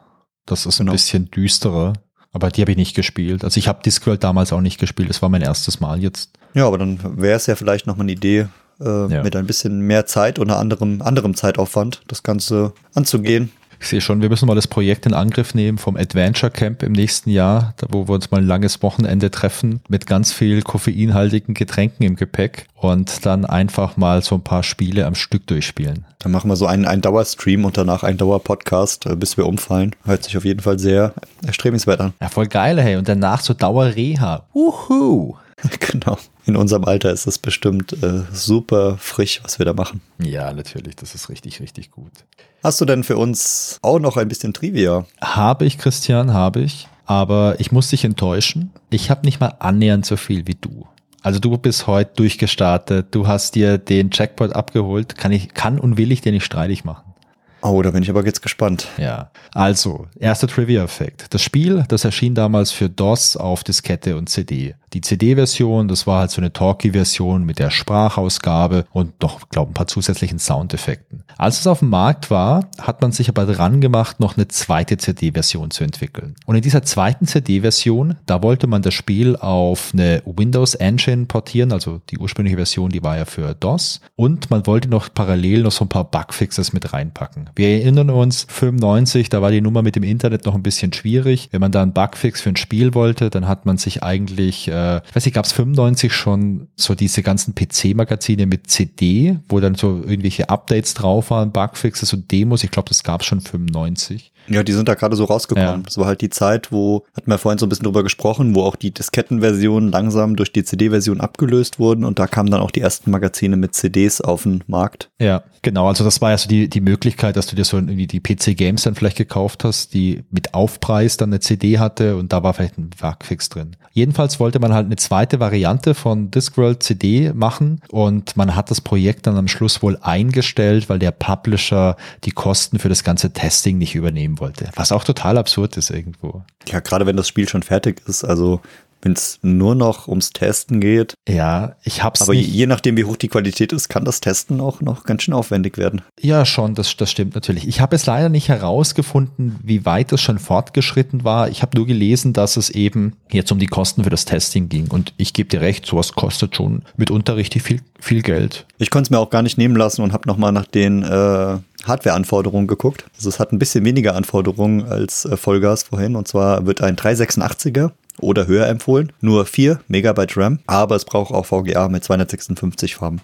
Das ist genau. ein bisschen düsterer. Aber die habe ich nicht gespielt. Also ich habe Discworld damals auch nicht gespielt. Das war mein erstes Mal jetzt.
Ja, aber dann wäre es ja vielleicht nochmal eine Idee, äh, ja. mit ein bisschen mehr Zeit oder anderem, anderem Zeitaufwand das Ganze anzugehen.
Ich sehe schon, wir müssen mal das Projekt in Angriff nehmen vom Adventure Camp im nächsten Jahr, da wo wir uns mal ein langes Wochenende treffen mit ganz viel koffeinhaltigen Getränken im Gepäck und dann einfach mal so ein paar Spiele am Stück durchspielen.
Dann machen wir so einen, einen Dauerstream und danach einen Dauerpodcast, äh, bis wir umfallen. Hört sich auf jeden Fall sehr erstrebenswert an.
Ja, voll geil, hey. Und danach so Dauerreha. Uhu.
genau. In unserem Alter ist das bestimmt äh, super frisch, was wir da machen.
Ja, natürlich. Das ist richtig, richtig gut.
Hast du denn für uns auch noch ein bisschen Trivia?
Habe ich, Christian, habe ich. Aber ich muss dich enttäuschen. Ich habe nicht mal annähernd so viel wie du. Also du bist heute durchgestartet, du hast dir den Jackpot abgeholt, kann ich, kann und will ich dir nicht streitig machen.
Oh, da bin ich aber jetzt gespannt.
Ja, also, erster Trivia-Effekt. Das Spiel, das erschien damals für DOS auf Diskette und CD. Die CD-Version, das war halt so eine Talkie-Version mit der Sprachausgabe und noch, glaube ein paar zusätzlichen Soundeffekten. Als es auf dem Markt war, hat man sich aber dran gemacht, noch eine zweite CD-Version zu entwickeln. Und in dieser zweiten CD-Version, da wollte man das Spiel auf eine Windows Engine portieren, also die ursprüngliche Version, die war ja für DOS. Und man wollte noch parallel noch so ein paar Bugfixes mit reinpacken. Wir erinnern uns, 95, da war die Nummer mit dem Internet noch ein bisschen schwierig. Wenn man da einen Bugfix für ein Spiel wollte, dann hat man sich eigentlich äh, ich weiß nicht, gab es 95 schon so diese ganzen PC-Magazine mit CD, wo dann so irgendwelche Updates drauf waren, Bugfixes und Demos. Ich glaube, das gab es schon 95.
Ja, die sind da gerade so rausgekommen. Ja. Das war halt die Zeit, wo, hatten wir vorhin so ein bisschen drüber gesprochen, wo auch die Diskettenversionen langsam durch die CD-Version abgelöst wurden und da kamen dann auch die ersten Magazine mit CDs auf den Markt.
Ja, genau. Also das war ja so die, die Möglichkeit, dass du dir so irgendwie die PC-Games dann vielleicht gekauft hast, die mit Aufpreis dann eine CD hatte und da war vielleicht ein Bugfix drin. Jedenfalls wollte man halt eine zweite Variante von Discworld CD machen und man hat das Projekt dann am Schluss wohl eingestellt, weil der Publisher die Kosten für das ganze Testing nicht übernehmen wollte. Was auch total absurd ist irgendwo.
Ja, gerade wenn das Spiel schon fertig ist, also wenn es nur noch ums Testen geht.
Ja, ich hab's.
Aber nicht. je nachdem, wie hoch die Qualität ist, kann das Testen auch noch ganz schön aufwendig werden.
Ja, schon, das, das stimmt natürlich. Ich habe es leider nicht herausgefunden, wie weit es schon fortgeschritten war. Ich habe nur gelesen, dass es eben jetzt um die Kosten für das Testing ging. Und ich gebe dir recht, sowas kostet schon mitunter richtig viel, viel Geld.
Ich konnte es mir auch gar nicht nehmen lassen und habe nochmal nach den äh, Hardware-Anforderungen geguckt. Also es hat ein bisschen weniger Anforderungen als äh, Vollgas vorhin. Und zwar wird ein 386er oder höher empfohlen. Nur 4 Megabyte RAM, aber es braucht auch VGA mit 256 Farben.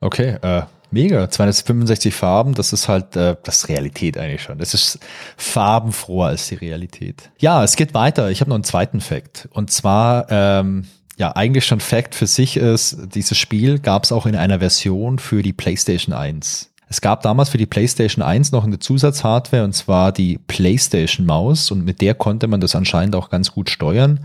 Okay, äh, mega. 265 Farben, das ist halt, äh, das ist Realität eigentlich schon. Das ist farbenfroher als die Realität. Ja, es geht weiter. Ich habe noch einen zweiten Fact. Und zwar, ähm, ja, eigentlich schon Fact für sich ist, dieses Spiel gab es auch in einer Version für die PlayStation 1. Es gab damals für die PlayStation 1 noch eine Zusatzhardware und zwar die PlayStation Maus und mit der konnte man das anscheinend auch ganz gut steuern.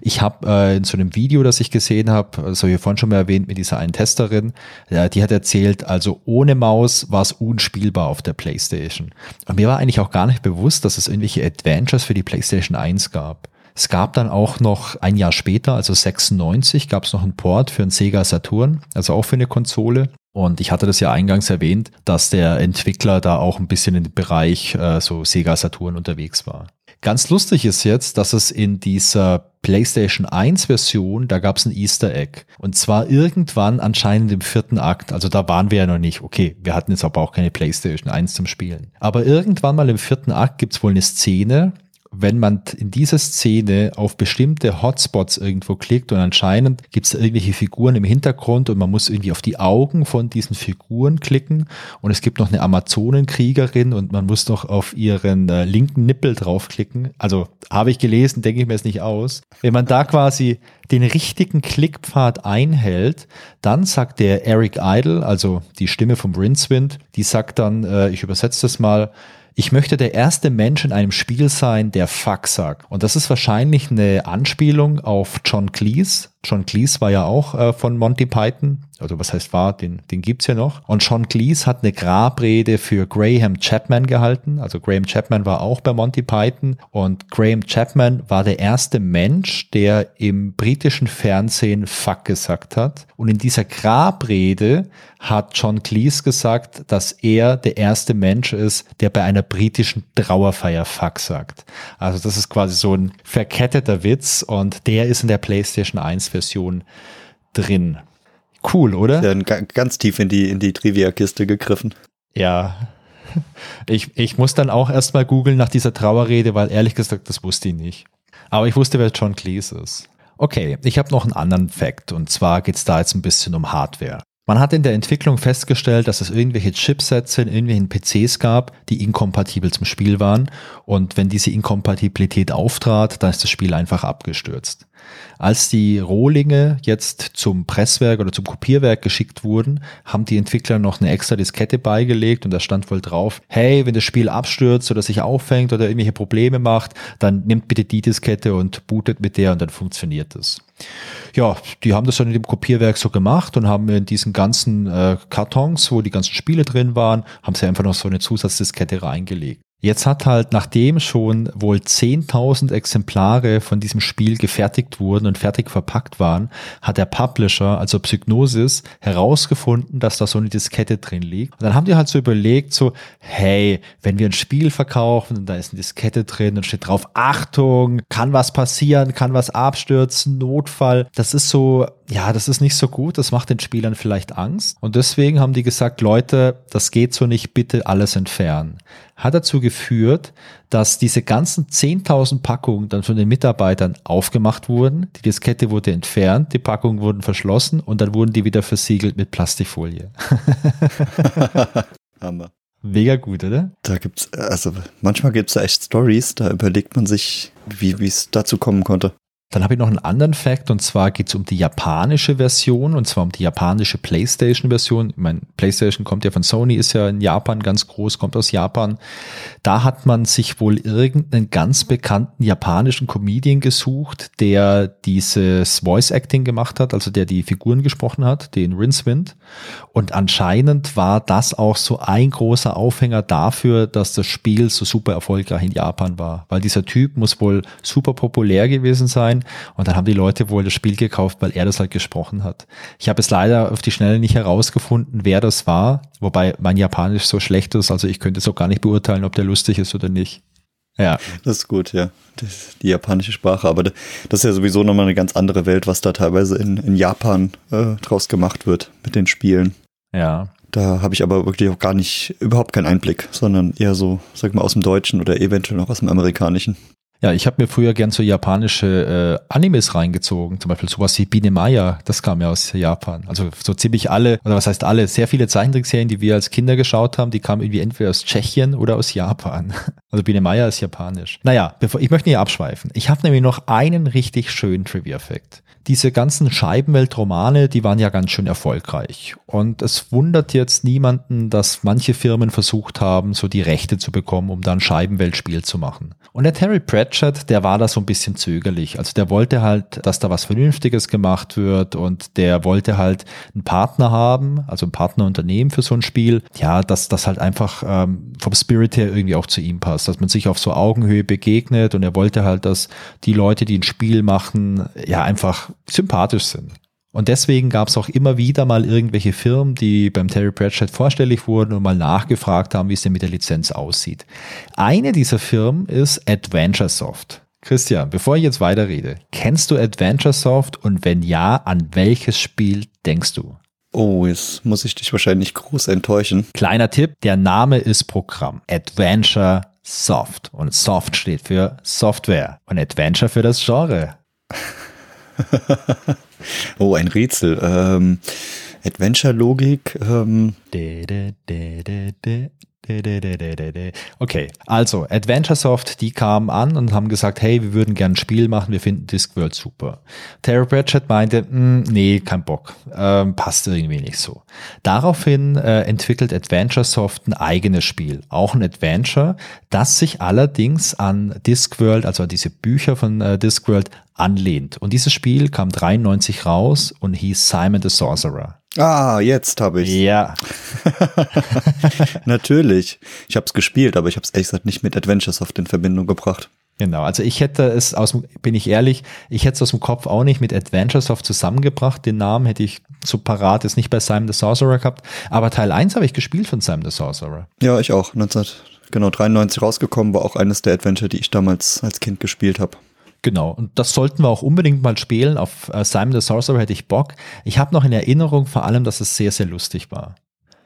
Ich habe äh, in so einem Video, das ich gesehen habe, also hier vorhin schon mal erwähnt mit dieser einen Testerin, ja, die hat erzählt, also ohne Maus war es unspielbar auf der PlayStation. Und mir war eigentlich auch gar nicht bewusst, dass es irgendwelche Adventures für die PlayStation 1 gab. Es gab dann auch noch ein Jahr später, also 96, gab es noch einen Port für einen Sega Saturn, also auch für eine Konsole. Und ich hatte das ja eingangs erwähnt, dass der Entwickler da auch ein bisschen dem Bereich äh, so Sega Saturn unterwegs war. Ganz lustig ist jetzt, dass es in dieser PlayStation 1 Version, da gab es ein Easter Egg. Und zwar irgendwann anscheinend im vierten Akt. Also da waren wir ja noch nicht. Okay, wir hatten jetzt aber auch keine PlayStation 1 zum Spielen. Aber irgendwann mal im vierten Akt gibt's wohl eine Szene, wenn man in dieser Szene auf bestimmte Hotspots irgendwo klickt und anscheinend gibt es irgendwelche Figuren im Hintergrund und man muss irgendwie auf die Augen von diesen Figuren klicken und es gibt noch eine Amazonenkriegerin und man muss noch auf ihren äh, linken Nippel draufklicken. Also habe ich gelesen, denke ich mir es nicht aus. Wenn man da quasi den richtigen Klickpfad einhält, dann sagt der Eric Idle, also die Stimme vom Rincewind, die sagt dann, äh, ich übersetze das mal, ich möchte der erste Mensch in einem Spiel sein, der Fuck sagt. Und das ist wahrscheinlich eine Anspielung auf John Cleese. John Cleese war ja auch äh, von Monty Python also was heißt war, den, den gibt's ja noch. Und Sean Cleese hat eine Grabrede für Graham Chapman gehalten. Also Graham Chapman war auch bei Monty Python und Graham Chapman war der erste Mensch, der im britischen Fernsehen Fuck gesagt hat. Und in dieser Grabrede hat John Cleese gesagt, dass er der erste Mensch ist, der bei einer britischen Trauerfeier Fuck sagt. Also das ist quasi so ein verketteter Witz und der ist in der PlayStation 1 Version drin. Cool, oder?
Ja, ganz tief in die, in die Trivia-Kiste gegriffen.
Ja. Ich, ich muss dann auch erstmal googeln nach dieser Trauerrede, weil ehrlich gesagt, das wusste ich nicht. Aber ich wusste, wer John Cleese ist. Okay, ich habe noch einen anderen Fact und zwar geht es da jetzt ein bisschen um Hardware. Man hat in der Entwicklung festgestellt, dass es irgendwelche Chipsets in irgendwelchen PCs gab, die inkompatibel zum Spiel waren. Und wenn diese Inkompatibilität auftrat, dann ist das Spiel einfach abgestürzt. Als die Rohlinge jetzt zum Presswerk oder zum Kopierwerk geschickt wurden, haben die Entwickler noch eine extra Diskette beigelegt und da stand wohl drauf, hey, wenn das Spiel abstürzt oder sich auffängt oder irgendwelche Probleme macht, dann nimmt bitte die Diskette und bootet mit der und dann funktioniert es. Ja, die haben das dann in dem Kopierwerk so gemacht und haben in diesen ganzen äh, Kartons, wo die ganzen Spiele drin waren, haben sie einfach noch so eine Zusatzdiskette reingelegt. Jetzt hat halt, nachdem schon wohl 10.000 Exemplare von diesem Spiel gefertigt wurden und fertig verpackt waren, hat der Publisher, also Psygnosis, herausgefunden, dass da so eine Diskette drin liegt. Und dann haben die halt so überlegt, so, hey, wenn wir ein Spiel verkaufen und da ist eine Diskette drin und steht drauf, Achtung, kann was passieren, kann was abstürzen, Notfall. Das ist so, ja, das ist nicht so gut, das macht den Spielern vielleicht Angst. Und deswegen haben die gesagt, Leute, das geht so nicht, bitte alles entfernen hat dazu geführt, dass diese ganzen 10.000 Packungen dann von den Mitarbeitern aufgemacht wurden. Die Diskette wurde entfernt, die Packungen wurden verschlossen und dann wurden die wieder versiegelt mit Plastikfolie. Hammer. Mega gut, oder?
Da gibt's, also manchmal gibt's da echt Stories, da überlegt man sich, wie es dazu kommen konnte.
Dann habe ich noch einen anderen Fact und zwar geht es um die japanische Version und zwar um die japanische PlayStation-Version. Ich meine, PlayStation kommt ja von Sony, ist ja in Japan ganz groß, kommt aus Japan. Da hat man sich wohl irgendeinen ganz bekannten japanischen Comedian gesucht, der dieses Voice Acting gemacht hat, also der die Figuren gesprochen hat, den Rincewind. Und anscheinend war das auch so ein großer Aufhänger dafür, dass das Spiel so super erfolgreich in Japan war, weil dieser Typ muss wohl super populär gewesen sein sein. Und dann haben die Leute wohl das Spiel gekauft, weil er das halt gesprochen hat. Ich habe es leider auf die Schnelle nicht herausgefunden, wer das war, wobei mein Japanisch so schlecht ist, also ich könnte es auch gar nicht beurteilen, ob der lustig ist oder nicht.
Ja. Das ist gut, ja. Die, japanische Sprache. Aber das ist ja sowieso nochmal eine ganz andere Welt, was da teilweise in, in Japan äh, draus gemacht wird mit den Spielen.
Ja.
Da habe ich aber wirklich auch gar nicht, überhaupt keinen Einblick, sondern eher so, sag mal, aus dem Deutschen oder eventuell noch aus dem Amerikanischen.
Ja, ich habe mir früher gern so japanische äh, Animes reingezogen, zum Beispiel sowas wie Biene Maya, das kam ja aus Japan. Also so ziemlich alle, oder was heißt alle, sehr viele Zeichentrickserien, die wir als Kinder geschaut haben, die kamen irgendwie entweder aus Tschechien oder aus Japan. Also Biene Maya ist japanisch. Naja, bevor, ich möchte nicht abschweifen. Ich habe nämlich noch einen richtig schönen Trivia-Fact diese ganzen Scheibenweltromane, die waren ja ganz schön erfolgreich. Und es wundert jetzt niemanden, dass manche Firmen versucht haben, so die Rechte zu bekommen, um dann Scheibenweltspiel zu machen. Und der Terry Pratchett, der war da so ein bisschen zögerlich. Also der wollte halt, dass da was Vernünftiges gemacht wird und der wollte halt einen Partner haben, also ein Partnerunternehmen für so ein Spiel. Ja, dass das halt einfach ähm, vom Spirit her irgendwie auch zu ihm passt, dass man sich auf so Augenhöhe begegnet und er wollte halt, dass die Leute, die ein Spiel machen, ja einfach sympathisch sind. Und deswegen gab es auch immer wieder mal irgendwelche Firmen, die beim Terry Pratchett vorstellig wurden und mal nachgefragt haben, wie es denn mit der Lizenz aussieht. Eine dieser Firmen ist AdventureSoft. Christian, bevor ich jetzt weiterrede, kennst du AdventureSoft und wenn ja, an welches Spiel denkst du?
Oh, jetzt muss ich dich wahrscheinlich groß enttäuschen.
Kleiner Tipp, der Name ist Programm. Adventure Soft. Und Soft steht für Software und Adventure für das Genre.
oh, ein Rätsel. Ähm, Adventure-Logik. Ähm.
Okay, also AdventureSoft, die kamen an und haben gesagt, hey, wir würden gerne ein Spiel machen, wir finden Discworld super. Terry Pratchett meinte, hm, nee, kein Bock, ähm, passt irgendwie nicht so. Daraufhin äh, entwickelt AdventureSoft ein eigenes Spiel, auch ein Adventure, das sich allerdings an Discworld, also an diese Bücher von äh, Discworld, anlehnt. Und dieses Spiel kam 93 raus und hieß Simon the Sorcerer.
Ah, jetzt habe ich.
Ja.
Natürlich. Ich habe es gespielt, aber ich habe es ehrlich gesagt nicht mit Adventuresoft in Verbindung gebracht.
Genau, also ich hätte es aus dem, bin ich ehrlich, ich hätte es aus dem Kopf auch nicht mit Adventuresoft zusammengebracht. Den Namen hätte ich so parat ist nicht bei Simon the Sorcerer gehabt. Aber Teil 1 habe ich gespielt von Simon the Sorcerer.
Ja, ich auch. 1993 rausgekommen, war auch eines der Adventure, die ich damals als Kind gespielt habe.
Genau, und das sollten wir auch unbedingt mal spielen. Auf äh, Simon the Sorcerer hätte ich Bock. Ich habe noch in Erinnerung vor allem, dass es sehr, sehr lustig war.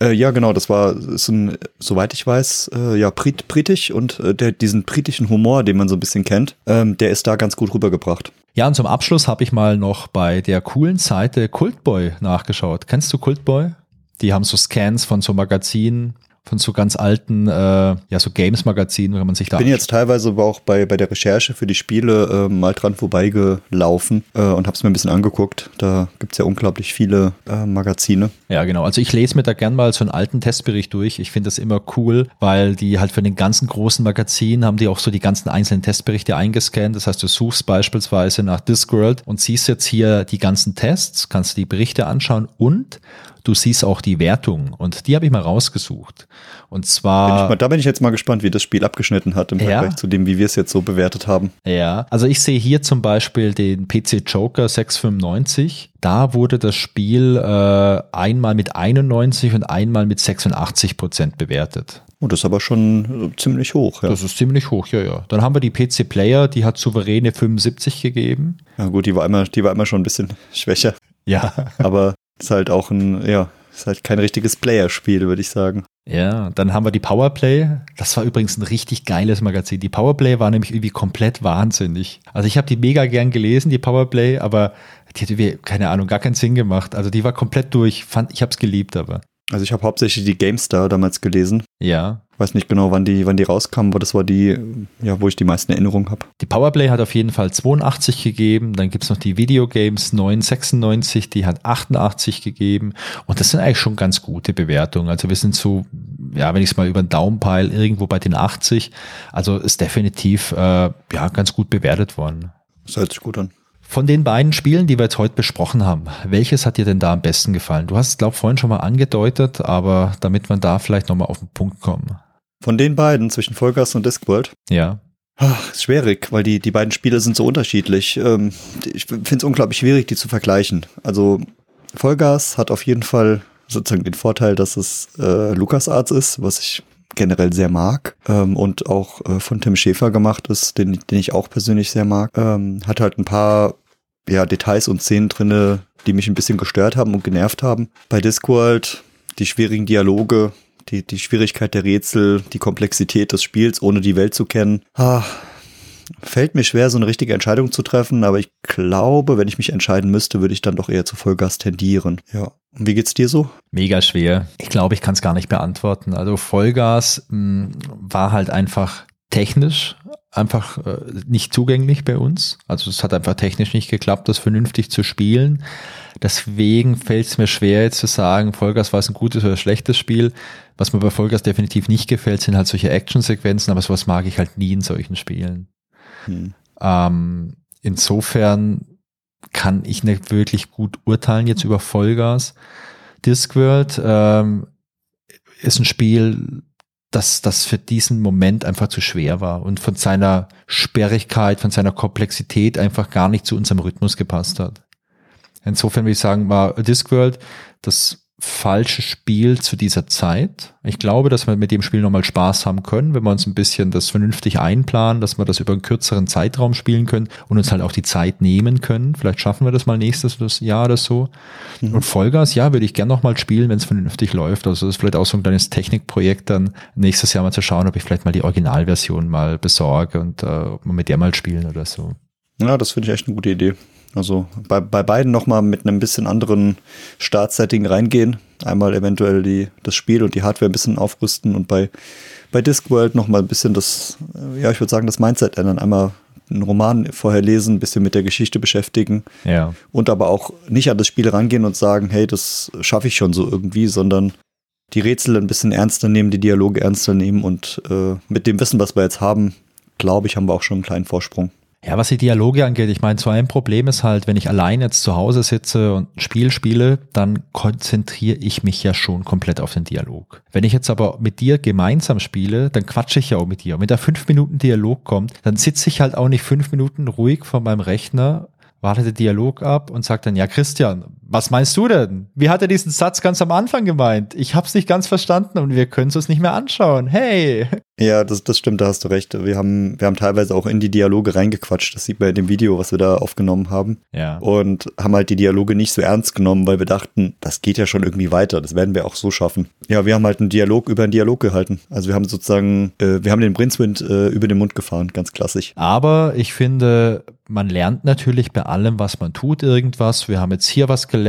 Äh, ja, genau, das war, ist ein, soweit ich weiß, äh, ja, Brit britisch und äh, der, diesen britischen Humor, den man so ein bisschen kennt, ähm, der ist da ganz gut rübergebracht.
Ja, und zum Abschluss habe ich mal noch bei der coolen Seite Cultboy nachgeschaut. Kennst du Cultboy? Die haben so Scans von so Magazinen, von so ganz alten, äh, ja, so Games-Magazinen, wenn man sich da.
Ich bin jetzt teilweise aber auch bei, bei der Recherche für die Spiele äh, mal dran vorbeigelaufen äh, und habe es mir ein bisschen angeguckt. Da gibt's ja unglaublich viele äh, Magazine.
Ja, genau. Also ich lese mir da gern mal so einen alten Testbericht durch. Ich finde das immer cool, weil die halt für den ganzen großen Magazin haben die auch so die ganzen einzelnen Testberichte eingescannt. Das heißt, du suchst beispielsweise nach Discworld und siehst jetzt hier die ganzen Tests, kannst die Berichte anschauen und du siehst auch die Wertung und die habe ich mal rausgesucht. Und zwar.
Bin mal, da bin ich jetzt mal gespannt, wie das Spiel abgeschnitten hat im
Ja.
Vergleich zu dem, wie wir es jetzt so bewertet haben.
Ja, also ich sehe hier zum Beispiel den PC Joker 695. Da wurde das Spiel äh, einmal mit 91 und einmal mit 86 Prozent bewertet.
Und das ist aber schon äh, ziemlich hoch. Ja.
Das ist ziemlich hoch, ja, ja. Dann haben wir die PC Player, die hat souveräne 75 gegeben.
ja gut, die war immer, die war immer schon ein bisschen schwächer.
Ja.
Aber ist halt auch ein, ja, ist halt kein richtiges Player-Spiel, würde ich sagen.
Ja, dann haben wir die Powerplay. Das war übrigens ein richtig geiles Magazin. Die Powerplay war nämlich irgendwie komplett wahnsinnig. Also ich habe die mega gern gelesen, die Powerplay, aber die hat irgendwie, keine Ahnung, gar keinen Sinn gemacht. Also die war komplett durch. Fand, ich habe es geliebt, aber.
Also ich habe hauptsächlich die GameStar damals gelesen.
Ja.
Weiß nicht genau, wann die, wann die rauskam, aber das war die, ja, wo ich die meisten Erinnerungen habe.
Die Powerplay hat auf jeden Fall 82 gegeben. Dann gibt's noch die Videogames 996, die hat 88 gegeben. Und das sind eigentlich schon ganz gute Bewertungen. Also wir sind so, ja, wenn ich es mal über den Daumen irgendwo bei den 80. Also ist definitiv äh, ja ganz gut bewertet worden.
Das hört sich gut an.
Von den beiden Spielen, die wir jetzt heute besprochen haben, welches hat dir denn da am besten gefallen? Du hast es, glaube vorhin schon mal angedeutet, aber damit wir da vielleicht nochmal auf den Punkt kommen.
Von den beiden, zwischen Vollgas und Discworld,
Ja.
Ach, ist schwierig, weil die, die beiden Spiele sind so unterschiedlich. Ähm, ich finde es unglaublich schwierig, die zu vergleichen. Also Vollgas hat auf jeden Fall sozusagen den Vorteil, dass es äh, LucasArts ist, was ich generell sehr mag ähm, und auch äh, von Tim Schäfer gemacht ist, den, den ich auch persönlich sehr mag. Ähm, hat halt ein paar ja, Details und Szenen drinne, die mich ein bisschen gestört haben und genervt haben. Bei Discworld die schwierigen Dialoge, die, die Schwierigkeit der Rätsel, die Komplexität des Spiels, ohne die Welt zu kennen. Ah, fällt mir schwer, so eine richtige Entscheidung zu treffen, aber ich glaube, wenn ich mich entscheiden müsste, würde ich dann doch eher zu Vollgas tendieren. Ja. Und wie geht's dir so?
Mega schwer. Ich glaube, ich kann es gar nicht beantworten. Also Vollgas mh, war halt einfach technisch einfach äh, nicht zugänglich bei uns. Also es hat einfach technisch nicht geklappt, das vernünftig zu spielen. Deswegen fällt es mir schwer jetzt zu sagen, Vollgas war es ein gutes oder schlechtes Spiel. Was mir bei Vollgas definitiv nicht gefällt, sind halt solche Actionsequenzen, aber sowas mag ich halt nie in solchen Spielen.
Hm.
Ähm, insofern kann ich nicht wirklich gut urteilen jetzt über Vollgas. Discworld ähm, ist ein Spiel, das, das für diesen Moment einfach zu schwer war und von seiner Sperrigkeit, von seiner Komplexität einfach gar nicht zu unserem Rhythmus gepasst hat. Insofern würde ich sagen, war Discworld das falsche Spiel zu dieser Zeit. Ich glaube, dass wir mit dem Spiel nochmal Spaß haben können, wenn wir uns ein bisschen das vernünftig einplanen, dass wir das über einen kürzeren Zeitraum spielen können und uns halt auch die Zeit nehmen können. Vielleicht schaffen wir das mal nächstes Jahr oder so.
Mhm.
Und Vollgas, ja, würde ich gerne nochmal spielen, wenn es vernünftig läuft. Also das ist vielleicht auch so ein kleines Technikprojekt dann nächstes Jahr mal zu schauen, ob ich vielleicht mal die Originalversion mal besorge und äh, ob wir mit der mal spielen oder so.
Ja, das finde ich echt eine gute Idee. Also bei, bei beiden nochmal mit einem bisschen anderen Startsetting reingehen. Einmal eventuell die, das Spiel und die Hardware ein bisschen aufrüsten und bei, bei Discworld nochmal ein bisschen das, ja, ich würde sagen, das Mindset ändern. Einmal einen Roman vorher lesen, ein bisschen mit der Geschichte beschäftigen
Ja.
und aber auch nicht an das Spiel rangehen und sagen, hey, das schaffe ich schon so irgendwie, sondern die Rätsel ein bisschen ernster nehmen, die Dialoge ernster nehmen und äh, mit dem Wissen, was wir jetzt haben, glaube ich, haben wir auch schon einen kleinen Vorsprung.
Ja, was die Dialoge angeht, ich meine, so ein Problem ist halt, wenn ich allein jetzt zu Hause sitze und ein Spiel spiele, dann konzentriere ich mich ja schon komplett auf den Dialog. Wenn ich jetzt aber mit dir gemeinsam spiele, dann quatsche ich ja auch mit dir. Und wenn da fünf Minuten Dialog kommt, dann sitze ich halt auch nicht fünf Minuten ruhig vor meinem Rechner, warte den Dialog ab und sage dann, ja Christian, was meinst du denn? Wie hat er diesen Satz ganz am Anfang gemeint? Ich hab's nicht ganz verstanden und wir können es uns nicht mehr anschauen. Hey!
Ja, das, das stimmt, da hast du recht. Wir haben, wir haben teilweise auch in die Dialoge reingequatscht. Das sieht man in dem Video, was wir da aufgenommen haben.
Ja.
Und haben halt die Dialoge nicht so ernst genommen, weil wir dachten, das geht ja schon irgendwie weiter. Das werden wir auch so schaffen. Ja, wir haben halt einen Dialog über einen Dialog gehalten. Also wir haben sozusagen, äh, wir haben den Brinswind äh, über den Mund gefahren, ganz klassisch.
Aber ich finde, man lernt natürlich bei allem, was man tut, irgendwas. Wir haben jetzt hier was gelernt.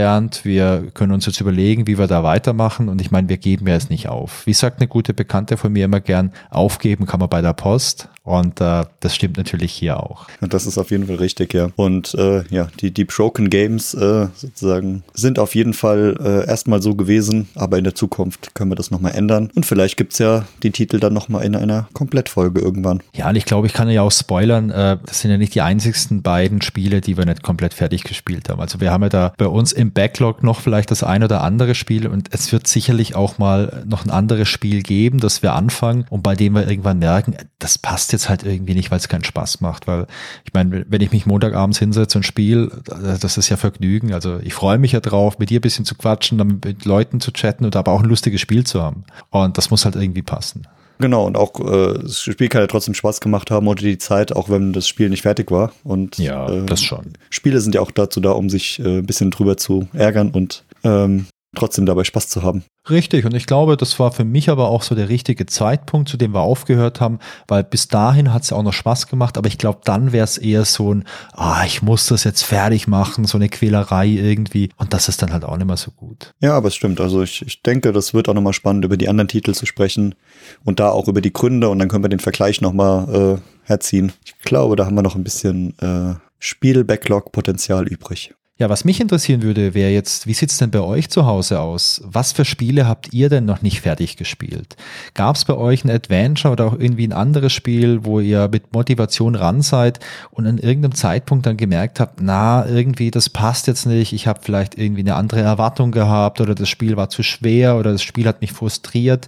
Wir können uns jetzt überlegen, wie wir da weitermachen. Und ich meine, wir geben ja jetzt nicht auf. Wie sagt eine gute Bekannte von mir immer gern, aufgeben kann man bei der Post. Und äh, das stimmt natürlich hier auch.
Und das ist auf jeden Fall richtig, ja. Und äh, ja, die, die Broken Games äh, sozusagen sind auf jeden Fall äh, erstmal so gewesen, aber in der Zukunft können wir das nochmal ändern. Und vielleicht gibt's ja die Titel dann nochmal in einer Komplettfolge irgendwann.
Ja, und ich glaube, ich kann ja auch spoilern, äh, das sind ja nicht die einzigsten beiden Spiele, die wir nicht komplett fertig gespielt haben. Also wir haben ja da bei uns im Backlog noch vielleicht das ein oder andere Spiel und es wird sicherlich auch mal noch ein anderes Spiel geben, das wir anfangen und bei dem wir irgendwann merken, das passt jetzt halt irgendwie nicht, weil es keinen Spaß macht. Weil ich meine, wenn ich mich Montagabends hinsetze und spiele, das ist ja Vergnügen. Also ich freue mich ja drauf, mit dir ein bisschen zu quatschen, dann mit Leuten zu chatten und aber auch ein lustiges Spiel zu haben. Und das muss halt irgendwie passen.
Genau, und auch äh, das Spiel kann ja trotzdem Spaß gemacht haben oder die Zeit, auch wenn das Spiel nicht fertig war. Und
ja,
äh,
das schon.
Spiele sind ja auch dazu da, um sich äh, ein bisschen drüber zu ärgern und ähm, trotzdem dabei Spaß zu haben.
Richtig, und ich glaube, das war für mich aber auch so der richtige Zeitpunkt, zu dem wir aufgehört haben, weil bis dahin hat es ja auch noch Spaß gemacht, aber ich glaube, dann wäre es eher so ein, ah, ich muss das jetzt fertig machen, so eine Quälerei irgendwie. Und das ist dann halt auch nicht mehr so gut.
Ja, aber es stimmt. Also ich, ich denke, das wird auch nochmal spannend, über die anderen Titel zu sprechen und da auch über die Gründe und dann können wir den Vergleich nochmal äh, herziehen. Ich glaube, da haben wir noch ein bisschen äh, Spiel-Backlog-Potenzial übrig.
Ja, was mich interessieren würde, wäre jetzt, wie sieht's denn bei euch zu Hause aus? Was für Spiele habt ihr denn noch nicht fertig gespielt? Gab es bei euch ein Adventure oder auch irgendwie ein anderes Spiel, wo ihr mit Motivation ran seid und an irgendeinem Zeitpunkt dann gemerkt habt, na, irgendwie das passt jetzt nicht, ich habe vielleicht irgendwie eine andere Erwartung gehabt oder das Spiel war zu schwer oder das Spiel hat mich frustriert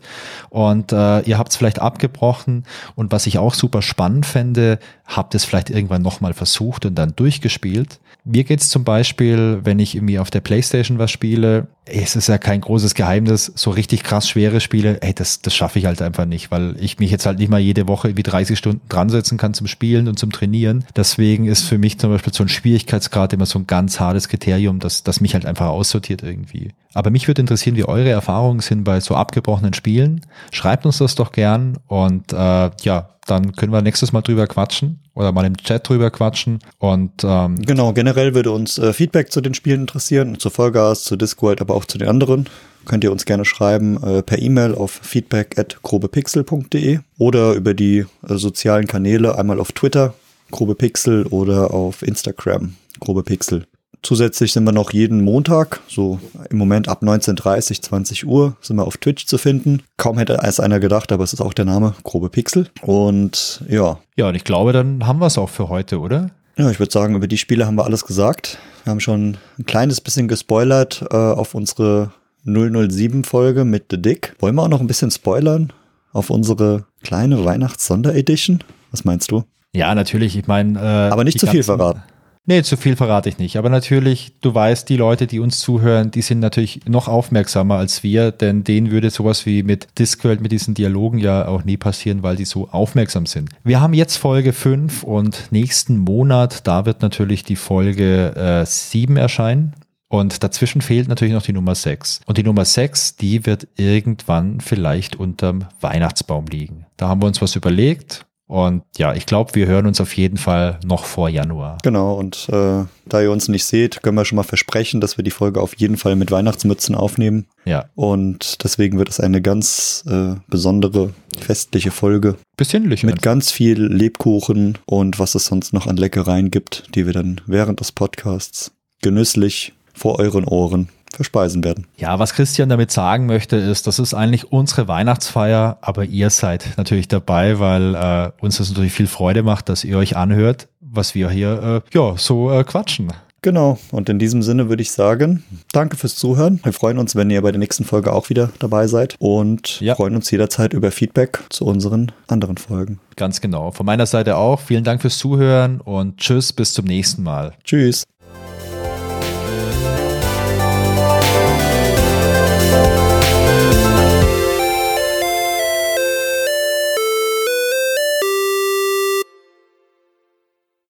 und äh, ihr habt es vielleicht abgebrochen und was ich auch super spannend fände, habt es vielleicht irgendwann nochmal versucht und dann durchgespielt? Mir geht's zum Beispiel, wenn ich irgendwie auf der Playstation was spiele, es ist ja kein großes Geheimnis, so richtig krass schwere Spiele, ey, das, das schaffe ich halt einfach nicht, weil ich mich jetzt halt nicht mal jede Woche wie 30 Stunden dran setzen kann zum Spielen und zum Trainieren. Deswegen ist für mich zum Beispiel so ein Schwierigkeitsgrad immer so ein ganz hartes Kriterium, dass das mich halt einfach aussortiert irgendwie. Aber mich würde interessieren, wie eure Erfahrungen sind bei so abgebrochenen Spielen. Schreibt uns das doch gern und äh, ja, dann können wir nächstes Mal drüber quatschen oder mal im Chat drüber quatschen. Und ähm,
genau, generell würde uns äh, Feedback zu den Spielen interessieren, zu Vollgas, zu Discord, aber auch zu den anderen. Könnt ihr uns gerne schreiben äh, per E-Mail auf feedback@grobepixel.de oder über die äh, sozialen Kanäle einmal auf Twitter grobepixel oder auf Instagram grobepixel. Zusätzlich sind wir noch jeden Montag, so im Moment ab 19.30, 20 Uhr, sind wir auf Twitch zu finden. Kaum hätte es einer gedacht, aber es ist auch der Name Grobe Pixel. Und ja.
Ja, und ich glaube, dann haben wir es auch für heute, oder?
Ja, ich würde sagen, über die Spiele haben wir alles gesagt. Wir haben schon ein kleines bisschen gespoilert äh, auf unsere 007-Folge mit The Dick. Wollen wir auch noch ein bisschen spoilern auf unsere kleine Weihnachts-Sonderedition? Was meinst du?
Ja, natürlich. Ich meine. Äh,
Aber nicht zu viel verraten.
Nee, zu viel verrate ich nicht. Aber natürlich, du weißt, die Leute, die uns zuhören, die sind natürlich noch aufmerksamer als wir, denn denen würde sowas wie mit Discworld, mit diesen Dialogen ja auch nie passieren, weil die so aufmerksam sind. Wir haben jetzt Folge 5 und nächsten Monat, da wird natürlich die Folge äh, 7 erscheinen. Und dazwischen fehlt natürlich noch die Nummer 6. Und die Nummer 6, die wird irgendwann vielleicht unterm Weihnachtsbaum liegen. Da haben wir uns was überlegt und ja, ich glaube, wir hören uns auf jeden Fall noch vor Januar.
Genau, und äh, da ihr uns nicht seht, können wir schon mal versprechen, dass wir die Folge auf jeden Fall mit Weihnachtsmützen aufnehmen.
Ja.
Und deswegen wird es eine ganz äh, besondere, festliche Folge.
Bisschen
Mit einfach. ganz viel Lebkuchen und was es sonst noch an Leckereien gibt, die wir dann während des Podcasts genüsslich vor euren Ohren verspeisen werden.
Ja, was Christian damit sagen möchte, ist, das ist eigentlich unsere Weihnachtsfeier, aber ihr seid natürlich dabei, weil äh, uns das natürlich viel Freude macht, dass ihr euch anhört, was wir hier äh, ja so äh, quatschen.
Genau, und in diesem Sinne würde ich sagen, danke fürs Zuhören. Wir freuen uns, wenn ihr bei der nächsten Folge auch wieder dabei seid und ja. freuen uns jederzeit über Feedback zu unseren anderen Folgen.
Ganz genau. Von meiner Seite auch. Vielen Dank fürs Zuhören und tschüss, bis zum nächsten Mal.
Tschüss.